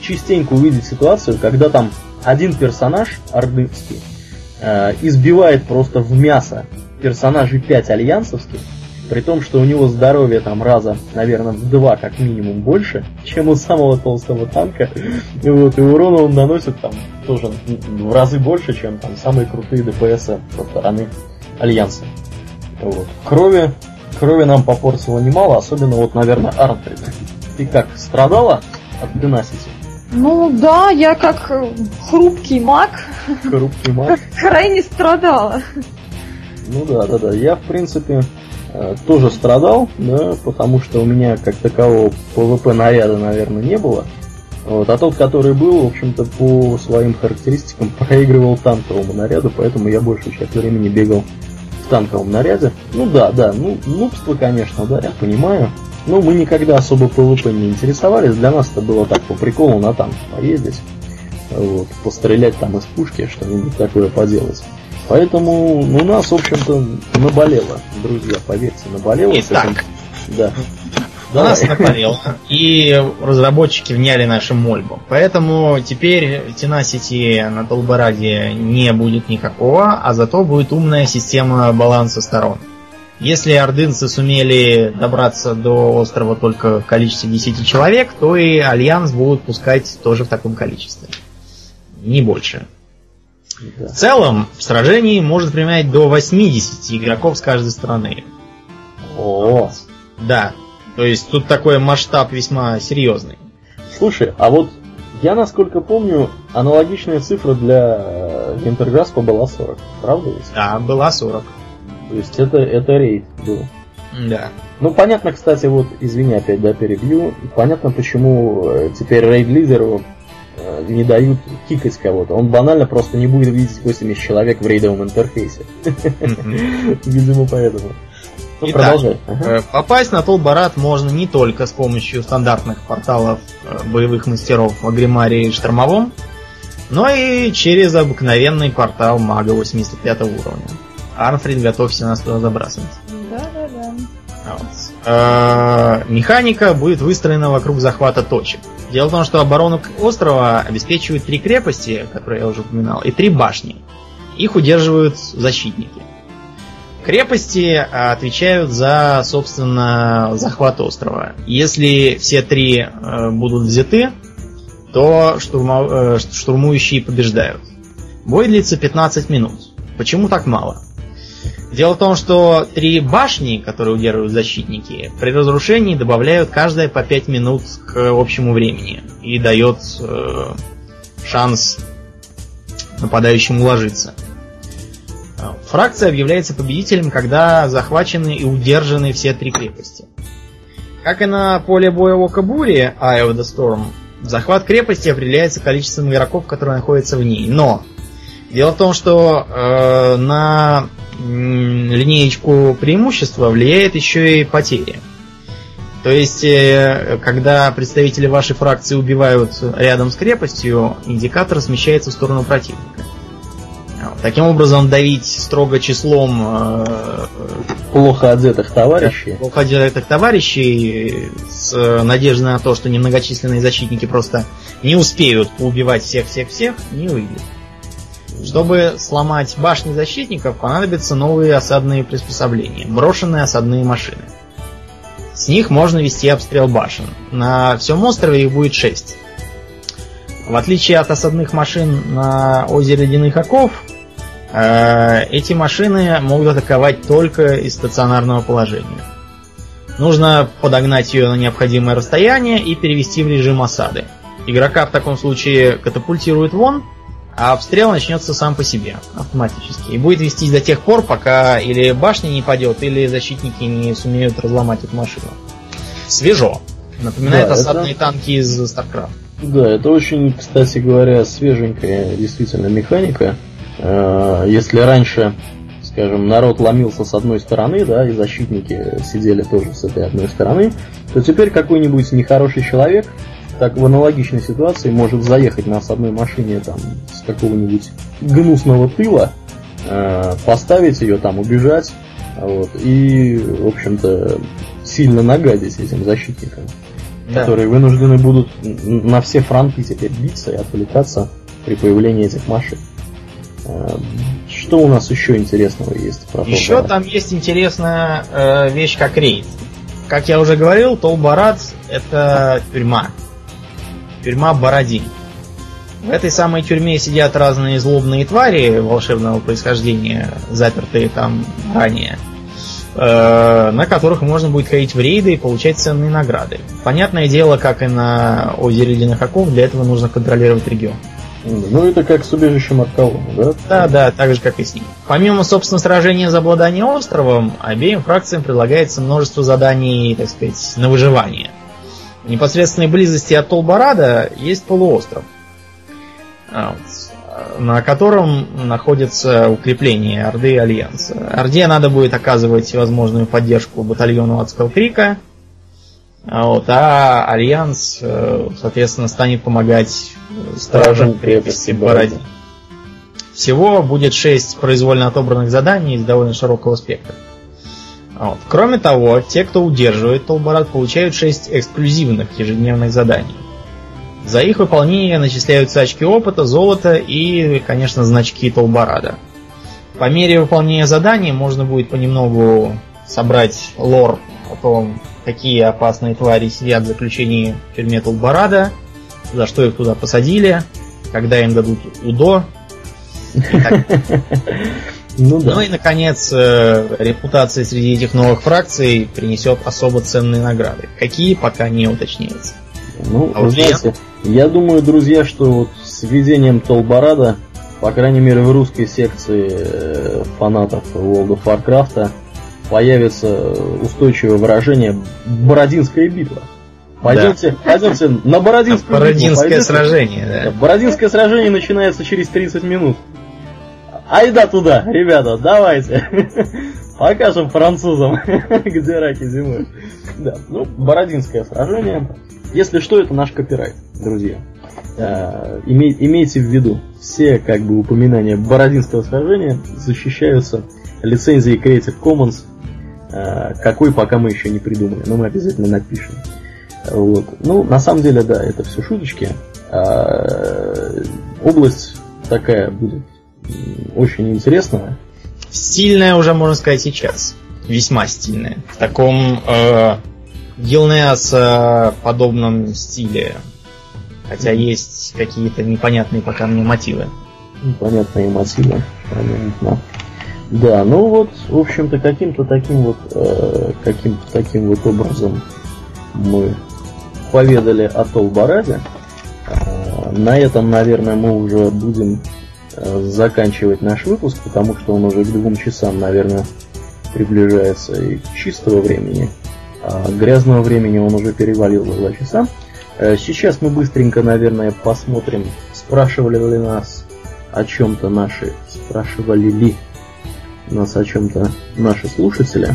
частенько увидеть ситуацию, когда там один персонаж ордынский э, избивает просто в мясо персонажей 5 альянсовских, при том, что у него здоровье там раза, наверное, в два как минимум больше, чем у самого толстого танка. И вот, и урона он наносит там тоже в разы больше, чем там самые крутые ДПС со стороны Альянса. Вот. Крови, крови нам попортило немало, особенно вот, наверное, Артрид. Ты как, страдала от Tenacity? Ну да, я как хрупкий маг. Хрупкий маг. Крайне страдала. Ну да, да, да. Я, в принципе, тоже страдал, да, потому что у меня как такового ПВП наряда, наверное, не было. Вот, а тот, который был, в общем-то, по своим характеристикам <laughs> проигрывал танковому наряду, поэтому я большую часть времени бегал в танковом наряде. Ну да, да, ну, нубство, конечно, да, я понимаю. Но мы никогда особо ПВП не интересовались. Для нас это было так по приколу на танк поездить. Вот, пострелять там из пушки, что-нибудь такое поделать. Поэтому у нас, в общем-то, наболело, друзья, поверьте, наболело. Итак, да. У нас наболело, и разработчики вняли нашим мольбам. Поэтому теперь Tenacity на Толбараде не будет никакого, а зато будет умная система баланса сторон. Если ордынцы сумели добраться до острова только в количестве 10 человек, то и Альянс будут пускать тоже в таком количестве. Не больше. Да. В целом, в сражении может принимать до 80 игроков с каждой стороны. О, да. То есть тут такой масштаб весьма серьезный. Слушай, а вот я, насколько помню, аналогичная цифра для Интерграспа была 40. Правда ведь? Да, была 40. То есть это, это рейд был. Да. Ну, понятно, кстати, вот, извини, опять, да, перебью. Понятно, почему э, теперь рейд-лидеру э, не дают кикать кого-то. Он банально просто не будет видеть 80 человек в рейдовом интерфейсе. Видимо, поэтому. Ну, Итак. Ага. Э, попасть на Толбарат можно не только с помощью стандартных порталов боевых мастеров в Агримаре и Штормовом, но и через обыкновенный портал мага 85 уровня. Арнфрид, готовься нас туда забрасывать. Да-да-да. Вот. Э, механика будет выстроена вокруг захвата точек. Дело в том, что оборону острова обеспечивают три крепости, которые я уже упоминал, и три башни. Их удерживают защитники. Крепости отвечают за, собственно, захват острова. Если все три э, будут взяты, то штурма, э, штурмующие побеждают. Бой длится 15 минут. Почему так мало? Дело в том, что три башни, которые удерживают защитники, при разрушении добавляют каждая по 5 минут к общему времени и дает э, шанс нападающим уложиться. Фракция объявляется победителем, когда захвачены и удержаны все три крепости. Как и на поле боя в Окабуре, Eye of the Storm, захват крепости определяется количеством игроков, которые находятся в ней. Но дело в том, что э, на линеечку преимущества влияет еще и потери. То есть, э, когда представители вашей фракции убивают рядом с крепостью, индикатор смещается в сторону противника. Таким образом, давить строго числом э, плохо одетых товарищей. Плохо одетых товарищей с надеждой на то, что немногочисленные защитники просто не успеют поубивать всех-всех-всех, не выйдет. Чтобы сломать башни защитников, понадобятся новые осадные приспособления, брошенные осадные машины. С них можно вести обстрел башен. На всем острове их будет 6. В отличие от осадных машин на озере Ледяных Оков, э, эти машины могут атаковать только из стационарного положения. Нужно подогнать ее на необходимое расстояние и перевести в режим осады. Игрока в таком случае катапультирует вон, а обстрел начнется сам по себе, автоматически. И будет вестись до тех пор, пока или башня не падет, или защитники не сумеют разломать эту машину. Свежо. Напоминает да, осадные это... танки из StarCraft. Да, это очень, кстати говоря, свеженькая действительно механика. Э, если раньше, скажем, народ ломился с одной стороны, да, и защитники сидели тоже с этой одной стороны, то теперь какой-нибудь нехороший человек так в аналогичной ситуации может заехать на одной машине там с какого-нибудь гнусного тыла, э, поставить ее там, убежать, вот, и, в общем-то, сильно нагадить этим защитникам, да. которые вынуждены будут на все фронты теперь биться и отвлекаться при появлении этих машин. Э, что у нас еще интересного есть? Про еще там есть интересная э, вещь, как рейд. Как я уже говорил, Толбарат это тюрьма тюрьма Бородин. В этой самой тюрьме сидят разные злобные твари волшебного происхождения, запертые там ранее, э, на которых можно будет ходить в рейды и получать ценные награды. Понятное дело, как и на озере Ледяных Оков, для этого нужно контролировать регион. Ну, это как с убежищем Аркавона, да? Да, да, так же, как и с ним. Помимо, собственно, сражения за обладание островом, обеим фракциям предлагается множество заданий, так сказать, на выживание. В непосредственной близости от Толбарада есть полуостров, а, на котором находится укрепление Орды и Альянса. Орде надо будет оказывать возможную поддержку батальону Адского Крика, а вот, а Альянс, э, соответственно, станет помогать стражам крепости Бородин. Всего будет 6 произвольно отобранных заданий из довольно широкого спектра. Вот. Кроме того, те, кто удерживает Толбарат, получают 6 эксклюзивных ежедневных заданий. За их выполнение начисляются очки опыта, золота и, конечно, значки Толбарада. По мере выполнения заданий можно будет понемногу собрать лор о том, какие опасные твари сидят в заключении в тюрьме Толбарада, за что их туда посадили, когда им дадут УДО. <laughs> Ну, да. ну и, наконец, э, репутация среди этих новых фракций принесет особо ценные награды. Какие, пока не уточняется. Ну, а вы знаете, я думаю, друзья, что вот с введением Толбарада, по крайней мере в русской секции э, фанатов World of Warcraft, появится устойчивое выражение «Бородинская битва». Пойдемте, да. пойдемте на Бородинскую Бородинское битву. сражение, да. Бородинское сражение начинается через 30 минут. Айда туда, ребята, давайте. <laughs> Покажем французам, <laughs> где раки зимой. Да, ну, Бородинское сражение. Если что, это наш копирайт, друзья. Имей, имейте в виду, все как бы упоминания Бородинского сражения защищаются лицензией Creative Commons Э, какой пока мы еще не придумали, но мы обязательно напишем. Вот. Ну, на самом деле, да, это все шуточки. А, область такая будет очень интересная. Стильная уже, можно сказать, сейчас. Весьма стильная. В таком э, Гилнеас э, подобном стиле. Хотя есть какие-то непонятные пока мне мотивы. Непонятные мотивы, понятно. Да, ну вот, в общем-то, каким-то таким вот, э, каким-то таким вот образом мы поведали о Толбараде. Э, на этом, наверное, мы уже будем заканчивать наш выпуск, потому что он уже к двум часам, наверное, приближается и чистого времени. А грязного времени он уже перевалил за два часа. Э, сейчас мы быстренько, наверное, посмотрим, спрашивали ли нас о чем-то наши, спрашивали ли нас о чем-то наши слушатели.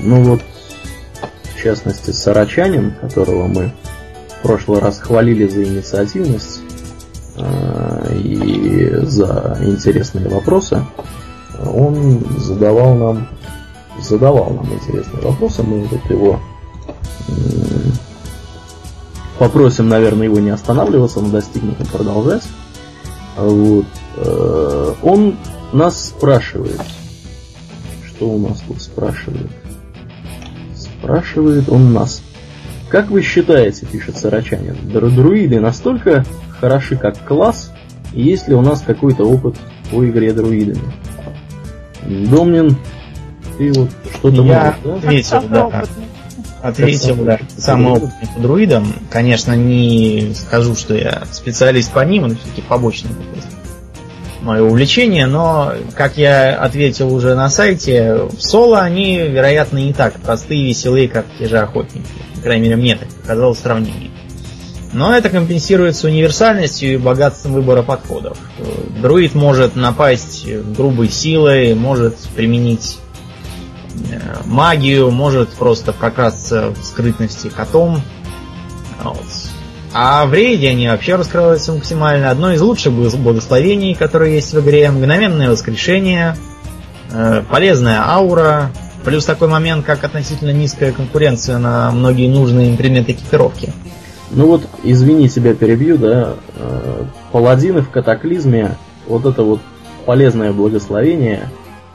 Ну вот, в частности, Сарачанин, которого мы в прошлый раз хвалили за инициативность и за интересные вопросы, он задавал нам задавал нам интересные вопросы, мы вот его попросим, наверное, его не останавливаться, но достигнутым продолжать. Вот. Э, он нас спрашивает, что у нас тут спрашивает? Спрашивает он нас. Как вы считаете, пишет Сарачанин, друиды настолько хороши как класс, и есть ли у нас какой-то опыт по игре друидами? Домнин, ты вот что-то Я можешь, да? ответил, да. Ответил, да. Самый опытный по друидам. Конечно, не скажу, что я специалист по ним, но все-таки побочный мое увлечение, но, как я ответил уже на сайте, в соло они, вероятно, не так простые и веселые, как те же охотники. По крайней мере, мне так показалось сравнение. Но это компенсируется универсальностью и богатством выбора подходов. Друид может напасть грубой силой, может применить э, магию, может просто прокрасться в скрытности котом. Вот. А в рейде они вообще раскрываются максимально. Одно из лучших благословений, которые есть в игре. Мгновенное воскрешение, э, полезная аура, плюс такой момент, как относительно низкая конкуренция на многие нужные предметы экипировки. Ну вот, извини, тебя перебью, да. Э, паладины в катаклизме, вот это вот полезное благословение,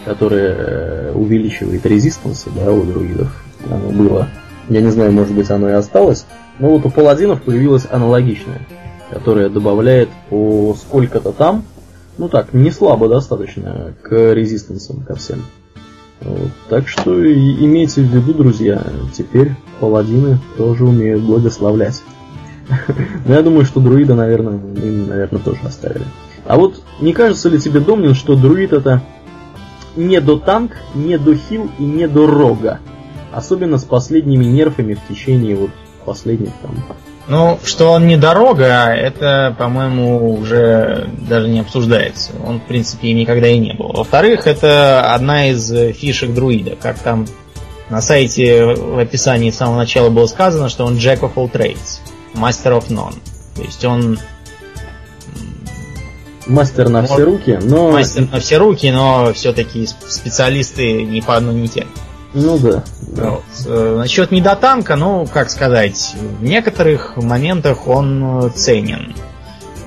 которое э, увеличивает резистансы, да, у друидов, оно было. Я не знаю, может быть, оно и осталось. Но вот у паладинов появилась аналогичная, которая добавляет по сколько-то там, ну так, не слабо достаточно к резистансам ко всем. Вот. Так что имейте в виду, друзья, теперь паладины тоже умеют благословлять. <laughs> Но я думаю, что друида, наверное, им, наверное, тоже оставили. А вот не кажется ли тебе, Домнин, что друид это не до танк, не до хил и не до рога? Особенно с последними нерфами в течение вот последних там ну, что он не дорога, это, по-моему, уже даже не обсуждается. Он, в принципе, никогда и не был. Во-вторых, это одна из фишек друида. Как там на сайте в описании с самого начала было сказано, что он Jack of all trades, Master of none. То есть он Мастер на все руки, но... Мастер на все руки, но все-таки специалисты не по одной не те. Ну да. да. Вот. Э, насчет недотанка, ну, как сказать, в некоторых моментах он э, ценен.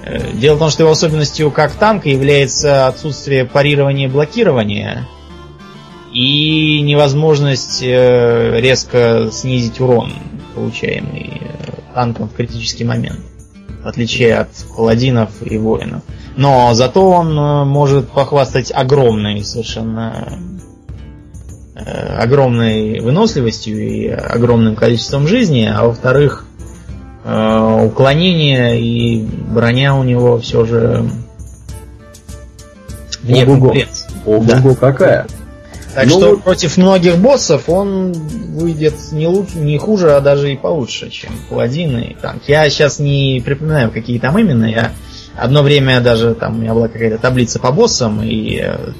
Э, дело в том, что его особенностью как танка является отсутствие парирования и блокирования и невозможность резко снизить урон, получаемый танком в критический момент, в отличие от паладинов и воинов. Но зато он может похвастать огромной совершенно Э, огромной выносливостью и огромным количеством жизни, а во-вторых, э, уклонение и броня у него все же вне конкуренции. Ого, да. какая! Так ну, что против многих боссов он выйдет не, лучше, не хуже, а даже и получше, чем паладин и танк. Я сейчас не припоминаю, какие там именно. Я одно время даже там у меня была какая-то таблица по боссам, и э,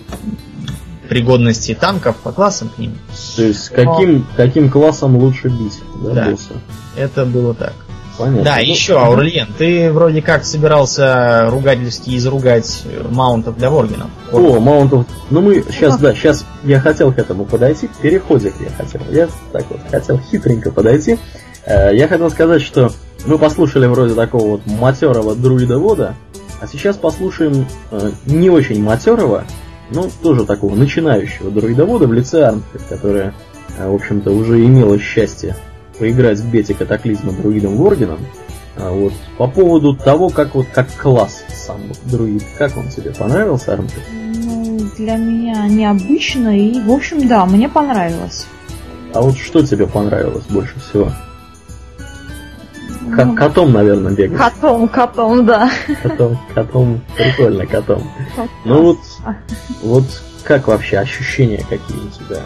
пригодности танков по классам к ним. То есть каким, Но... каким классом лучше бить да, да, босса? Это было так. Понятно. Да, ну, еще, Аурлиен, ты вроде как собирался ругательски изругать маунтов для воргенов. О, маунтов. Ну мы сейчас, да, сейчас я хотел к этому подойти, переходик я хотел. Я так вот хотел хитренько подойти. Э, я хотел сказать, что мы послушали вроде такого вот матерого друида-вода, а сейчас послушаем э, не очень матерого, ну, тоже такого начинающего дроидовода в лице Армфред, которая, э, в общем-то, уже имела счастье поиграть в бете катаклизма друидом Воргеном. А вот по поводу того, как вот как класс сам вот, друид, как он тебе понравился, Армфред? Ну, для меня необычно и, в общем, да, мне понравилось. А вот что тебе понравилось больше всего? К- ну, котом, наверное, бегать. Котом, котом, да. Котом, котом, прикольно, котом. Ну вот, вот как вообще ощущения какие у тебя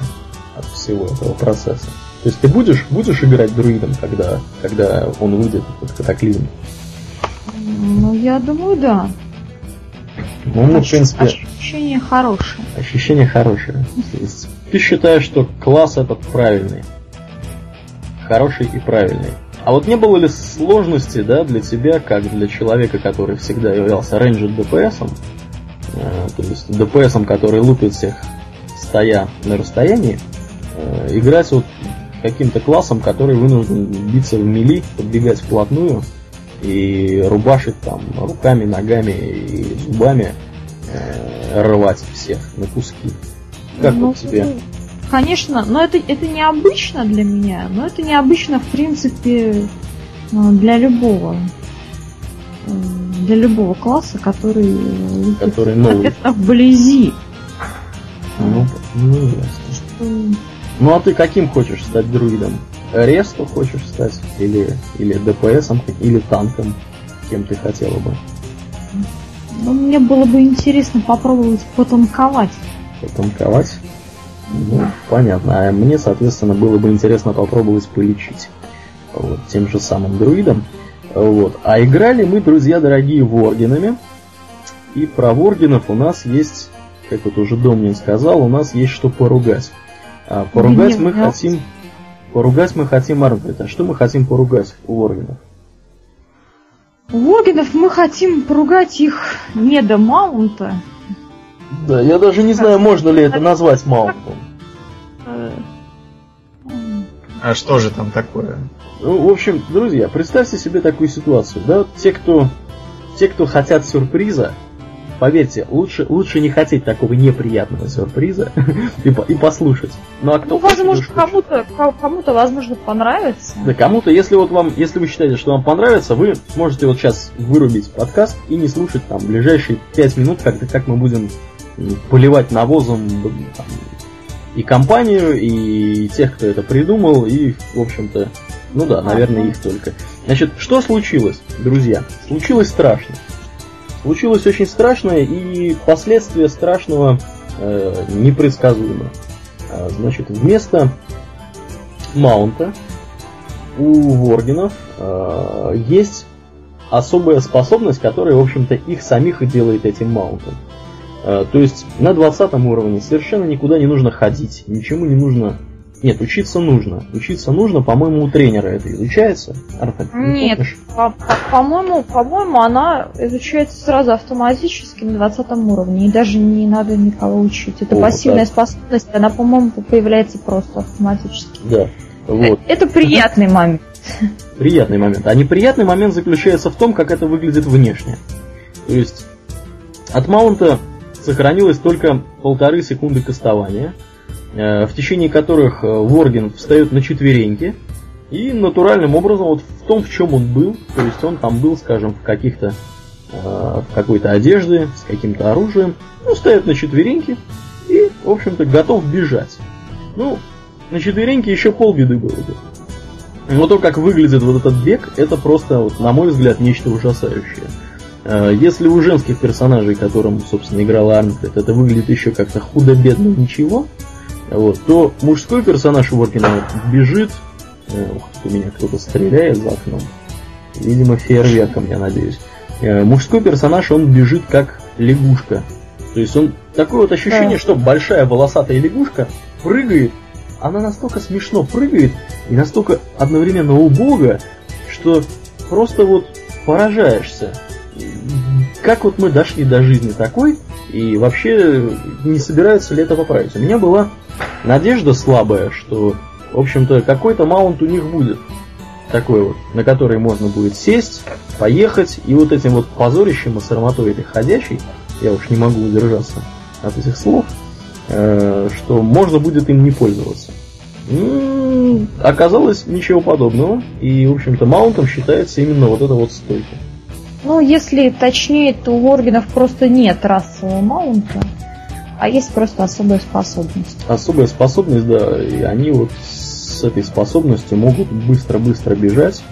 от всего этого процесса? То есть ты будешь, будешь играть друидом, когда, когда он выйдет, этот катаклизм? Ну, я думаю, да. Ну, ну, в принципе... Ощущение хорошее. Ощущение хорошее. Ты считаешь, что класс этот правильный? Хороший и правильный. А вот не было ли сложности, да, для тебя, как для человека, который всегда являлся рейнджер ДПСом, э, то есть ДПСом, который лупит всех стоя на расстоянии, э, играть вот каким-то классом, который вынужден биться в мили, подбегать вплотную и рубашить там руками, ногами и зубами, э, рвать всех на куски. Как ну, вот тебе? Конечно, но это, это необычно для меня, но это необычно, в принципе, э, для любого э, для любого класса, который, который новый. это вблизи. Ну, ну, ясно. Ну а ты каким хочешь стать друидом? Ресту хочешь стать? Или, или ДПСом, или танком? Кем ты хотела бы? Ну, мне было бы интересно попробовать потанковать. Потанковать? Ну, понятно. А мне, соответственно, было бы интересно попробовать полечить вот, тем же самым друидом. Вот. А играли мы, друзья дорогие, воргинами. И про воргинов у нас есть, как вот уже Домнин сказал, у нас есть что поругать. А поругать мы хотим... Поругать мы хотим Арнфрид. А что мы хотим поругать у воргинов? У воргинов мы хотим поругать их не до маунта, да, я даже не знаю, можно ли это назвать маунтом. А что же там такое? Ну, в общем, друзья, представьте себе такую ситуацию. Да, вот те, кто, те, кто хотят сюрприза, поверьте, лучше, лучше не хотеть такого неприятного сюрприза <laughs> и, и послушать. Ну, а кто ну возможно, кому-то, кому-то, возможно, понравится. Да, кому-то, если вот вам, если вы считаете, что вам понравится, вы сможете вот сейчас вырубить подкаст и не слушать там ближайшие 5 минут, как, как мы будем поливать навозом там, и компанию, и тех, кто это придумал, и, в общем-то, Ну да, наверное, их только. Значит, что случилось, друзья? Случилось страшно. Случилось очень страшное, и последствия страшного э, непредсказуемы. А, значит, вместо маунта у воргенов э, есть особая способность, которая, в общем-то, их самих и делает этим маунтом. Э, то есть на 20 уровне совершенно никуда не нужно ходить, ничему не нужно нет, учиться нужно. Учиться нужно, по-моему, у тренера это изучается. Арта, не Нет, по-моему, по по-моему, она изучается сразу автоматически на 20 уровне. И даже не надо никого учить. Это О, пассивная да. способность, она, по-моему, появляется просто автоматически. Да. Вот. Это приятный момент. Приятный момент. А неприятный момент заключается в том, как это выглядит внешне. То есть от маунта сохранилось только полторы секунды кастования – в течение которых э, Ворген встает на четвереньки и натуральным образом вот в том, в чем он был, то есть он там был, скажем, в каких-то э, в какой-то одежде, с каким-то оружием, ну, встает на четвереньки и, в общем-то, готов бежать. Ну, на четвереньки еще полбеды было бы. Но то, как выглядит вот этот бег, это просто, вот, на мой взгляд, нечто ужасающее. Если у женских персонажей, которым, собственно, играла Армфред, это выглядит еще как-то худо-бедно ничего, вот, то мужской персонаж Воркина бежит, э, ух, у меня кто-то стреляет за окном, видимо фейерверком, я надеюсь. Э, мужской персонаж, он бежит как лягушка. То есть он такое вот ощущение, да. что большая волосатая лягушка прыгает, она настолько смешно прыгает и настолько одновременно убого, что просто вот поражаешься. Как вот мы дошли до жизни такой, и вообще не собираются ли это поправить. У меня была надежда слабая, что, в общем-то, какой-то маунт у них будет. Такой вот, на который можно будет сесть, поехать, и вот этим вот позорищем и сарматой этой ходящей, я уж не могу удержаться от этих слов, э, что можно будет им не пользоваться. Оказалось ничего подобного, и, в общем-то, маунтом считается именно вот эта вот стойка. Ну, если точнее, то у Оргенов просто нет расового маунта, а есть просто особая способность. Особая способность, да, и они вот с этой способностью могут быстро-быстро бежать.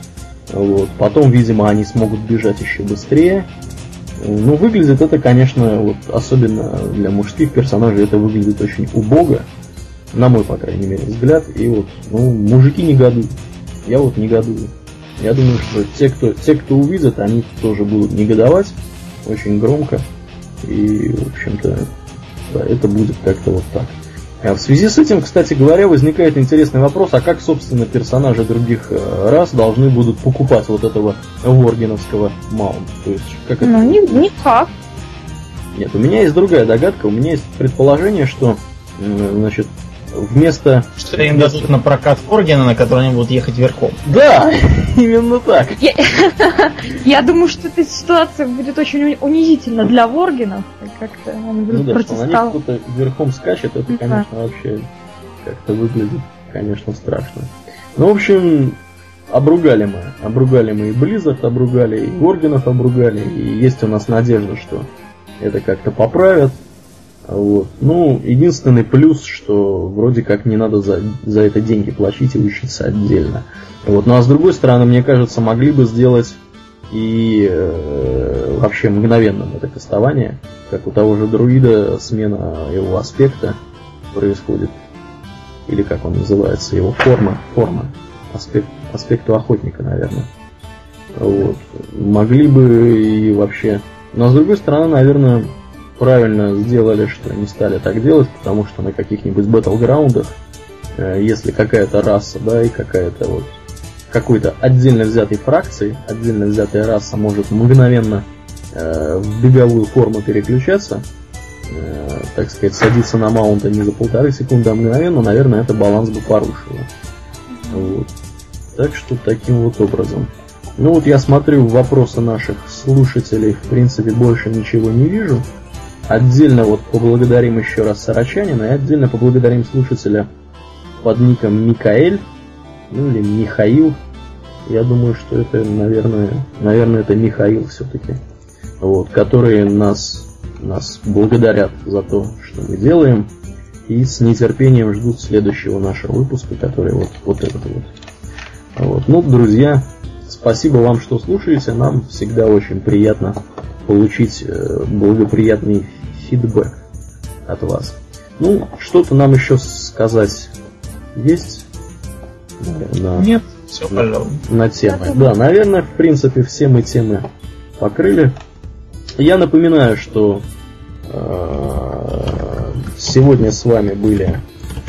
Вот. Потом, видимо, они смогут бежать еще быстрее. Ну, выглядит это, конечно, вот особенно для мужских персонажей это выглядит очень убого, на мой, по крайней мере, взгляд. И вот, ну, мужики не негодуют. Я вот негодую. Я думаю, что те, кто, те, кто увидят, они тоже будут негодовать очень громко. И, в общем-то, да, это будет как-то вот так. А в связи с этим, кстати говоря, возникает интересный вопрос, а как, собственно, персонажи других э, рас должны будут покупать вот этого воргеновского маунта? То есть, как это? Ну, ни, никак. Нет, у меня есть другая догадка, у меня есть предположение, что, значит, вместо... Что им дадут на прокат Форгена, на который они будут ехать верхом. Да, <laughs> именно так. Я, <laughs> я думаю, что эта ситуация будет очень унизительна для Воргенов. Как-то он ну да, что на них кто-то верхом скачет, это, конечно, вообще как-то выглядит, конечно, страшно. Ну, в общем, обругали мы. Обругали мы и Близзард обругали, и Воргенов обругали. И есть у нас надежда, что это как-то поправят. Вот. Ну, единственный плюс, что вроде как не надо за, за это деньги платить и учиться отдельно. Вот. Ну а с другой стороны, мне кажется, могли бы сделать и э, вообще мгновенным это кастование, как у того же друида смена его аспекта происходит. Или как он называется, его форма, форма, аспект, аспекту охотника, наверное. Вот. Могли бы и вообще. Но с другой стороны, наверное, правильно сделали, что не стали так делать, потому что на каких-нибудь батлграундах, э, если какая-то раса, да, и какая-то вот какой-то отдельно взятой фракции, отдельно взятая раса может мгновенно э, в беговую форму переключаться, э, так сказать, садиться на маунта не за полторы секунды, а мгновенно, наверное, это баланс бы порушило. Вот. Так что таким вот образом. Ну вот я смотрю вопросы наших слушателей, в принципе, больше ничего не вижу. Отдельно вот поблагодарим еще раз Сарачанина и отдельно поблагодарим слушателя под ником Микаэль, ну или Михаил. Я думаю, что это, наверное, наверное, это Михаил все-таки. Вот, которые нас, нас благодарят за то, что мы делаем. И с нетерпением ждут следующего нашего выпуска, который вот, вот этот вот. Вот. Ну, друзья, спасибо вам, что слушаете. Нам всегда очень приятно получить э, благоприятный фидбэк от вас. Ну, что-то нам еще сказать есть? На, Нет, все, пожалуйста. На темы. Да, наверное, в принципе, все мы темы покрыли. Я напоминаю, что э, сегодня с вами были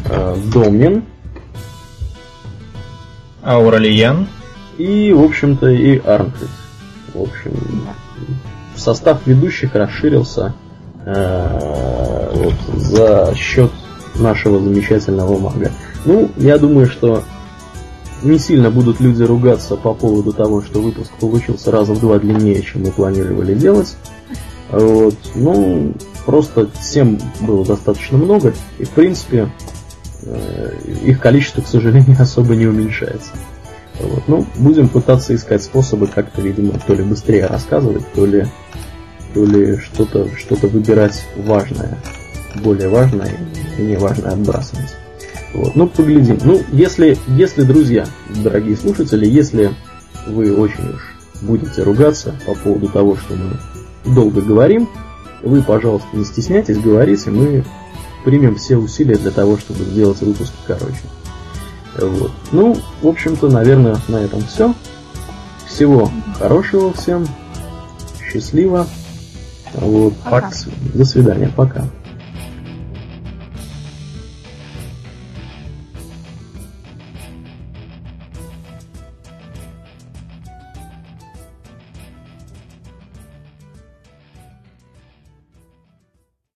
э, Домнин, Ауралиян и, в общем-то, и Арнхед. В общем, состав ведущих расширился э, вот, за счет нашего замечательного мага. Ну, я думаю, что не сильно будут люди ругаться по поводу того, что выпуск получился раза в два длиннее, чем мы планировали делать. Вот. Ну, просто тем было достаточно много, и в принципе э, их количество, к сожалению, <laughs> особо не уменьшается. Вот. Ну, будем пытаться искать способы как-то, видимо, то ли быстрее рассказывать, то ли, то ли что-то что выбирать важное, более важное и неважное отбрасывать. Вот. Ну, поглядим. Ну, если, если, друзья, дорогие слушатели, если вы очень уж будете ругаться по поводу того, что мы долго говорим, вы, пожалуйста, не стесняйтесь, говорите, мы примем все усилия для того, чтобы сделать выпуск короче. Вот. Ну, в общем-то, наверное, на этом все. Всего хорошего всем. Счастливо. Вот. Пока. До свидания. Пока.